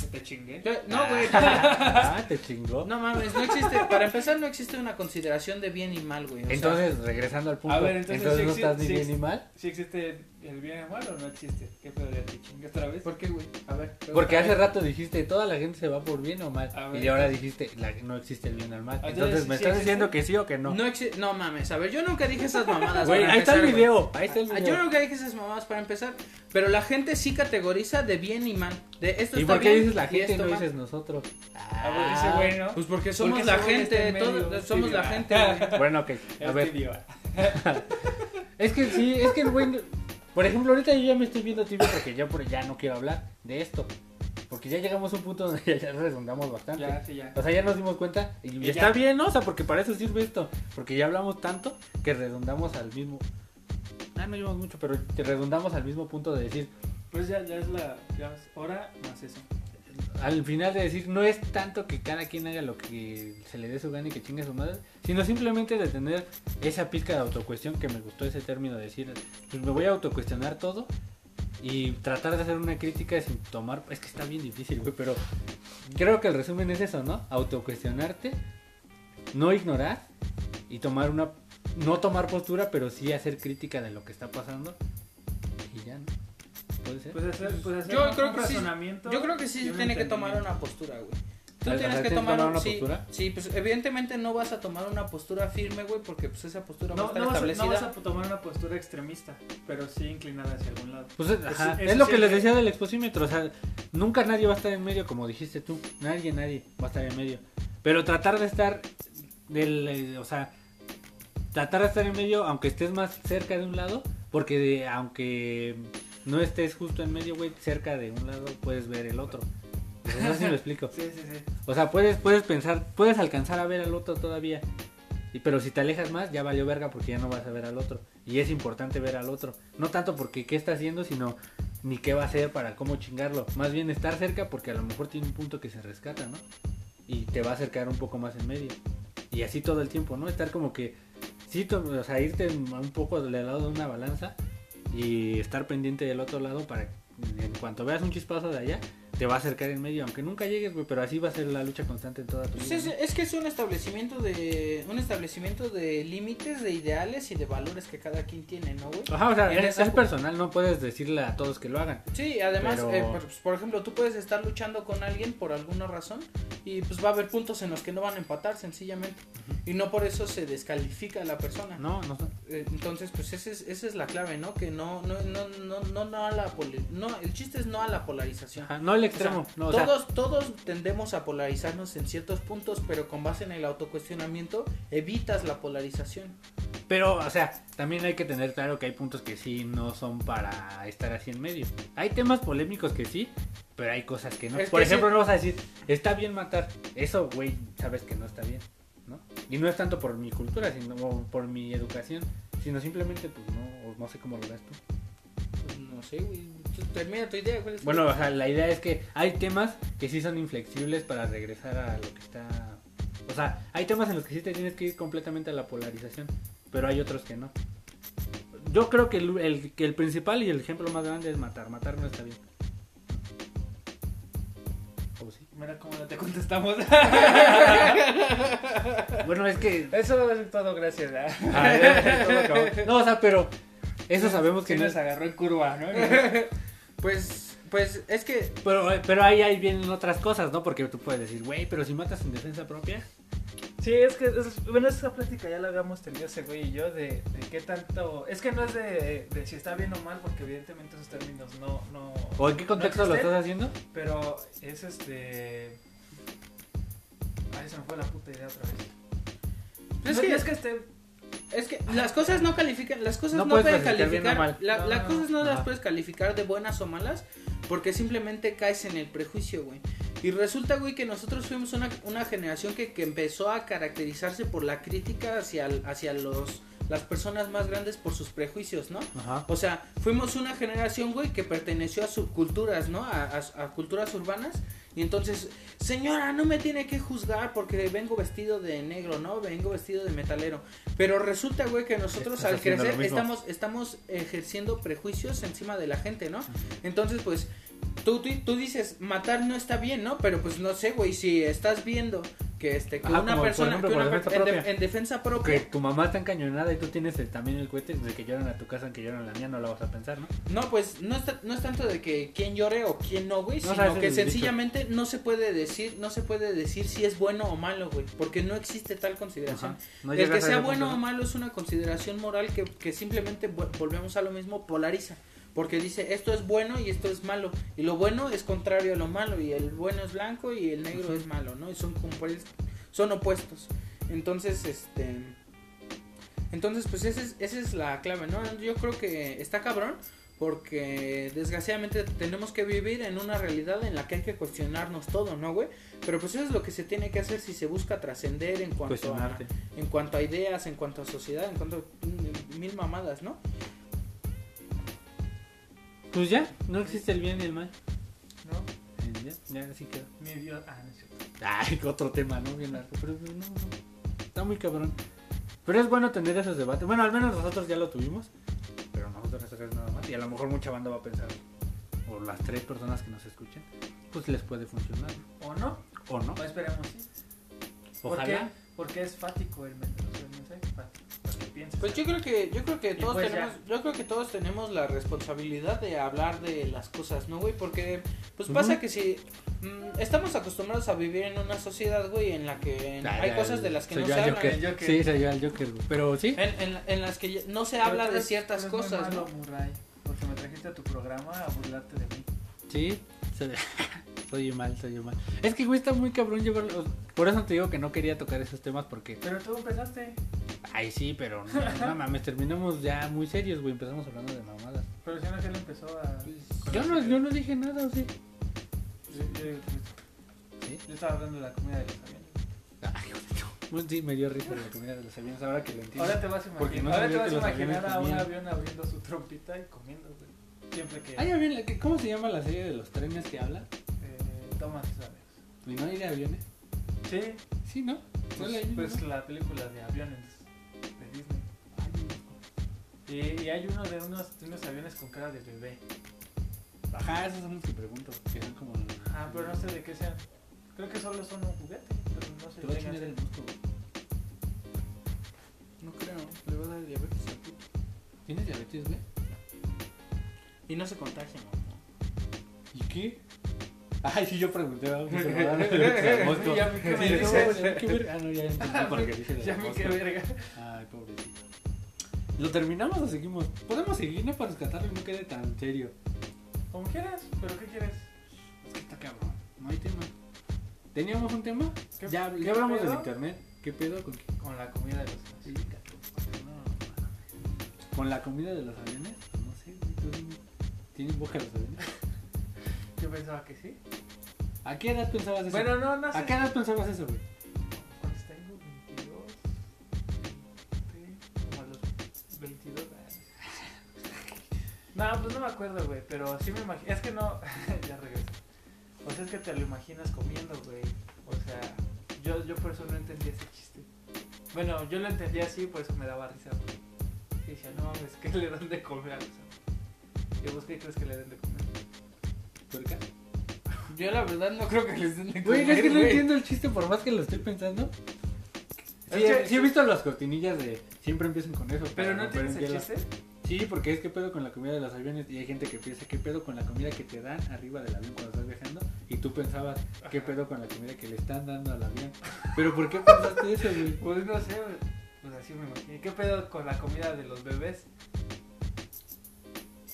¿Que te chingué? Yo- No, güey. Ah, te chingó. No mames, no existe, para empezar no existe una consideración de bien y mal, güey. sea, entonces, regresando al punto, A ver, entonces, entonces, no exi- estás ni bien ni mal. Sí existe el bien y el mal o no existe? ¿Qué pedo de ti, chingue otra vez? ¿Por qué, güey? A ver. Porque hace rato dijiste, toda la gente se va por bien o mal. Ver, y ahora dijiste, la- no existe el bien o el mal. Ah, Entonces, entonces, ¿me ¿sí estás diciendo que sí o que no? No, no mames, a ver, yo nunca dije esas mamadas. [LAUGHS] Güey, ahí está el video, ahí está el Ah, video. Yo nunca dije esas mamadas para empezar, pero la gente sí categoriza de bien y mal. De esto ¿Y está por qué bien dices la gente y no mal. dices nosotros? A ver, dice güey, ¿no? Pues porque somos Porque la ese gente, en medio, todos es somos la gente. [LAUGHS] Bueno, ok. A Es ver, [LAUGHS] es que sí, es que el güey. Por ejemplo, ahorita yo ya me estoy viendo tibio porque ya, por, ya no quiero hablar de esto. Porque ya llegamos a un punto donde ya, [LAUGHS] ya redundamos bastante. Ya, sí, ya. O sea, ya nos dimos cuenta y, Y está bien, ¿no? O sea, porque para eso sirve esto. Porque ya hablamos tanto que redundamos al mismo. Ah, no llevamos mucho, pero redundamos al mismo punto de decir, Pues ya, ya es la ya es hora más eso. Al final de decir, no es tanto que cada quien haga lo que se le dé su gana y que chingue su madre, sino simplemente de tener esa pizca de autocuestión que me gustó ese término de decir, pues me voy a autocuestionar todo y tratar de hacer una crítica sin tomar, es que está bien difícil, güey, pero creo que el resumen es eso, ¿no? Autocuestionarte, no ignorar y tomar una, no tomar postura, pero sí hacer crítica de lo que está pasando. ¿Puede ser? Pues hacer, pues hacer Yo un creo que sí. razonamiento. Yo creo que sí tiene que tomar una postura, güey. Tú tienes que ¿tienes que tomar, tomar un- una sí, postura? Sí, pues evidentemente no vas a tomar una postura firme, güey, porque pues esa postura va a No, estar no, vas a, establecida. no vas a tomar una postura extremista, pero sí inclinada hacia algún lado. Pues es, ajá, es lo que les decía del exposímetro, o sea, nunca nadie va a estar en medio, como dijiste tú, nadie, nadie va a estar en medio. Pero tratar de estar, del, eh, o sea, tratar de estar en medio, aunque estés más cerca de un lado, porque de- aunque no estés justo en medio, güey, cerca de un lado, puedes ver el otro. No sé si me explico. [LAUGHS] Sí, sí, sí. O sea, puedes, puedes pensar, puedes alcanzar a ver al otro todavía. Y, pero si te alejas más, ya valió verga porque ya no vas a ver al otro. Y es importante ver al otro. No tanto porque qué está haciendo, sino ni qué va a hacer para cómo chingarlo. Más bien estar cerca porque a lo mejor tiene un punto que se rescata, ¿no? Y te va a acercar un poco más en medio. Y así todo el tiempo, ¿no? Estar como que, sí, o sea, irte un poco del lado de una balanza y estar pendiente del otro lado para en cuanto veas un chispazo de allá, te va a acercar en medio, aunque nunca llegues, güey, pero así va a ser la lucha constante en toda tu Pues vida. es, ¿no? es que es un establecimiento de un establecimiento de límites, de ideales y de valores que cada quien tiene, ¿no, güey? Ajá, o sea, es, es personal, no puedes decirle a todos que lo hagan. Sí, además, Pero- eh, por, por ejemplo, tú puedes estar luchando con alguien por alguna razón y pues va a haber puntos en los que no van a empatar sencillamente y no por eso se descalifica a la persona. No, no. Eh, Entonces, pues esa es, esa es la clave, ¿no? Que no, no, no, no, no, no a la no, el chiste es no a la polarización. Ajá, no el O sea, extremo, no, o sea, todos, todos tendemos a polarizarnos en ciertos puntos, pero con base en el autocuestionamiento evitas la polarización. pero, o sea, también hay que tener claro que hay puntos que sí no son para estar así en medio. Hay temas polémicos que sí, pero hay cosas que no. Es Por que ejemplo, sí. no vas a decir, está bien matar. Eso, güey, sabes que no está bien, ¿no? Y no es tanto por mi cultura, sino por mi educación, sino simplemente, pues no, no sé cómo lo ves tú. Pues, no sé, güey. Termina tu idea. ¿cuál es tu- Bueno, o sea, la idea es que hay temas que sí son inflexibles para regresar a lo que está... O sea, hay temas en los que sí te tienes que ir completamente a la polarización, pero hay otros que no. Yo creo que el, el- que el principal y el ejemplo más grande es matar. Matar no está bien. ¿O sí? Mira cómo no te contestamos. Bueno, es que... Eso es todo, gracias. ¿eh? Ah, todo. No, o sea, pero eso sabemos que Sí no nos agarró en curva, ¿no? Pues, pues es que Pero, pero ahí, ahí vienen otras cosas, ¿no? Porque tú puedes decir, güey, pero si matas en defensa propia... Sí, es que, es- bueno, esa plática ya la habíamos tenido ese güey y yo de, de qué tanto... Es que no es de, de si está bien o mal, porque evidentemente esos términos no... no ¿O en qué contexto no lo estás haciendo? Pero es este... Ay, se me fue la puta idea otra vez. Es No, que- no es que esté... Es que las cosas no califican, las cosas No no, pueden calificar, mal. la- No, las no, cosas no las puedes calificar de buenas o malas porque simplemente caes en el prejuicio, güey. Y resulta, güey, que nosotros fuimos una, una generación que, que empezó a caracterizarse por la crítica hacia, hacia los, las personas más grandes por sus prejuicios, ¿no? Ajá. O sea, fuimos una generación, güey, que perteneció a subculturas, ¿no? A, a- a culturas urbanas. Y entonces, señora, no me tiene que juzgar porque vengo vestido de negro, ¿no? Vengo vestido de metalero. Pero resulta, güey, que nosotros Estás al crecer estamos, estamos ejerciendo prejuicios encima de la gente, ¿no? Entonces, pues, tú, tú, tú dices, matar no está bien, ¿no? Pero pues no sé, güey, si estás viendo que este que Ajá, una persona ejemplo, que por una defensa per- en, de- propia. en defensa Que tu mamá está encañonada y tú tienes el- también el cohete de que lloran a tu casa, que lloran a la mía, no la vas a pensar, ¿no? no pues no es, ta- no es tanto de que quién llore o quién no güey No, sino sabes que dicho. sencillamente no se puede decir no se puede decir si es bueno o malo güey porque no existe tal consideración Ajá. No el que sea bueno punto, o malo es una consideración moral que, que simplemente volvemos a lo mismo polariza porque dice esto es bueno y esto es malo y lo bueno es contrario a lo malo y el bueno es blanco y el negro es malo no y son son opuestos. Entonces este entonces pues esa es, esa es la clave no yo creo que está cabrón porque desgraciadamente tenemos que vivir en una realidad en la que hay que cuestionarnos todo, ¿no, güey? Pero pues eso es lo que se tiene que hacer si se busca trascender en cuanto a, en cuanto a ideas, en cuanto a sociedad, en cuanto a mil mamadas, ¿no? Pues ya, no existe el bien y el mal. ¿No? Eh, Ya, ya así quedó. Mi Dios. Ah, no cierto. Ay, [LAUGHS] otro tema, ¿no? Bien largo. Pero pues, no, no. Está muy cabrón. Pero es bueno tener esos debates. Bueno, al menos nosotros ya lo tuvimos. Pero nosotros tres nada más. Y a lo mejor mucha banda va a pensar. O las tres personas que nos escuchen. Pues les puede funcionar. ¿no? ¿O no? O no. O esperemos, sí. ¿Por qué? Ojalá. Porque es fático el mensaje. El mensaje fático. Pues yo creo que yo creo que todos pues tenemos yo creo que todos tenemos la responsabilidad de hablar de las cosas, ¿no, güey? Porque pues pasa que si mm, estamos acostumbrados a vivir en una sociedad, güey, en la que Ya, hay ya, cosas de las que no se Joker. Sí, soy yo el Joker. güey. Pero sí. En, en, en las que ya- no se Pero habla de ciertas cosas, malo, ¿no? Murray, porque me trajiste a tu programa a burlarte de mí. Sí. Soy, [LAUGHS] soy yo mal, soy yo mal. Es que, güey, está muy cabrón llevarlo. Por eso te digo que no quería tocar esos temas porque. Pero tú empezaste. Ay, sí, pero no, no [LAUGHS] mames, terminamos ya muy serios, güey. Empezamos hablando de mamadas. Pero si no, que él empezó a. con Yo no, yo no dije nada, ¿o sí? Yo, yo- ¿Sí? yo estaba hablando de la comida de los aviones. Ay, bueno, sí, me dio risa la comida de los aviones, ahora que lo entiendo. Ahora te vas a imaginar, no ahora te vas a imaginar un avión abriendo su trompita y comiendo, güey. Siempre que Ay, avión, ¿qué- ¿cómo se llama la serie de los trenes que habla? Tomas aviones. ¿Y no hay de aviones? Sí, Sí, ¿no? pues, hay pues ¿no? la película de aviones de Disney. Y, y hay uno de unos, de unos aviones con cara de bebé. Ajá, esos son los que pregunto, que son como... Ah, pero no sé de qué sean. Creo que solo son un juguete, pero no sé. Te voy a chingar el músculo. No creo, le va a dar diabetes al puto. ¿Tienes diabetes, güey? Y no se contagia, mamá. ¿Y qué? Ay, sí, yo pregunté. [LAUGHS] Ya me Sí, no, ¿qué ver? Ah, no, ya entendí [LAUGHS] por qué dice de Ya me qué verga. Ay, pobrecito. ¿Lo terminamos o seguimos? Podemos seguir, no para rescatarlo y no quede tan serio. Como quieras, pero ¿qué quieres? Es que está cabrón, no hay tema. ¿Teníamos un tema? ¿Qué- ya, qué ya hablamos del internet. ¿Qué pedo con qué? Con la comida de los Sí, no. ¿Con la comida de los aviones? No sé. ¿Tienen boca los aviones? Yo pensaba que sí. ¿A qué edad pensabas eso? Bueno, no, no sé. ¿A qué edad pensabas eso, güey? Cuando tengo 22, 20, como a los 22 años. [LAUGHS] No, pues no me acuerdo, güey, pero sí me imagino. Es que no. [LAUGHS] ya regreso. O sea, es que te lo imaginas comiendo, güey. O sea, yo, yo por eso no entendía ese chiste. Bueno, yo lo entendía así, por eso me daba risa, güey. Y decía, no mames, ¿qué le dan de comer a los amigos? ¿Y vos qué crees que le den de comer? ¿Tuerca? Yo la verdad no creo que les den de Güey, comer, es que no güey. entiendo el chiste por más que lo estoy pensando. Sí, he visto las cortinillas de siempre empiezan con eso. Pero para no romper entiendes el hielo. chiste. Sí, porque es que pedo con la comida de los aviones y hay gente que piensa qué pedo con la comida que te dan arriba del avión cuando estás viajando y tú pensabas qué pedo con la comida que le están dando al avión. Pero ¿por qué pensaste eso, güey? Pues no sé, güey. Pues así me imaginé. ¿Qué pedo con la comida de los bebés?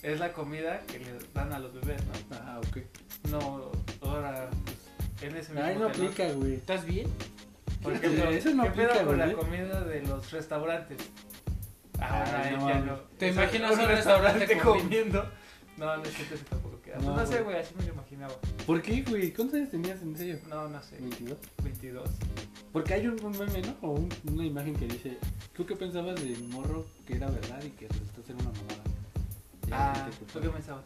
Es la comida que le dan a los bebés, ¿no? Ah, ok. No, ahora, pues, en ese mismo Ay, no aplica, güey. ¿Estás bien? Por ejemplo, Eso no ¿qué pedo aplica, con la comida de los restaurantes? Ah, Ay, no ahí ya no. ¿Te imaginas un restaurante comiendo? No, no siento eso tampoco queda. No, No, no sé, güey. así me lo imaginaba. ¿Por qué, güey? ¿Cuántos años tenías en serio? No, no sé. 22. 22. Porque hay un, un meme, ¿no? O un- una imagen que dice, ¿tú qué pensabas del morro que era verdad y que resultó ser una mamada? Ah, ¿tú qué pensabas?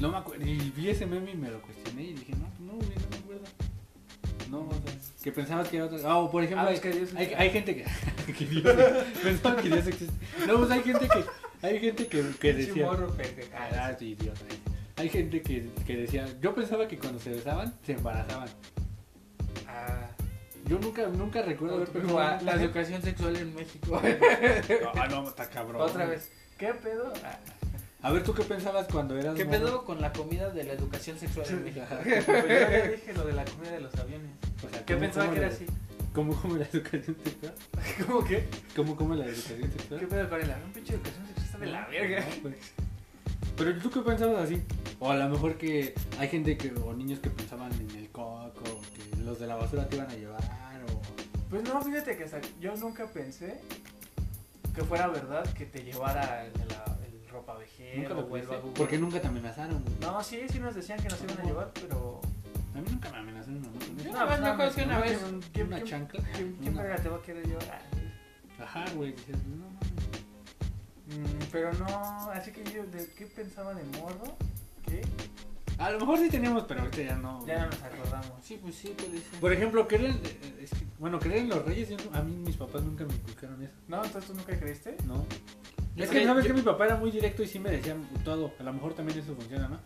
No me acuerdo. Y vi ese meme y me lo cuestioné y dije, no, pues no, güey, no me acuerdo. No, o sea, que pensabas que era otra. Ah, o por ejemplo, Ah, hay, es que Dios hay, gente que. [LAUGHS] que Dios, pensaba que Dios existe. No, pues hay gente que. Hay gente que, que decía. Ah, sí. Hay gente que, que decía. Yo pensaba que cuando se besaban, se embarazaban. Ah, Yo nunca, nunca recuerdo haber pensado. La, la educación sexual en México. [LAUGHS] Ah, no, está cabrón. Otra vez. ¿Qué pedo? Ah, A ver, ¿tú qué pensabas cuando eras ¿Qué morro? pedo con la comida de la educación sexual en México? pues [LAUGHS] yo ya dije lo de la comida de los aviones. O sea, ¿Qué ¿cómo- pensaba que era la- así? ¿Cómo come la educación sexual? [LAUGHS] ¿Cómo qué? ¿Cómo come la educación sexual? ¿Qué pedo con el avión? Pinche educación sexual está de la verga. No, pues. Pero tú qué pensabas así? O a lo mejor que hay gente que, o niños que pensaban en el coco, que los de la basura te iban a llevar, o... Pues no, fíjate que hasta yo nunca pensé que fuera verdad que te llevara el, la- el ropa vejero Nunca lo pensé, babu- porque nunca te amenazaron. güey. No, sí, sí nos decían que nos iban a llevar, pero... A mí nunca me amenazaron. Yo nada más me acuerdo que una vez- ¿quién- una chancla. ¿Quién, quién una- verga te va a querer llevar? Ajá, güey. Dices, no mames. Pero no, así que yo, ¿de qué pensaba de morro? ¿Qué? A lo mejor sí teníamos, pero ahorita ya no. Ya no nos acordamos. Sí, pues sí, puede ser. Por ejemplo, creer en, eh, es que- bueno, creer en los reyes, yo no- a mí mis papás nunca me inculcaron eso, ¿No? ¿Entonces tú nunca creíste? ¿no? Yo es que sabes yo- que mi papá era muy directo y sí me decía todo. A lo mejor también eso funciona, ¿no?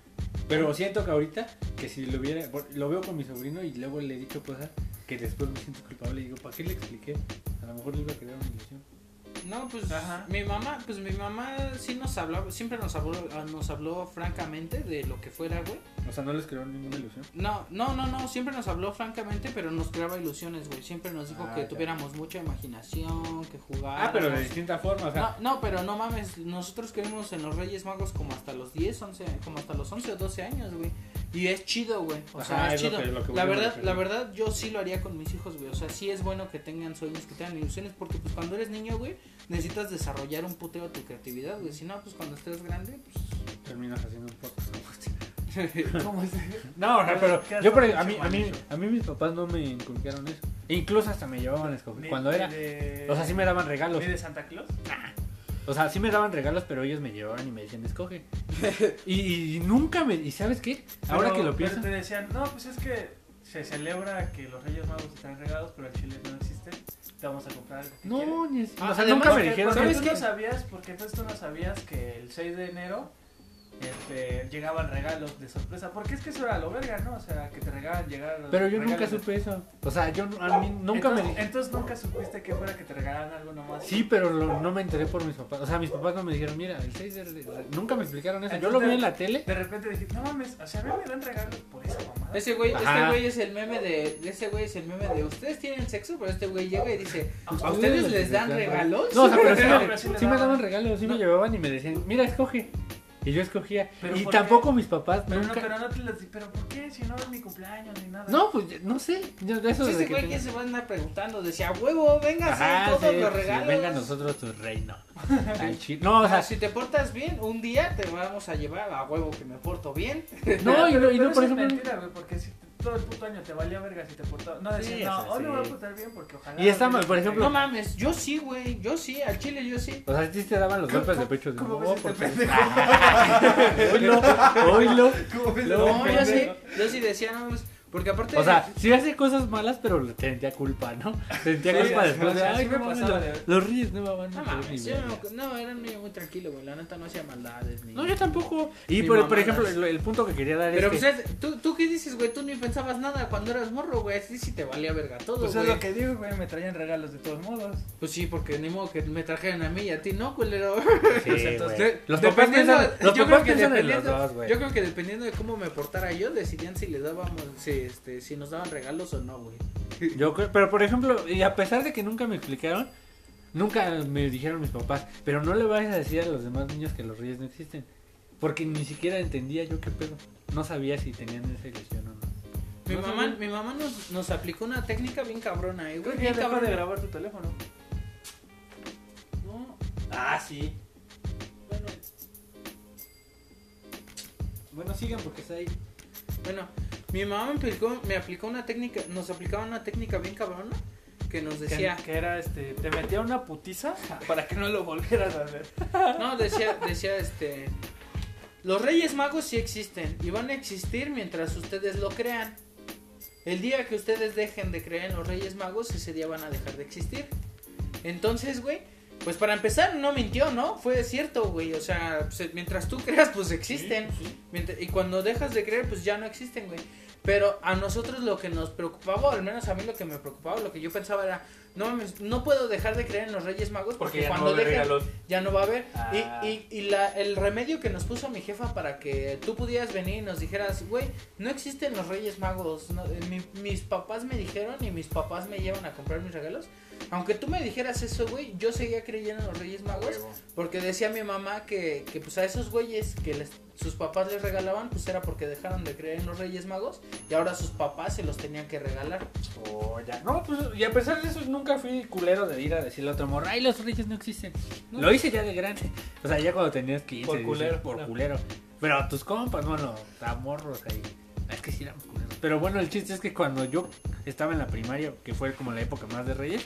Pero siento que ahorita, que si lo hubiera, por- lo veo con mi sobrino y luego le he dicho cosas que después me siento culpable y digo, ¿para qué le expliqué? A lo mejor le iba a crear una ilusión. No, pues Ajá. mi mamá, pues mi mamá sí nos hablaba, siempre nos habló, ah, nos habló francamente de lo que fuera, güey. O sea, no les creó ninguna ilusión. No, no, no, no, siempre nos habló francamente, pero nos creaba ilusiones, güey. Siempre nos dijo Ah, que ya. tuviéramos mucha imaginación, que jugáramos. Ah, pero de distinta forma, o sea. No, no, pero no mames, nosotros creemos en los Reyes Magos como hasta los 10, 11, como hasta los 11 o 12 años, güey. Y es chido, güey. O Ajá, sea, es, es lo chido. que- lo que la verdad, la verdad, yo sí lo haría con mis hijos, güey. O sea, sí es bueno que tengan sueños, que tengan ilusiones, porque pues cuando eres niño, güey, necesitas desarrollar un puteo tu creatividad, güey. Si no, pues cuando estés grande, pues... Terminas haciendo un podcast como [LAUGHS] este. ¿Cómo es? No, o sea, pero ¿Qué has yo por, hecho, a mí, a mí, a mí mis papás no me inculcaron eso. E incluso hasta me llevaban a escoger. Cuando era, De, o sea, sí me daban regalos. ¿De Santa Claus? O sea, sí me daban regalos, pero ellos me llevaban y me decían, escoge. [LAUGHS] y, y nunca me, ¿y sabes qué? Ahora Pero- que lo pero pienso, te decían, no, pues es que se celebra que los Reyes Magos te traen regalos, pero el chile no existe. Te vamos a comprar no, ni es- Ah, o sea, además nunca me que- dijeron. ¿sabes tú qué? no sabías, porque entonces tú no sabías que el 6 de enero este, llegaban regalos de sorpresa. Porque es que eso era lo verga, ¿no? O sea, que te regalan llegar los Pero yo nunca de- supe eso. O sea, yo a mí nunca entonces, me Entonces nunca supiste que fuera que te regalaran algo nomás. Sí, pero lo- no me enteré por mis papás. O sea, mis papás no me dijeron, mira, el 6 de... Nunca me explicaron eso. Yo lo vi en la tele. De repente dijiste, no mames, o sea, a mí me dan regalos por esa mamada. Ese güey, este güey es el meme de, ese güey es el meme de ustedes tienen sexo, pero este güey llega y dice, ¿a ustedes les dan regalos? No, o sea, pero sí, No, [LAUGHS] me, pero sí le sí me daban. regalos, sí me llevaban y me decían, mira, escoge. Y yo escogía. Pero y ¿por tampoco qué? mis papás Pero no, nunca... pero no te las di, pero ¿por qué? Si no es mi cumpleaños ni nada. No, pues no sé. Yo eso desde ese que güey tenía- que se va a andar preguntando, decía, huevo, venga, Ajá, todos sí, los pues, regalos. venga a nosotros tu reino. [LAUGHS] Chi- No, o sea, sea, si te portas bien, un día te vamos a llevar a huevo que me porto bien. no, y no, y Pero no, por eso es ejemplo... mentira, güey, porque si todo el puto año te valía verga si te portabas. No decías, Sí, no, hoy me voy a portar bien porque ojalá. Y está no mal, por ejemplo- No mames, yo sí, güey, yo sí, al chile yo sí. O sea, sí te daban los golpes de pecho. de, ¿Cómo "Oh, ves este pendejo? [LAUGHS] Oílo, oílo. ¿Cómo ves No, este yo sí, yo sí decía, no, pues, porque aparte... O sea, sí hace cosas malas, pero le sentía culpa, ¿no? Sentía Sí, culpa después de, sí ay, me no pasaba los, los reyes no me van a no hacer mames, ni yo verga". no, no, era un niño muy tranquilo, güey, la neta no hacía maldades ni... No, yo tampoco. Y por, por ejemplo, el, el punto que quería dar Pero es pues, que... ¿tú, tú qué dices, güey, tú ni pensabas nada cuando eras morro, güey, así sí te valía verga todo, Pues güey. es lo que digo, güey, me traían regalos de todos modos. Pues sí, porque ni modo que me trajeran a mí y a ti, ¿no, culero? Sí, [LAUGHS] Pues entonces, güey. Los papás Dependiendo- piensan, los papás piensan en los dependiendo- dos, güey. Yo creo que dependiendo de cómo me portara yo, decidían si les dábamos, si, este, si nos daban regalos o no, güey. Yo creo- pero por ejemplo, y a pesar de que nunca me explicaron, nunca me dijeron mis papás, pero no le vayas a decir a los demás niños que los reyes no existen. Porque ni siquiera entendía yo qué pedo. No sabía si tenían esa ilusión o no. Mi No mamá, sabía. mi mamá nos, nos aplicó una técnica bien cabrona, eh, Creo güey. que ya Bien dejó de cabrona. grabar tu teléfono. No, Ah, sí. bueno, Bueno, sigan porque está ahí. bueno, mi mamá me aplicó, me aplicó una técnica, nos aplicaba una técnica bien cabrona que nos decía, Que, que era este, te metía una putiza para que no lo volvieras a ver. [LAUGHS] no, decía, decía, este, los Reyes Magos sí existen y van a existir mientras ustedes lo crean. El día que ustedes dejen de creer en los Reyes Magos, ese día van a dejar de existir. Entonces, güey, Pues para empezar, no mintió, ¿no? Fue cierto, güey. O sea, pues, mientras tú [LAUGHS] creas, pues existen. Mientras- y cuando dejas de creer, pues ya no existen, güey. Pero a nosotros lo que nos preocupaba, o al menos a mí lo que me preocupaba, lo que yo pensaba era, no no puedo dejar de creer en los Reyes Magos porque, Porque ya no cuando haber dejen, regalos. ya no va a haber. Ah. Y, y, y la, el remedio que nos puso mi jefa para que tú pudieras venir y nos dijeras, güey, no existen los Reyes Magos. no, eh, mi- mis papás me dijeron y mis papás me llevan a comprar mis regalos. Aunque tú me dijeras eso, güey, yo seguía creyendo en los Reyes Magos. Porque decía mi mamá que, que pues a esos güeyes que les, sus papás les regalaban, pues era porque dejaron de creer en los Reyes Magos y ahora sus papás se los tenían que regalar. Oh, ya. No, pues, y a pesar de eso, nunca fui culero de ir a decirle a otro morro, ay, los reyes no existen. No. Lo hice ya de grande. O sea, ya cuando tenías 15, Por 16, culero, por no. culero. Pero a tus compas, bueno, a morros ahí. Es que sí éramos culeros. Pero bueno, el chiste es que cuando yo estaba en la primaria, que fue como la época más de reyes.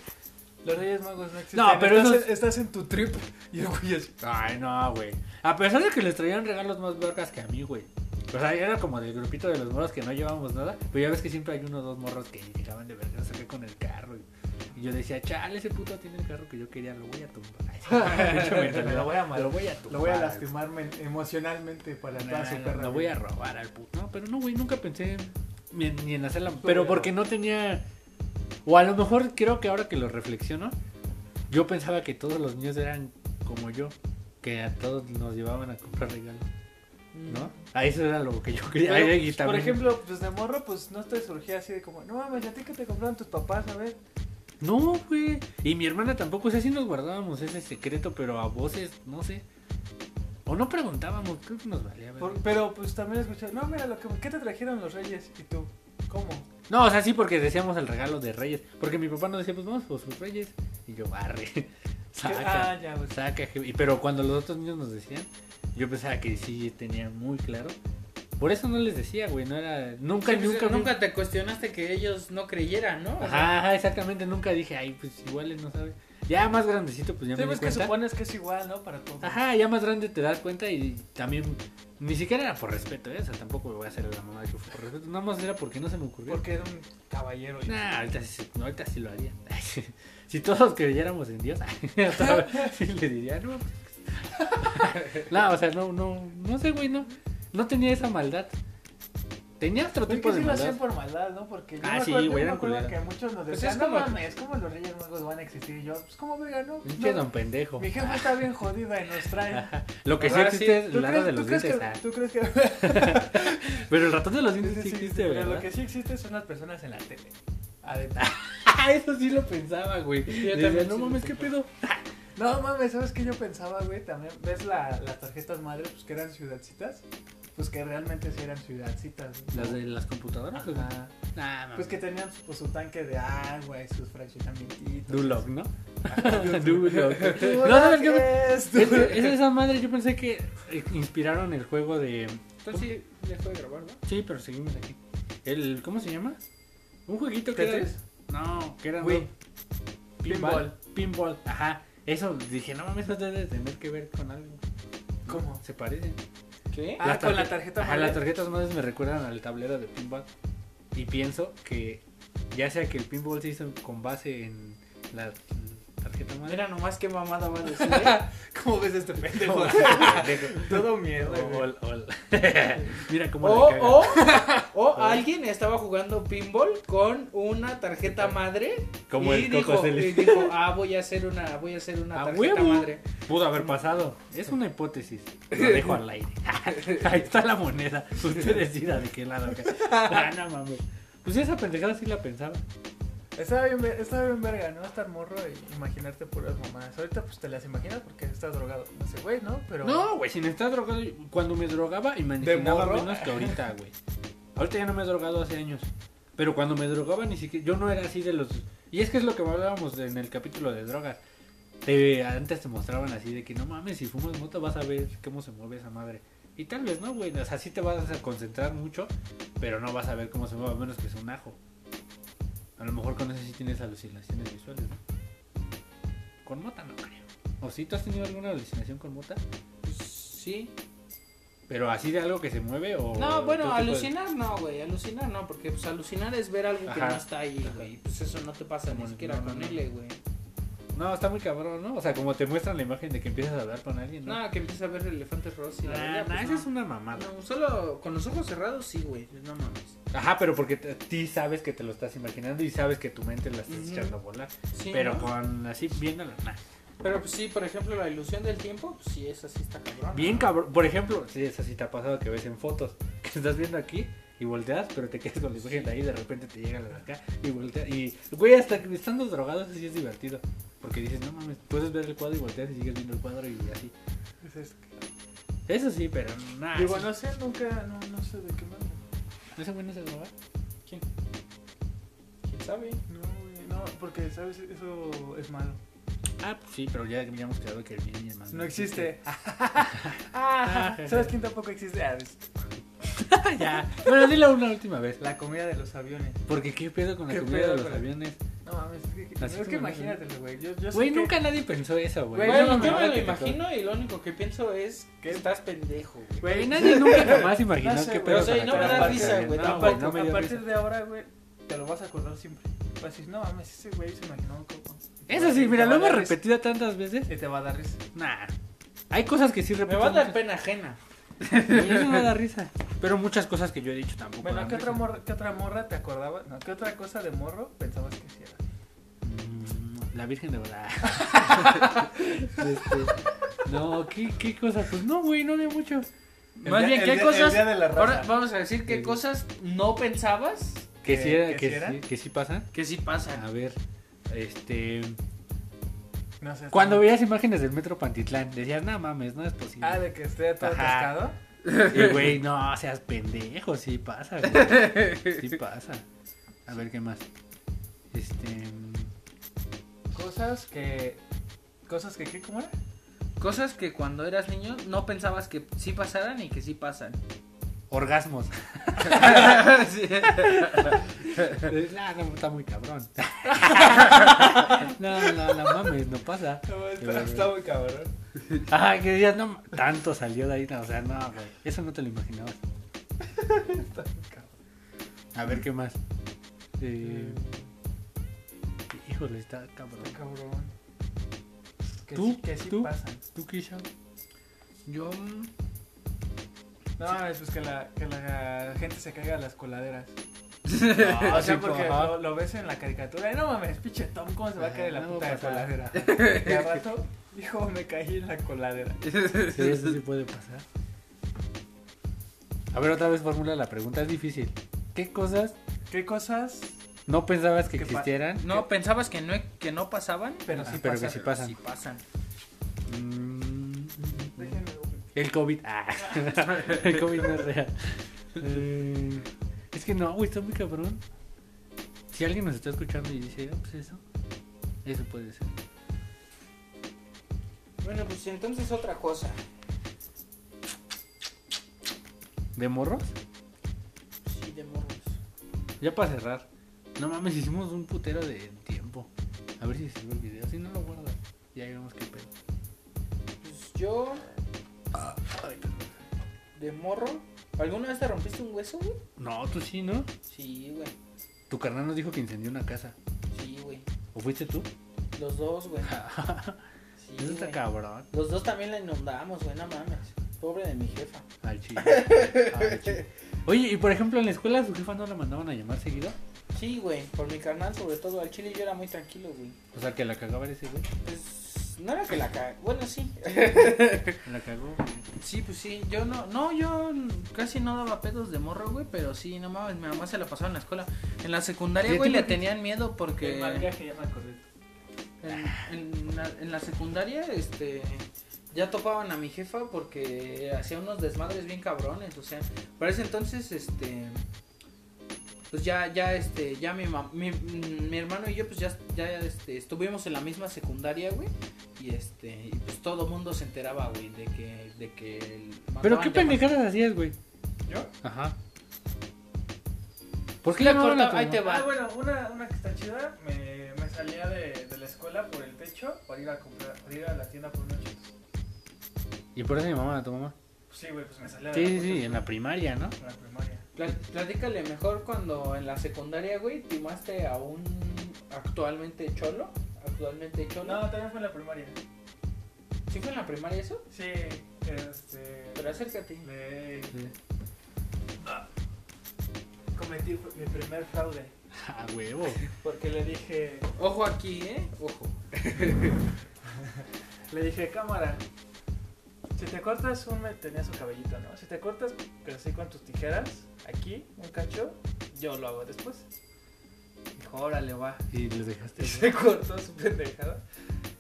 Los Reyes Magos no existen. No, pero estás, esos- en, estás en tu trip y el güey así. Ay, no, güey. A pesar de que les traían regalos más vergas que a mí, güey. O sea, era como del grupito de los morros que no llevábamos nada. Pero ya ves que siempre hay uno o dos morros que llegaban de verga acá con el carro. Y, y yo decía, chale, ese puto tiene el carro que yo quería, lo voy a tumbar. [LAUGHS] Lo voy a mal- Lo voy a tumbar. Lo voy a lastimar men- emocionalmente para No, toda su no, perra. no voy a robar al puto. No, pero no, güey, nunca pensé ni en, ni en hacerla. Pero porque no tenía. O a lo mejor creo que ahora que lo reflexiono, yo pensaba que todos los niños eran como yo. Que a todos nos llevaban a comprar regalos. ¿No? A eso era lo que yo quería. Pero, Ay, y pues, por ejemplo, pues de morro, pues no te surgía así de como, no mames, ¿a ti que te compraron tus papás? A ver. No, güey. Y mi hermana tampoco. O sea, sí nos guardábamos ese secreto, pero a voces, no sé. O no preguntábamos, creo que nos valía. Por- pero pues también escuché, no, mira, lo que, ¿qué te trajeron los Reyes? Y tú, ¿cómo? No, o sea, sí, porque decíamos el regalo de Reyes. Porque mi papá nos decía, pues vamos por sus Reyes. Y yo, barre. [LAUGHS] Saca. Ah, ya, pues. Saca. y- Pero cuando los otros niños nos decían, yo pensaba que sí tenía muy claro. Por eso no les decía, güey. No era. Nunca, Sí, pues, nunca. nunca te cuestionaste que ellos no creyeran, ¿no? O sea, Ajá, ajá, exactamente. Nunca dije, ay, pues igual no sabe. Ya más grandecito, pues ya Sí, me di pues que cuenta. supones que es igual, ¿no? Para todos. Ajá, ya más grande te das cuenta y también. Ni siquiera era por respeto, ¿eh? O sea, tampoco me voy a hacer la mamá de que fue por respeto. Nada más era porque no se me ocurrió. Porque era un caballero. y- Nah, ahorita sí, no, ahorita sí lo haría. [LAUGHS] si todos creyéramos en Dios, [LAUGHS] sí le diría, no. pues". [LAUGHS] no, o sea, no, no, no sé, güey, no. No tenía esa maldad. Tenía otro Pero es tipo que de sí lo maldad. hacían por maldad, ¿no? Porque yo Ah, me sí, acuerdo, güey, yo me acuerdo que muchos nos Pues decían, es no como- mames, ¿cómo los Reyes Magos van a existir? Y yo, pues, ¿cómo verga, no? Pinche No, don pendejo. Mi jefa está bien jodida y nos trae. [LAUGHS] Lo que sí existe sí, es el lado de los dientes. que, ah. ¿Tú crees que.? [LAUGHS] Pero el ratón de los Sí, dientes sí, sí, sí, existe, pero ¿verdad? lo que sí existe son las personas en la tele. Adentro. Ah, [LAUGHS] eso sí lo pensaba, güey. Yo también no sí lo mames, ¿qué pedo? No mames, ¿sabes qué yo pensaba, güey? También, ¿ves la, las tarjetas madres, pues que eran ciudadcitas? Pues que realmente sí eran ciudadcitas. ¿no? ¿Las de las computadoras? Ajá. Nah, mames. Pues que tenían pues, su tanque de agua y sus fraccionamientos. Duloc, ¿no? [LAUGHS] Duloc. [LAUGHS] No, ¿sabes qué? es Es, esa madre, yo pensé que eh, inspiraron el juego de... Entonces sí, ya puede grabar, ¿no? Sí, pero seguimos aquí. El, ¿Cómo se llama? Un jueguito que era... No, que era... Wii. Pinball. Pinball, ajá. Eso, dije, no mames, eso debe de tener que ver con algo. ¿Cómo? Se parecen. ¿Qué? Ah, Las con la tarje- tarjeta Ajá, madre. las tarjetas madres me recuerdan al tablero de pinball. Y pienso que ya sea que el pinball se hizo con base en la tarjeta madre. Mira nomás qué mamada va a decir. ¿eh? [LAUGHS] ¿Cómo ves este pendejo? [LAUGHS] Todo mierda, O- güey. o- o- [LAUGHS] Mira cómo O, le o, o alguien estaba jugando pinball con una tarjeta madre Como y el dijo, y dijo, ah, voy a hacer una, voy a hacer una ¡A tarjeta huevo! madre. Pudo haber pasado. Es una hipótesis. Lo dejo al aire. Ahí está la moneda. Usted decida de qué lado. Ah, no mames. Pues esa pendejada sí la pensaba. Estaba bien, estaba bien verga, ¿no? Estar morro y imaginarte puras mamadas. Ahorita pues te las imaginas porque estás drogado. No sé, güey, ¿no? Pero... No, güey, si me estás drogado. Cuando me drogaba, imaginaba morro? menos que ahorita, güey. Ahorita ya no me he drogado hace años. Pero cuando me drogaba, ni siquiera. Yo no era así de los. Y es que es lo que hablábamos en el capítulo de drogas. Te, antes te mostraban así de que no mames, si fumas moto vas a ver cómo se mueve esa madre. Y tal vez no, güey. O sea, sí te vas a concentrar mucho, pero no vas a ver cómo se mueve, a menos que sea un ajo. A lo mejor con eso sí tienes alucinaciones visuales, ¿no? Con mota no creo. ¿O sí tú has tenido alguna alucinación con mota? Pues, sí. Pero así de algo que se mueve o... No, bueno, alucinar no, güey, alucinar no, porque pues alucinar es ver algo que no está ahí, güey. Pues eso no te pasa ni siquiera no, con no. L, güey. No, está muy cabrón, ¿no? O sea, como te muestran la imagen de que empiezas a hablar con alguien, ¿no? No, que empieza a ver elefantes rosas y la Ah, verga, no, pues esa no. es una mamada. No, solo con los ojos cerrados sí, güey. No mames. Ajá, pero porque te- ti sabes que te lo estás imaginando y sabes que tu mente la estás Ujú. echando a volar. Sí, pero ¿no? con así viéndolo, nah. Pero pues sí, por ejemplo, la ilusión del tiempo, pues sí, esa sí está cabrón. Bien cabrón. Por ejemplo, sí, eso sí te ha pasado que ves en fotos [LAUGHS] que estás viendo aquí y volteas, pero te quedas con la imagen de ahí y de repente te llega la de acá y volteas. Y, güey, hasta que estando drogados así es divertido. Porque dices, no mames, puedes ver el cuadro y volteas y sigues viendo el cuadro y así. Eso sí, pero nada. Digo, no sé, nunca, no, no sé de qué manda. ¿Ese güey no se droga? ¿Quién? ¿Quién sabe? No, güey, no, porque, ¿sabes? Eso es malo. Ah, pues sí, pero ya habíamos quedado que el bien y el mal. No existe. [LAUGHS] Ah, ¿Sabes quién tampoco existe? Ah, [LAUGHS] ya. Bueno, dilo una última vez. la comida de los aviones. Porque qué pedo con la ¿Qué comida pedo de los aviones. No mames, es que, Así es que como- imagínatelo, güey. Yo, yo sé Güey, que- nunca nadie pensó eso, güey. Güey, Güey, no, yo no, me lo imagino y lo único que pienso es que estás pendejo, güey. Güey, nadie nunca jamás imaginó No sé, qué güey, pedo o sea, con y la no me da de risa, güey, No, tampoco. güey, no me a dio partir risa. de ahora, güey, te lo vas a acordar siempre. Vas a decir, no mames, ese güey se imaginó un coco. Eso sí, mira, lo hemos repetido tantas veces. Y te va a dar risa. Nah. Hay cosas que sí Me va a dar pena ajena. Güey, Eso me da risa. Pero muchas cosas que yo he dicho tampoco. Bueno, ¿qué otra, morra, ¿qué otra morra te acordabas? No, ¿qué otra cosa de morro pensabas que hiciera? Mm, La Virgen de Guadalajara. [LAUGHS] Este, no, ¿qué, ¿qué cosa? Pues no, güey, no había mucho. El Más día- bien, ¿qué día- cosas? de. Ahora vamos a decir qué Sí. cosas no pensabas Que ¿Que- sí, era- que que, sí era? sí, que sí pasan. que sí pasan. A ver, este. No sé. Cuando veías imágenes del metro Pantitlán, decías, no mames, no es posible. Ah, de que esté todo atascado. Y [LAUGHS] güey, no seas pendejo, sí pasa, güey. Sí [LAUGHS] pasa. A ver qué más. Este. Cosas que. Cosas que, ¿qué? ¿Cómo era? Cosas que cuando eras niño no pensabas que sí pasaran y que sí pasan. Orgasmos. [LAUGHS] Sí. [LAUGHS] No, está muy cabrón. [LAUGHS] No, no, no mames, no pasa. No, está- está muy cabrón. Ah, que digas, no, tanto salió de ahí. no, o sea, no, güey. Eso no te lo imaginabas. Está muy cabrón. A ver qué más. Eh, híjole, está cabrón. Está cabrón. Que ¿Tú? sí, que sí ¿Tú? pasan. ¿Tú, Kisha? Yo No, es pues que la, que la gente se caiga a las coladeras. [LAUGHS] No, o sea, sí, porque lo, lo ves en la caricatura. y No mames, pinche Tom, ¿cómo se va a caer en la No puta de coladera? [LAUGHS] Y al rato, hijo, me caí en la coladera. Sí, eso sí puede pasar. A ver, otra vez formula la pregunta, es difícil. ¿Qué cosas ¿Qué cosas? no pensabas que ¿Qué pa- existieran? no pensabas que no que no pasaban, Pero Ah, sí pero pasan. que sí pasan. sí pasan. Mm. El COVID. Ah, [LAUGHS] el COVID no es real. Eh, es que no, güey, está muy cabrón. Si alguien nos está escuchando y dice, ah, pues eso, eso puede ser. Bueno, pues entonces otra cosa. ¿De morros? Sí, de morros. Ya para cerrar. No mames, hicimos un putero de tiempo. A ver si sirve el video. Si no lo guardas, ya vemos qué pedo. Pues yo de morro, ¿alguna vez te rompiste un hueso, güey? No, tú sí, ¿no? Sí, güey. Tu carnal nos dijo que incendió una casa. Sí, güey. ¿O fuiste tú? Los dos, güey. [LAUGHS] Sí, Eso está güey. cabrón. Los dos también la inundamos, güey, no mames. Pobre de mi jefa. Al chile. Al chile. Oye, y por ejemplo, en la escuela su jefa no la mandaban a llamar seguido. Sí, güey, por mi carnal, sobre todo al chile yo era muy tranquilo, güey. O sea, que la cagaba ese güey. Pues no era que la ca... Bueno, sí. [LAUGHS] La cagó. Sí, pues sí, yo no, no, yo casi no daba pedos de morro, güey, pero sí, no mames, mi mamá se la pasaba en la escuela. En la secundaria, ¿Y a güey, le tenían miedo porque El mal viaje, ya me acordé. en, en la, en la secundaria, este, ya topaban a mi jefa porque hacía unos desmadres bien cabrones, o sea, para ese entonces, este, pues ya, ya, este, ya mi, mam- mi, mi hermano y yo, pues ya, ya, este, estuvimos en la misma secundaria, güey, y este, y pues todo mundo se enteraba, güey, de que, de que el- Pero qué pendejadas hacías, güey. ¿Yo? Ajá. ¿Por qué Le llamaban a cortaba- tu ahí te va. Ah, bueno, una, una que está chida, me, me salía de, de la escuela por el techo para ir a comprar, para ir a la tienda por unos chetos. Y por eso mi mamá a tu mamá. Pues sí, güey, pues me salía Sí, de sí, la sí, puta en la primaria, ¿no? en la primaria. Pla- Platícale mejor cuando en la secundaria, güey, timaste a un actualmente cholo, actualmente hecho. No, también fue en la primaria. ¿Sí fue en la primaria eso? Sí, este. Pero acércate. Le cometí mi primer fraude. [LAUGHS] A huevo. Porque le dije. Ojo aquí, ¿eh? Ojo. [LAUGHS] Le dije, cámara. Si te cortas un. Tenía su cabellito, ¿no? Si te cortas, pero así con tus tijeras, aquí, un cacho, yo lo hago después. Dijo, órale, va. Y lo dejaste. [LAUGHS] Y se cortó su pendejada.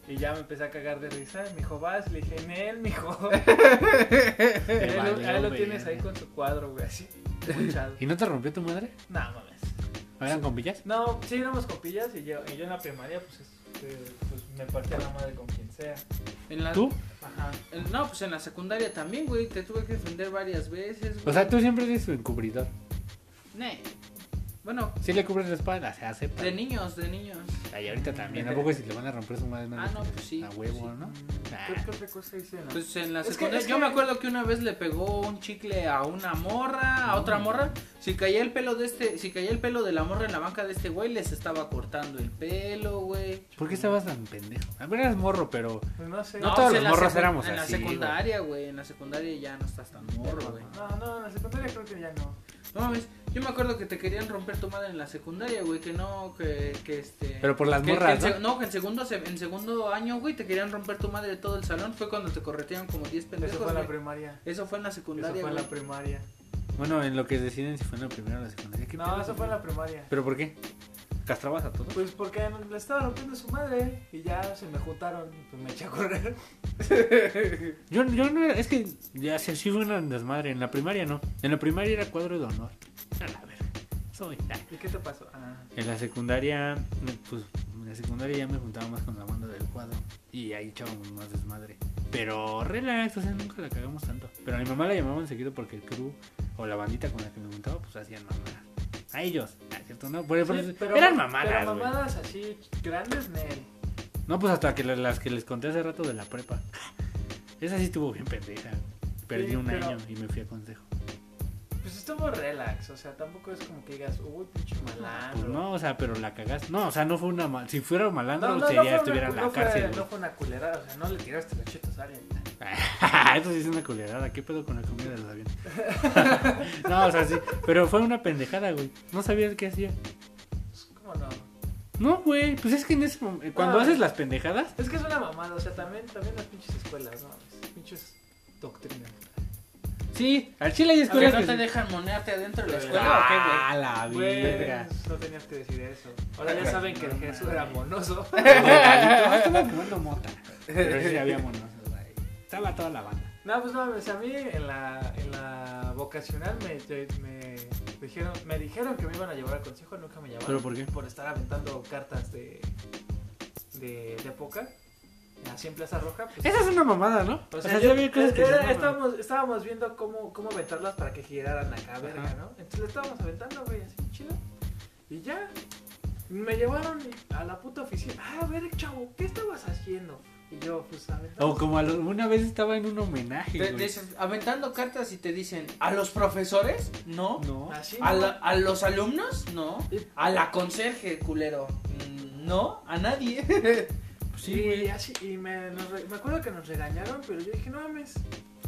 Y ya me empecé a cagar de risa. Me dijo, vas. Le dije, en él, mijo. [LAUGHS] ahí lo, ahí lo tienes ahí con su cuadro, güey, así. ¿Y no te rompió tu madre? No, mames. ¿Eran compillas? No, sí éramos copillas y yo, y yo en la primaria, pues, este, pues me partía la madre con quien sea. En la... ¿Tú? Ajá. en- No, pues en la secundaria también, güey. Te tuve que defender varias veces. O sea, tú siempre eres su encubridor. Ne. Bueno, Si le cubres la espalda, se acepta. de niños, de niños. Ay, ahorita también. ¿A poco si le van a romper su madre? Ah, no, pues sí. A huevo, sí. ¿no? ¿Qué, qué otra cosa hice? en la- Pues en la Es que- secundaria. Yo que- me acuerdo que una vez le pegó un chicle a una morra, a otra morra. Si caía el pelo de este, si caía el pelo de la morra en la banca de este güey, les estaba cortando el pelo, güey. ¿Por qué estabas tan pendejo? A ver, eras morro, pero. Pues no sé. No, todos pues los en la morros éramos En así, la secundaria, güey. En la secundaria ya no estás tan morro, güey. No, no, en la secundaria creo que ya no. No mames, yo me acuerdo que te querían romper tu madre en la secundaria, güey, que no, que, que este... Pero por las que- que morras, en ¿no? no, que en segundo, se- en segundo año, güey, te querían romper tu madre de todo el salón. Fue cuando te corretearon como 10 pendejos, Eso fue en la primaria. Eso fue en la Eso secundaria, fue en güey. la primaria. Bueno, en lo que deciden si fue en la primera o la secundaria. ¿qué No, eso fue en la primaria. ¿Pero por qué? ¿Castrabas a todos? Pues porque le estaba rompiendo su madre y ya se me juntaron pues me eché a correr. [LAUGHS] Yo, yo no, es que ya sí, sí fue una desmadre. En la primaria no. En la primaria era cuadro de honor. A la verga. Soy. ¿Y qué te pasó? Ah, En la secundaria, pues en la secundaria ya me juntaba más con la banda del cuadro. Y ahí echábamos más desmadre. Pero relax, o sea, nunca la cagamos tanto. Pero a mi mamá la llamaban seguido porque el crew o la bandita con la que me juntaba, pues hacían mamadas. A ellos, ah, ¿cierto? No, por, por- sí, pero- eran mamadas, Pero mamadas así grandes, Nel. No, pues hasta que la- las que les conté hace rato de la prepa. Esa sí estuvo bien pendeja. Perdí Sí, un pero- año y me fui a consejo. Pues estuvo relax, o sea, tampoco es como que digas, uy, pinche malandro. Pues no, o sea, pero la cagaste. No, o sea, no fue una mal... Si fuera malandro, No, sería fue estuviera en la no fue- cárcel. güey. no fue una culerada, o sea, no le tiraste los chetos a alguien. [LAUGHS] Eso sí es una culerada. ¿Qué pedo con la comida de los aviones? [LAUGHS] no, o sea, sí. Pero fue una pendejada, güey. No sabías qué hacía. Pues, ¿Cómo no? No, güey. Pues es que en ese momento. Cuando Ah. haces las pendejadas. Es que es una mamada, o sea, también, también las pinches escuelas, ¿no? Las pinches doctrinas. Sí, al chile hay ¿Que escuelas. no que te sí. dejan monearte adentro de la escuela Ah, o qué, güey? la Güey, verga. no tenías que decir eso. Ahora ya saben que el Jesús era monoso. [LAUGHS] Estaba [LAUGHS] fumando mota. Pero sí había monos, güey. Estaba toda la banda. No, pues no, pues a mí en la, en la vocacional me, me, dijeron, me dijeron que me iban a llevar al consejo, nunca me llamaron. ¿Pero por qué? Por estar aventando cartas de, de, de póker. Así en Plaza Roja. Pues, Esa es una mamada, ¿no? o O sea, yo- cosas que se maman. estábamos, estábamos viendo cómo, cómo aventarlas para que giraran acá, verga, Ajá. ¿no? Entonces le estábamos aventando, güey, así chido. Y ya. Me llevaron a la puta oficina. Ah, a ver, chavo, ¿qué estabas haciendo? Y yo, pues, aventando. O como a lo- una vez estaba en un homenaje, Te- güey. aventando cartas y te dicen, ¿a los profesores? No. No. Así, ¿A, ¿no? la- a los alumnos? No. ¿A la conserje, culero? Mm, No, a nadie. [LAUGHS] Sí, y así, y me, nos re- me acuerdo que nos regañaron, pero yo dije, no mames.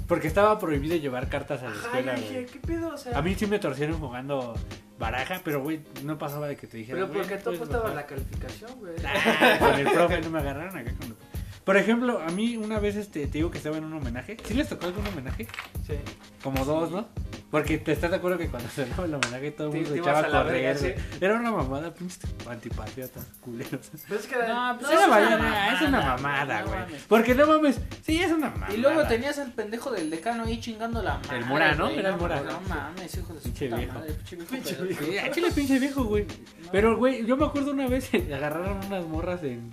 Porque estaba prohibido llevar cartas a la Ajá, escuela, dije, güey. ¿qué pedo? O sea, A mí sí me torcieron jugando baraja, pero, güey, no pasaba de que te dijeran. pero porque todo puedes bajar. la calificación, güey. Ah, con el profe no me agarraron acá con el Por ejemplo, a mí una vez este, te digo que estaba en un homenaje. ¿Sí les tocó algún homenaje? Sí. Como dos, ¿no? Porque te estás de acuerdo que cuando [LAUGHS] se daba el homenaje todo el mundo se echaba a correr. sí. Era una mamada, pinches antipatriotas, culeros. [LAUGHS] Pero es que No, pues Era es una mamada, es una güey, mamada, no güey. Porque no mames, sí, es una mamada. Y luego tenías al pendejo del decano ahí chingando la madre. El Mora, ¿no? güey, Era el Mora. No mames, hijo de su Pinche puta viejo. madre, pinche viejo. Pinche viejo. Chile pinche viejo, güey. No. Pero, güey, yo me acuerdo una vez [LAUGHS] agarraron unas morras en,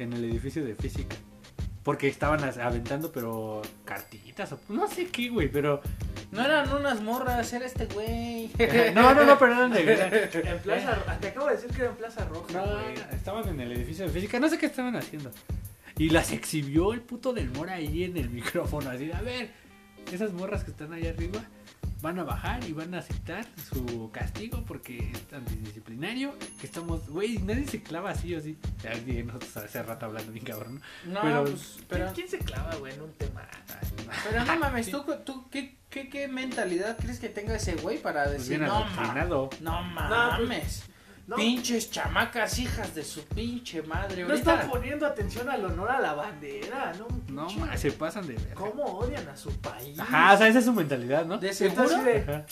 en el edificio de física. Porque estaban aventando, pero cartitas o no sé qué, güey, pero... No eran unas morras, era este güey. No, no, no, pero eran de. [LAUGHS] En Plaza Roja, te acabo de decir que era en Plaza Roja, No, güey. estaban en el edificio de física, no sé qué estaban haciendo. Y las exhibió el puto del Mora ahí en el [LAUGHS] micrófono, así a ver, esas morras que están ahí arriba, van a bajar y van a aceptar su castigo porque es antidisciplinario. Que estamos, güey, nadie se clava así o así. Ya, nosotros hace rato hablando bien cabrón. ¿no? No, Pero- pues, pero, ¿Quién se clava, güey, en un tema? pero no [LAUGHS] mames, ¿tú, tú qué, qué, qué mentalidad crees que tenga ese güey para Pues decir, bien no. No No, mames. No, Pinches chamacas, hijas de su pinche madre. no Ahorita, están poniendo atención al honor a la bandera, ¿no? No, ma, se pasan de verga. ¿Cómo odian a su país? Ajá, o sea, esa es su mentalidad, ¿no? de Entonces, seguro. de- Ajá.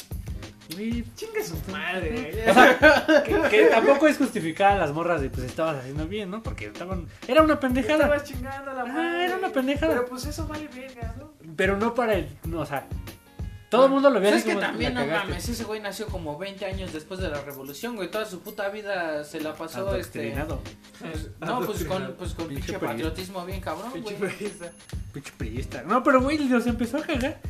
Chingue su madre, güey. O sea, que, que tampoco es justificar a las morras de pues estabas haciendo bien, ¿no? Porque estaban. Era una pendejada. Estabas chingando a la Ah, madre. era una pendejada. Pero pues eso vale verga, ¿no? Pero no para el. No, o sea. Todo el mundo lo ve Pues así es que también, no mames, ese güey nació como 20 años después de la revolución, güey. Toda su puta vida se la pasó, este... Adoctrinado. pues, no, pues con, pues con Pinche patriotismo bien cabrón, Pinche güey. periodista. Pinche periodista. No, pero güey, los empezó a cagar.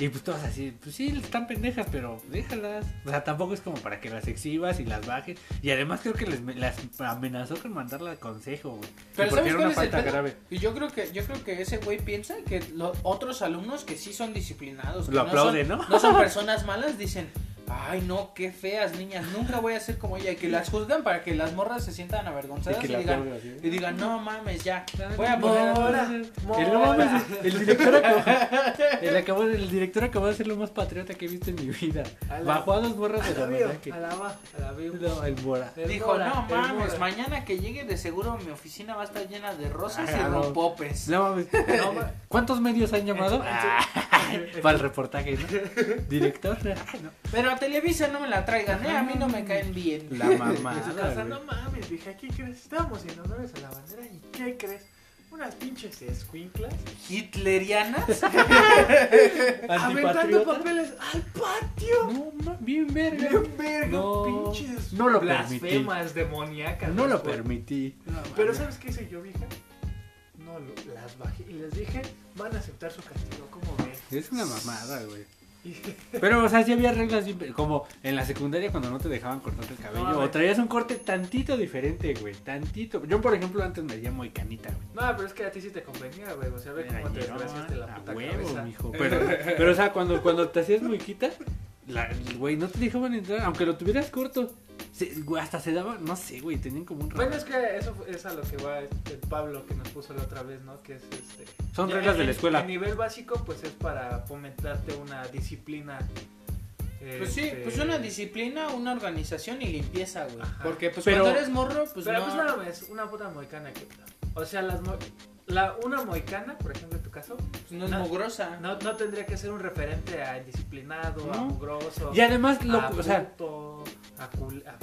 Y pues todas así, pues sí, están pendejas, pero déjalas. O sea, tampoco es como para que las exhibas y las bajes. Y además creo que les las amenazó con mandarla al consejo, güey. Pero ¿sabes cuál una es el falta pedo? grave. Y yo creo que yo creo que ese güey piensa que los otros alumnos que sí son disciplinados, que Lo aplauden, son, ¿no? No son [LAUGHS] personas malas, dicen, "Ay, no, qué feas niñas, nunca voy a ser como ella", y que las juzgan para que las morras se sientan avergonzadas y, digan y digan, "No mames, ya, voy a poner Mora, El, mora. no mames, el director acabó, [LAUGHS] el, acabó- el director acabó de ser lo más patriota que he visto en mi vida. A la- Bajó a dos borras de la la vio, verdad que. a la va, a la vio. No, el Mora. El Dijo, Mora, no mames, mañana que llegue de seguro mi oficina va a estar llena de rosas y no. rompopes. No mames. No, ma- [LAUGHS] ¿Cuántos medios han llamado? Ah, [LAUGHS] para el reportaje, ¿no? Director. No. Pero Televisa no me la traigan, ¿eh? A mí no me caen bien. La güey. [LAUGHS] no mames, dije, ¿qué crees? Estábamos en honores a la bandera y ¿qué crees? Unas pinches escuinclas ¿Hitlerianas? [LAUGHS] aventando papeles al patio. No, ma- bien verga. Bien verga, No, pinches no lo blasfemas demoníacas. No lo permití. Pero ¿sabes qué hice yo, vieja? No, lo- las bajé y les dije, van a aceptar su castigo, ¿cómo ves? Es una mamada, güey. Pero, o sea, sí había reglas como en la secundaria cuando no te dejaban cortarte el cabello. No, o traías un corte tantito diferente, güey. Tantito. Yo, por ejemplo, antes me muy canita, güey. No, pero es que a ti sí te convenía, güey. O sea, ve cómo te desgraciaste la a puta huevo, cabeza. mijo. Pero, pero, o sea, cuando, cuando te hacías muy quita, la, güey, no te dejaban entrar, aunque lo tuvieras corto. Se- güey, hasta se daba, no sé, güey, tenían como un Bueno, es que eso fue- es a lo que va este, el Pablo que nos puso la otra vez, ¿no? Que es este. Son ya reglas de la escuela. En nivel básico, pues es para fomentarte una disciplina. Pues sí, este, pues una disciplina, una organización y limpieza, güey. Ajá. Porque pues Pero- cuando eres morro, pues Pero no. pues nada más, una puta moicana que. O sea, las mo- la, una moicana, por ejemplo, en tu caso, pues, no es no- mugrosa. no, no tendría que ser un referente a indisciplinado, a mugroso. Y además, lo, a o sea, a cul- a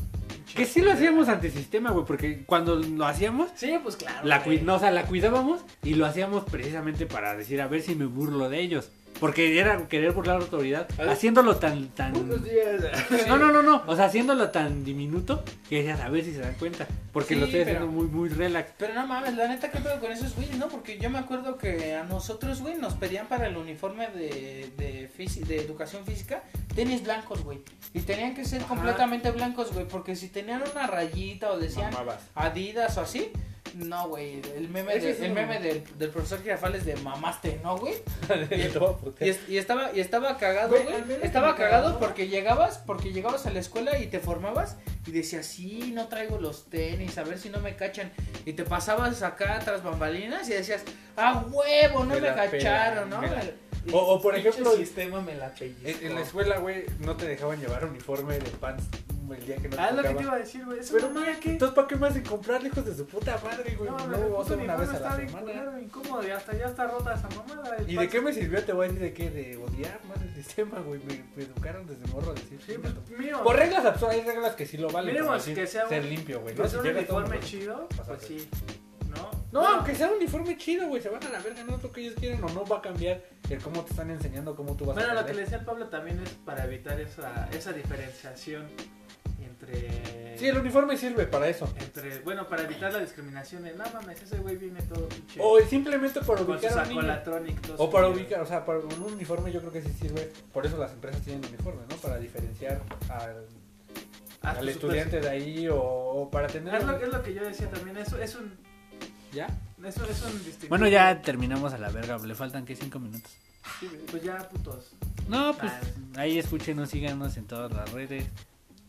que sí lo hacíamos antisistema, güey, porque cuando lo hacíamos, Sí, pues claro. la, no, o sea, la cuidábamos y lo hacíamos precisamente para decir, a ver si me burlo de ellos. Porque era querer burlar a la autoridad, haciéndolo tan, tan... Buenos días. No, no, no, no, o sea, haciéndolo tan diminuto que decías, a ver si se dan cuenta. Porque Sí, lo estoy pero- haciendo muy, muy relax. Pero no mames, la neta, ¿qué pedo con esos güeyes, no? Porque yo me acuerdo que a nosotros, güey, nos pedían para el uniforme de, de, de educación física tenis blancos, güey. Y tenían que ser Ajá. completamente blancos, güey. Porque si tenían una rayita o decían Mamabas. Adidas o así, no, güey. El meme, de- el meme del, del profesor Girafales de mamaste, ¿no, güey? [LAUGHS] Y, Y es- y estaba y estaba cagado, Güey, Estaba cagado porque llegabas, porque llegabas a la escuela y te formabas y decías, "Sí, no traigo los tenis, a ver si no me cachan." Y te pasabas acá tras bambalinas y decías, "Ah, huevo, no Me cacharon, ¿no?" O, o por ejemplo, sistema me la pellizco. en, en la escuela, güey, no te dejaban llevar uniforme de pants el día que no te Ah, es lo que te iba a decir, güey. Eso Pero no, ¿qué? Entonces, ¿para qué me hacen comprar hijos de su puta madre, güey? No, No, no, el una vez a la semana. incómodo y hasta ya está rota esa mamada. el ¿Y de qué me sirvió? Te voy a decir de qué, de odiar más el sistema, güey. Me, educaron desde morro a decir. Sí, "Chinga pues tu-". mínimo. Por reglas absurdas, hay reglas que sí lo valen. Decir, que sea un- ser limpio, güey. ¿no? un Si todo uniforme mundo- chido, pues sí. ¿No? Bueno, aunque sea un uniforme chido, güey. Se van a la verga, no es lo que ellos quieren o no va a cambiar el cómo te están enseñando, cómo tú vas Bueno, a lo que le decía Pablo también es para evitar esa, esa diferenciación entre. Sí, el uniforme sirve para eso. entre Bueno, para evitar la discriminación. de, No mames, ese güey viene todo pinche. O simplemente para ubicar a un niño. O para ubicar, o sea, para un uniforme yo creo que sí sirve. Por eso las empresas tienen uniformes, ¿no? Para diferenciar al, al estudiante de ahí o, o para tener... Es lo, es lo que yo decía también. Eso es un. ¿Ya? Eso es un distintivo. Bueno, ya terminamos a la verga. Le faltan, ¿qué? Cinco minutos. Sí, Pues ya, putos. No, pues Ah. ahí escúchenos, síganos en todas las redes.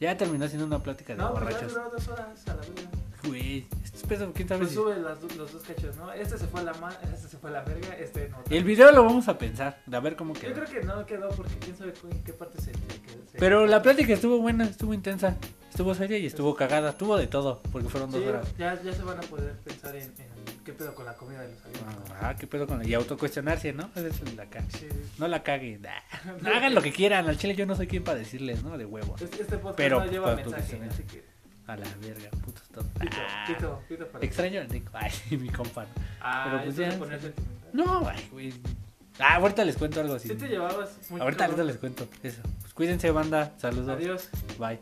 Ya terminó siendo una plática de No, pues ya borrachos. duró dos horas a la verga. Güey, esto es pedo, quién sabe Pues si- sube las los dos cachos, ¿no? Este se fue a la ma este se fue a la verga, este no. El video lo vamos a pensar, a ver cómo Yo quedó. creo que no quedó porque quién sabe cu- en qué parte se, quedó. se- Pero la plática estuvo buena, estuvo intensa, estuvo seria y estuvo cagada, estuvo de todo, porque fueron dos Sí, horas. ya, ya se van a poder pensar en, en qué pedo con la comida de los aviones. Ah, qué pedo con Y autocuestionarse, ¿no? Esa es la ca- Sí. No la caguen. [LAUGHS] nah. Hagan lo que quieran, al chile yo no soy quien para decirles, ¿no? De huevo. Este, este podcast Pero, no lleva pues, mensaje, pues, así que A la verga, putos todos. pito, Ah, pito, pito para Extraño al Nico. [LAUGHS] Ay, mi compa. Ah, pero pues ya. No, ay, güey. Ah, ahorita les cuento algo así. Sí te llevabas muy Ahorita, ahorita les cuento eso. Pues cuídense, banda. Saludos. Adiós. Bye.